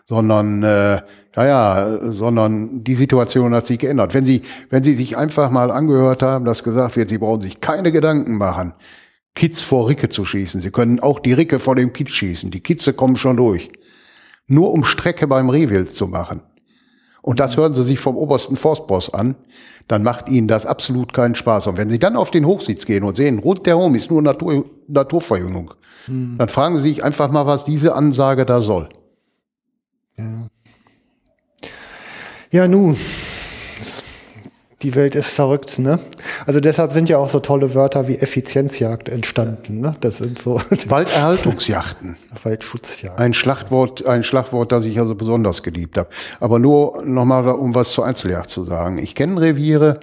sondern äh, ja, ja, sondern die Situation hat sich geändert. Wenn Sie, wenn Sie sich einfach mal angehört haben, dass gesagt wird, Sie brauchen sich keine Gedanken machen, Kids vor Ricke zu schießen. Sie können auch die Ricke vor dem Kids schießen. Die Kitze kommen schon durch nur um Strecke beim Rehwild zu machen. Und das hören Sie sich vom obersten Forstboss an, dann macht Ihnen das absolut keinen Spaß. Und wenn Sie dann auf den Hochsitz gehen und sehen, rundherum ist nur Natur, Naturverjüngung, hm. dann fragen Sie sich einfach mal, was diese Ansage da soll. Ja, ja nun, die Welt ist verrückt, ne? Also deshalb sind ja auch so tolle Wörter wie Effizienzjagd entstanden, ne? Das sind so Walderhaltungsjachten. Waldschutzjagd. Ein Schlachtwort, ein Schlachtwort, das ich also besonders geliebt habe. Aber nur nochmal, um was zur Einzeljagd zu sagen. Ich kenne Reviere,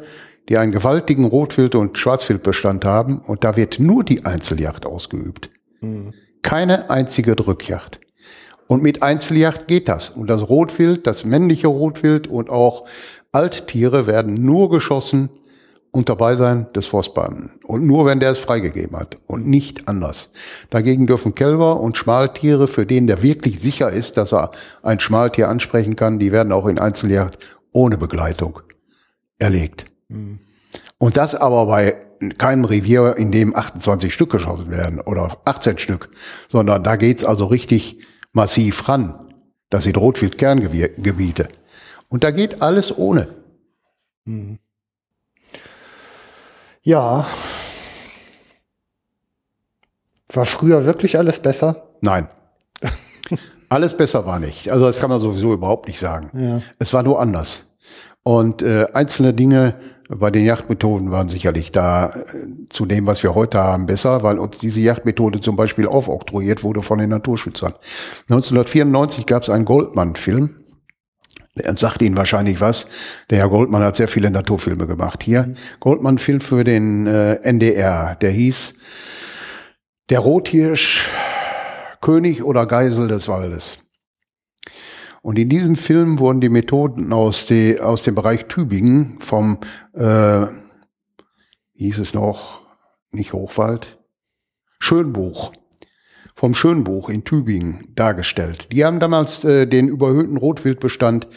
die einen gewaltigen Rotwild- und Schwarzwildbestand haben und da wird nur die Einzeljagd ausgeübt. Hm. Keine einzige Drückjagd. Und mit Einzeljacht geht das. Und das Rotwild, das männliche Rotwild und auch Alttiere werden nur geschossen unter Beisein des Forstbeamten. Und nur, wenn der es freigegeben hat. Und nicht anders. Dagegen dürfen Kälber und Schmaltiere, für den der wirklich sicher ist, dass er ein Schmaltier ansprechen kann, die werden auch in Einzeljagd ohne Begleitung erlegt. Mhm. Und das aber bei keinem Revier, in dem 28 Stück geschossen werden oder 18 Stück, sondern da geht's also richtig massiv ran. Das sind Rotwild-Kerngebiete. Und da geht alles ohne. Hm. Ja. War früher wirklich alles besser? Nein. alles besser war nicht. Also das kann man sowieso überhaupt nicht sagen. Ja. Es war nur anders. Und äh, einzelne Dinge bei den Yachtmethoden waren sicherlich da äh, zu dem, was wir heute haben, besser, weil uns diese Yachtmethode zum Beispiel aufoktroyiert wurde von den Naturschützern. 1994 gab es einen Goldmann-Film, er sagt Ihnen wahrscheinlich was. Der Herr Goldmann hat sehr viele Naturfilme gemacht. Hier, mhm. Goldmann-Film für den äh, NDR. Der hieß Der Rothirsch, König oder Geisel des Waldes. Und in diesem Film wurden die Methoden aus, die, aus dem Bereich Tübingen vom, äh, wie hieß es noch, nicht Hochwald, Schönbuch vom Schönbuch in Tübingen dargestellt. Die haben damals äh, den überhöhten Rotwildbestand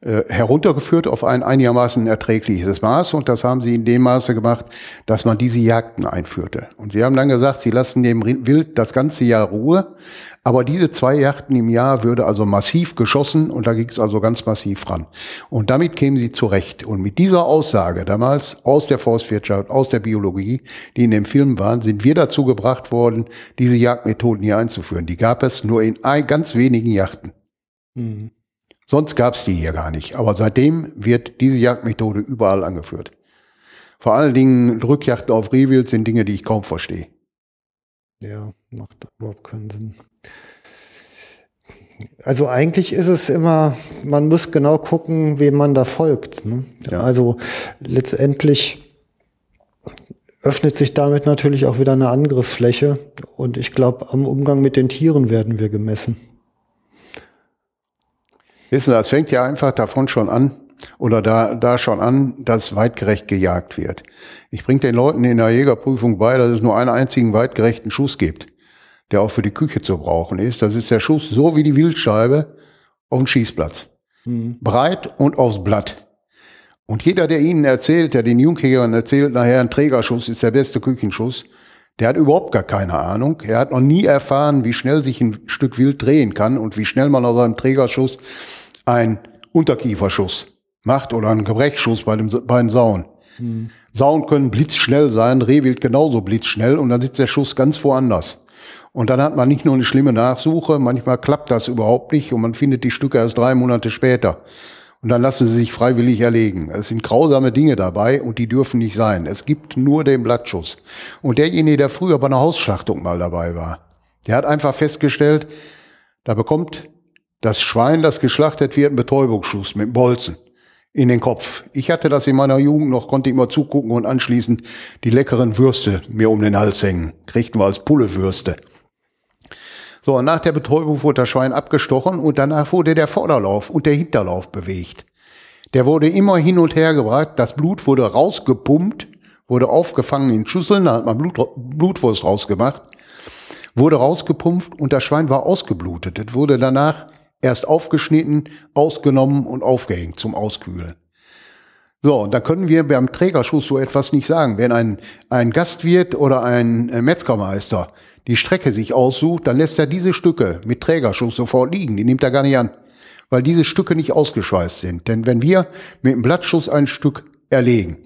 äh, heruntergeführt auf ein einigermaßen erträgliches Maß und das haben sie in dem Maße gemacht, dass man diese Jagden einführte. Und sie haben dann gesagt, sie lassen dem Wild das ganze Jahr Ruhe, aber diese zwei Yachten im Jahr würde also massiv geschossen und da ging es also ganz massiv ran. Und damit kämen sie zurecht. Und mit dieser Aussage damals aus der Forstwirtschaft, aus der Biologie, die in dem Film waren, sind wir dazu gebracht worden, diese Jagdmethoden hier einzuführen. Die gab es nur in ein, ganz wenigen Yachten. Mhm. Sonst gab es die hier gar nicht. Aber seitdem wird diese Jagdmethode überall angeführt. Vor allen Dingen Drückjachten auf Rehwild sind Dinge, die ich kaum verstehe. Ja, macht überhaupt keinen Sinn. Also eigentlich ist es immer, man muss genau gucken, wem man da folgt. Ne? Ja. Also letztendlich öffnet sich damit natürlich auch wieder eine Angriffsfläche. Und ich glaube, am Umgang mit den Tieren werden wir gemessen. Wissen Sie, das fängt ja einfach davon schon an, oder da, da schon an, dass weitgerecht gejagt wird. Ich bringe den Leuten in der Jägerprüfung bei, dass es nur einen einzigen weitgerechten Schuss gibt, der auch für die Küche zu brauchen ist. Das ist der Schuss so wie die Wildscheibe auf dem Schießplatz. Mhm. Breit und aufs Blatt. Und jeder, der Ihnen erzählt, der den Jungjägern erzählt, nachher ein Trägerschuss ist der beste Küchenschuss, Der hat überhaupt gar keine Ahnung. Er hat noch nie erfahren, wie schnell sich ein Stück Wild drehen kann und wie schnell man aus einem Trägerschuss einen Unterkieferschuss macht oder einen Gebrechschuss bei dem bei einem Sauen. Hm. Sauen können blitzschnell sein, Rehwild genauso blitzschnell und dann sitzt der Schuss ganz woanders. Und dann hat man nicht nur eine schlimme Nachsuche, manchmal klappt das überhaupt nicht und man findet die Stücke erst drei Monate später. Und dann lassen sie sich freiwillig erlegen. Es sind grausame Dinge dabei und die dürfen nicht sein. Es gibt nur den Blattschuss. Und derjenige, der früher bei einer Hausschlachtung mal dabei war, der hat einfach festgestellt, da bekommt das Schwein, das geschlachtet wird, einen Betäubungsschuss mit Bolzen in den Kopf. Ich hatte das in meiner Jugend noch, konnte immer zugucken und anschließend die leckeren Würste mir um den Hals hängen. Kriegten wir als Pullewürste. So, und nach der Betäubung wurde das Schwein abgestochen und danach wurde der Vorderlauf und der Hinterlauf bewegt. Der wurde immer hin und her gebracht, das Blut wurde rausgepumpt, wurde aufgefangen in Schüsseln, da hat man Blut, Blutwurst rausgemacht, wurde rausgepumpt und das Schwein war ausgeblutet. Es wurde danach erst aufgeschnitten, ausgenommen und aufgehängt zum Auskühlen. So, da können wir beim Trägerschuss so etwas nicht sagen. Wenn ein, ein Gastwirt oder ein äh, Metzgermeister die Strecke sich aussucht, dann lässt er diese Stücke mit Trägerschuss sofort liegen. Die nimmt er gar nicht an, weil diese Stücke nicht ausgeschweißt sind. Denn wenn wir mit dem Blattschuss ein Stück erlegen,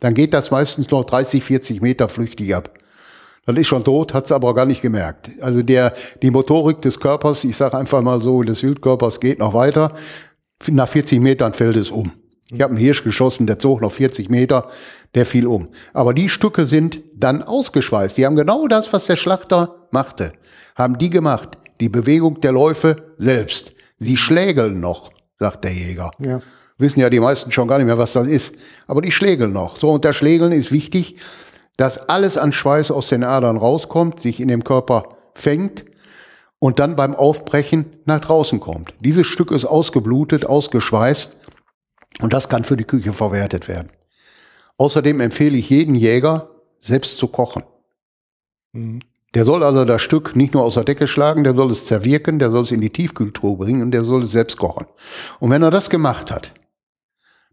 dann geht das meistens noch 30, 40 Meter flüchtig ab. Das ist schon tot, hat es aber gar nicht gemerkt. Also der, die Motorik des Körpers, ich sage einfach mal so, des Wildkörpers geht noch weiter. Nach 40 Metern fällt es um. Ich habe einen Hirsch geschossen, der zog noch 40 Meter, der fiel um. Aber die Stücke sind dann ausgeschweißt. Die haben genau das, was der Schlachter machte. Haben die gemacht. Die Bewegung der Läufe selbst. Sie schlägeln noch, sagt der Jäger. Ja. Wissen ja die meisten schon gar nicht mehr, was das ist. Aber die schlägeln noch. So, und der Schlägeln ist wichtig, dass alles an Schweiß aus den Adern rauskommt, sich in dem Körper fängt und dann beim Aufbrechen nach draußen kommt. Dieses Stück ist ausgeblutet, ausgeschweißt und das kann für die Küche verwertet werden. Außerdem empfehle ich jeden Jäger, selbst zu kochen. Mhm. Der soll also das Stück nicht nur aus der Decke schlagen, der soll es zerwirken, der soll es in die Tiefkühltruhe bringen und der soll es selbst kochen. Und wenn er das gemacht hat,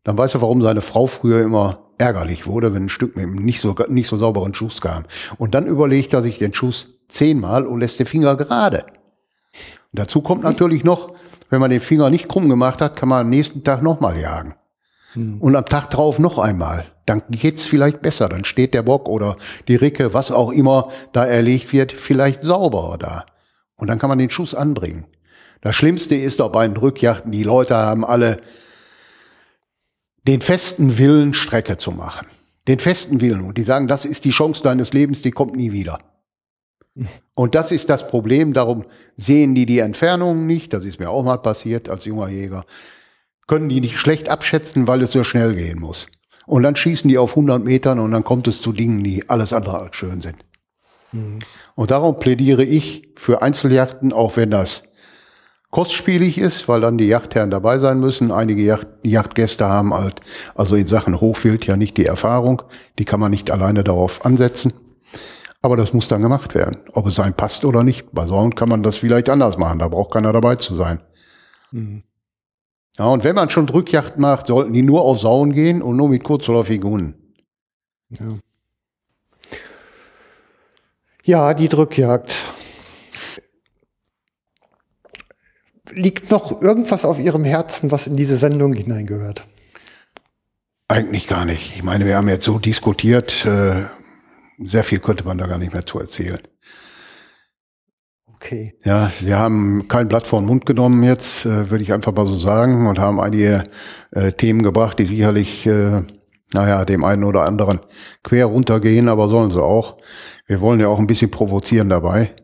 dann weiß er, warum seine Frau früher immer ärgerlich wurde, wenn ein Stück mit einem nicht so, nicht so sauberen Schuss kam. Und dann überlegt er sich den Schuss zehnmal und lässt den Finger gerade. Und dazu kommt natürlich noch, wenn man den Finger nicht krumm gemacht hat, kann man am nächsten Tag nochmal jagen. Hm. Und am Tag drauf noch einmal. Dann geht's vielleicht besser. Dann steht der Bock oder die Ricke, was auch immer da erlegt wird, vielleicht sauberer da. Und dann kann man den Schuss anbringen. Das Schlimmste ist doch bei den Drückjachten, die Leute haben alle den festen Willen, Strecke zu machen. Den festen Willen. Und die sagen, das ist die Chance deines Lebens, die kommt nie wieder. Und das ist das Problem. Darum sehen die die Entfernungen nicht. Das ist mir auch mal passiert als junger Jäger. Können die nicht schlecht abschätzen, weil es so schnell gehen muss. Und dann schießen die auf 100 Metern und dann kommt es zu Dingen, die alles andere als schön sind. Mhm. Und darum plädiere ich für Einzeljachten, auch wenn das kostspielig ist, weil dann die Yachtherren dabei sein müssen. Einige Yacht Yachtgäste haben halt, also in Sachen Hochwild ja nicht die Erfahrung. Die kann man nicht alleine darauf ansetzen. Aber das muss dann gemacht werden. Ob es einem passt oder nicht. Bei Sauen kann man das vielleicht anders machen. Da braucht keiner dabei zu sein. Mhm. Ja, und wenn man schon Drückjacht macht, sollten die nur auf Sauen gehen und nur mit kurzläufigen Hunden. Ja. ja, die Drückjagd. Liegt noch irgendwas auf Ihrem Herzen, was in diese Sendung hineingehört? Eigentlich gar nicht. Ich meine, wir haben jetzt so diskutiert, äh, sehr viel könnte man da gar nicht mehr zu erzählen. Okay. Ja, wir haben kein Blatt vor den Mund genommen jetzt, äh, würde ich einfach mal so sagen, und haben einige äh, Themen gebracht, die sicherlich, äh, naja, dem einen oder anderen quer runtergehen, aber sollen sie auch. Wir wollen ja auch ein bisschen provozieren dabei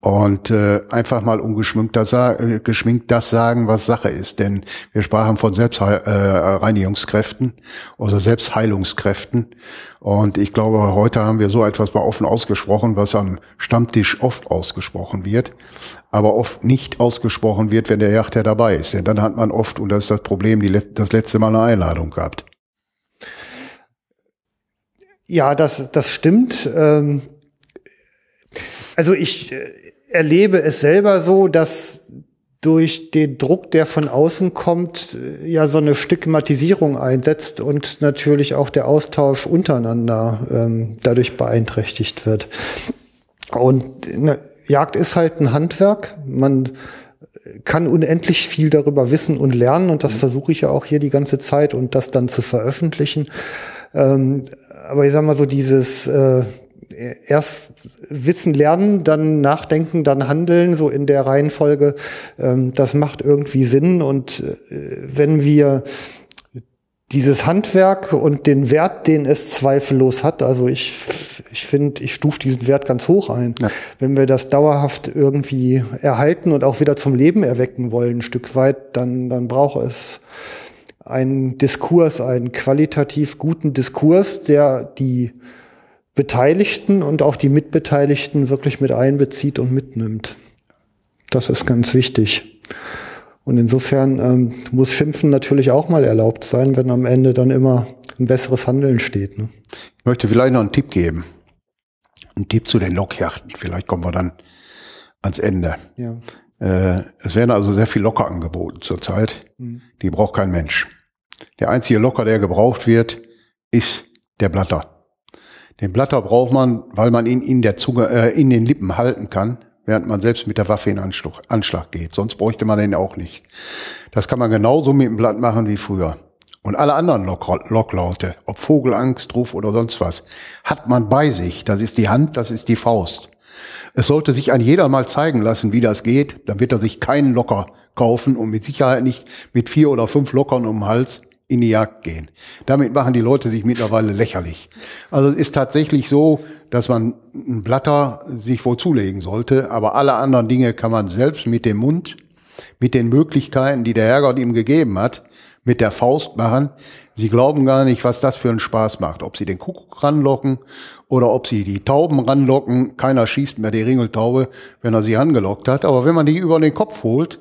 und äh, einfach mal ungeschminkt das, äh, geschminkt das sagen, was Sache ist. Denn wir sprachen von Selbstreinigungskräften oder Selbstheilungskräften. Und ich glaube, heute haben wir so etwas mal offen ausgesprochen, was am Stammtisch oft ausgesprochen wird, aber oft nicht ausgesprochen wird, wenn der Yachter dabei ist. Denn dann hat man oft, und das ist das Problem, die, das letzte Mal eine Einladung gehabt. Ja, das, das stimmt. Ähm also ich äh, erlebe es selber so, dass durch den Druck, der von außen kommt, ja so eine Stigmatisierung einsetzt und natürlich auch der Austausch untereinander ähm, dadurch beeinträchtigt wird. Und ne, Jagd ist halt ein Handwerk. Man kann unendlich viel darüber wissen und lernen und das versuche ich ja auch hier die ganze Zeit und das dann zu veröffentlichen. Ähm, aber ich sag mal so dieses äh, erst Wissen lernen, dann nachdenken, dann handeln, so in der Reihenfolge. Ähm, das macht irgendwie Sinn. Und äh, wenn wir dieses Handwerk und den Wert, den es zweifellos hat, also ich, ich finde, ich stufe diesen Wert ganz hoch ein. Ja. Wenn wir das dauerhaft irgendwie erhalten und auch wieder zum Leben erwecken wollen, ein Stück weit, dann, dann braucht es einen Diskurs, einen qualitativ guten Diskurs, der die Beteiligten und auch die Mitbeteiligten wirklich mit einbezieht und mitnimmt. Das ist ganz wichtig. Und insofern ähm, muss Schimpfen natürlich auch mal erlaubt sein, wenn am Ende dann immer ein besseres Handeln steht. Ne? Ich möchte vielleicht noch einen Tipp geben. Ein Tipp zu den Lokjachten. Vielleicht kommen wir dann ans Ende. Ja. Äh, es werden also sehr viel Locker angeboten zurzeit. Mhm. Die braucht kein Mensch. Der einzige Locker, der gebraucht wird, ist der Blatter. Den Blatter braucht man, weil man ihn in der Zunge, äh, in den Lippen halten kann, während man selbst mit der Waffe in Anschlag, Anschlag geht. Sonst bräuchte man den auch nicht. Das kann man genauso mit dem Blatt machen wie früher. Und alle anderen Lock Locklaute, ob Vogelangst, Ruf oder sonst was, hat man bei sich. Das ist die Hand, das ist die Faust. Es sollte sich ein jeder mal zeigen lassen, wie das geht. Dann wird er sich keinen Locker kaufen und mit Sicherheit nicht mit vier oder fünf Lockern um den Hals in die Jagd gehen. Damit machen die Leute sich mittlerweile lächerlich. Also es ist tatsächlich so, dass man ein Blatter sich wohl zulegen sollte, aber alle anderen Dinge kann man selbst mit dem Mund, mit den Möglichkeiten, die der Herrgott ihm gegeben hat, mit der Faust machen. Sie glauben gar nicht, was das für einen Spaß macht. Ob sie den Kuckuck ranlocken oder ob sie die Tauben ranlocken. Keiner schießt mehr die Ringeltaube, wenn er sie angelockt hat. Aber wenn man die über den Kopf holt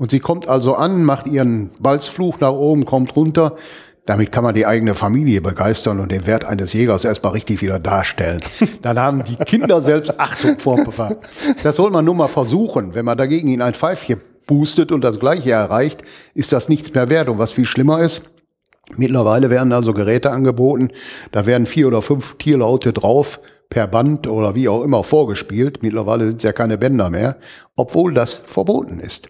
und sie kommt also an, macht ihren Balzfluch nach oben, kommt runter. Damit kann man die eigene Familie begeistern und den Wert eines Jägers erstmal richtig wieder darstellen. Dann haben die Kinder selbst Achtung vor. Das soll man nur mal versuchen. Wenn man dagegen in ein Pfeifchen boostet und das Gleiche erreicht, ist das nichts mehr wert. Und was viel schlimmer ist, mittlerweile werden also Geräte angeboten, da werden vier oder fünf Tierlaute drauf, per Band oder wie auch immer vorgespielt. Mittlerweile sind es ja keine Bänder mehr, obwohl das verboten ist.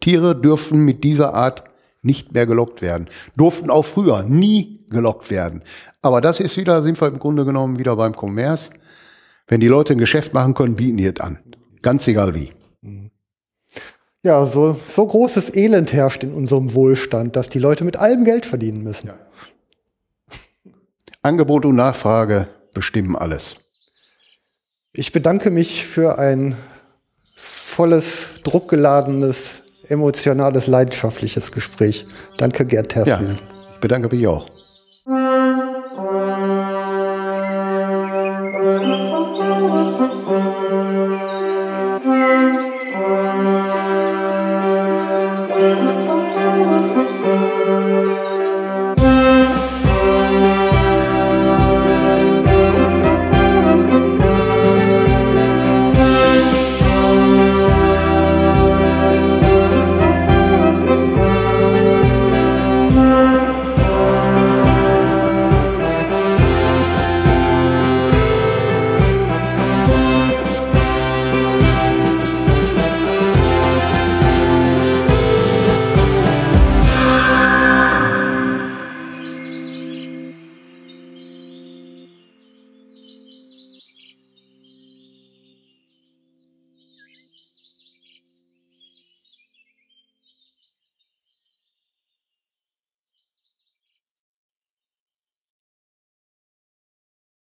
Tiere dürfen mit dieser Art nicht mehr gelockt werden. Durften auch früher nie gelockt werden. Aber das ist wieder, sind wir im Grunde genommen wieder beim Kommerz. Wenn die Leute ein Geschäft machen können, bieten die es an. Ganz egal wie. Ja, so, so großes Elend herrscht in unserem Wohlstand, dass die Leute mit allem Geld verdienen müssen. Ja. Angebot und Nachfrage bestimmen alles. Ich bedanke mich für ein volles, druckgeladenes emotionales, leidenschaftliches Gespräch. Danke, Gerd Terfel. Ja, ich bedanke mich auch.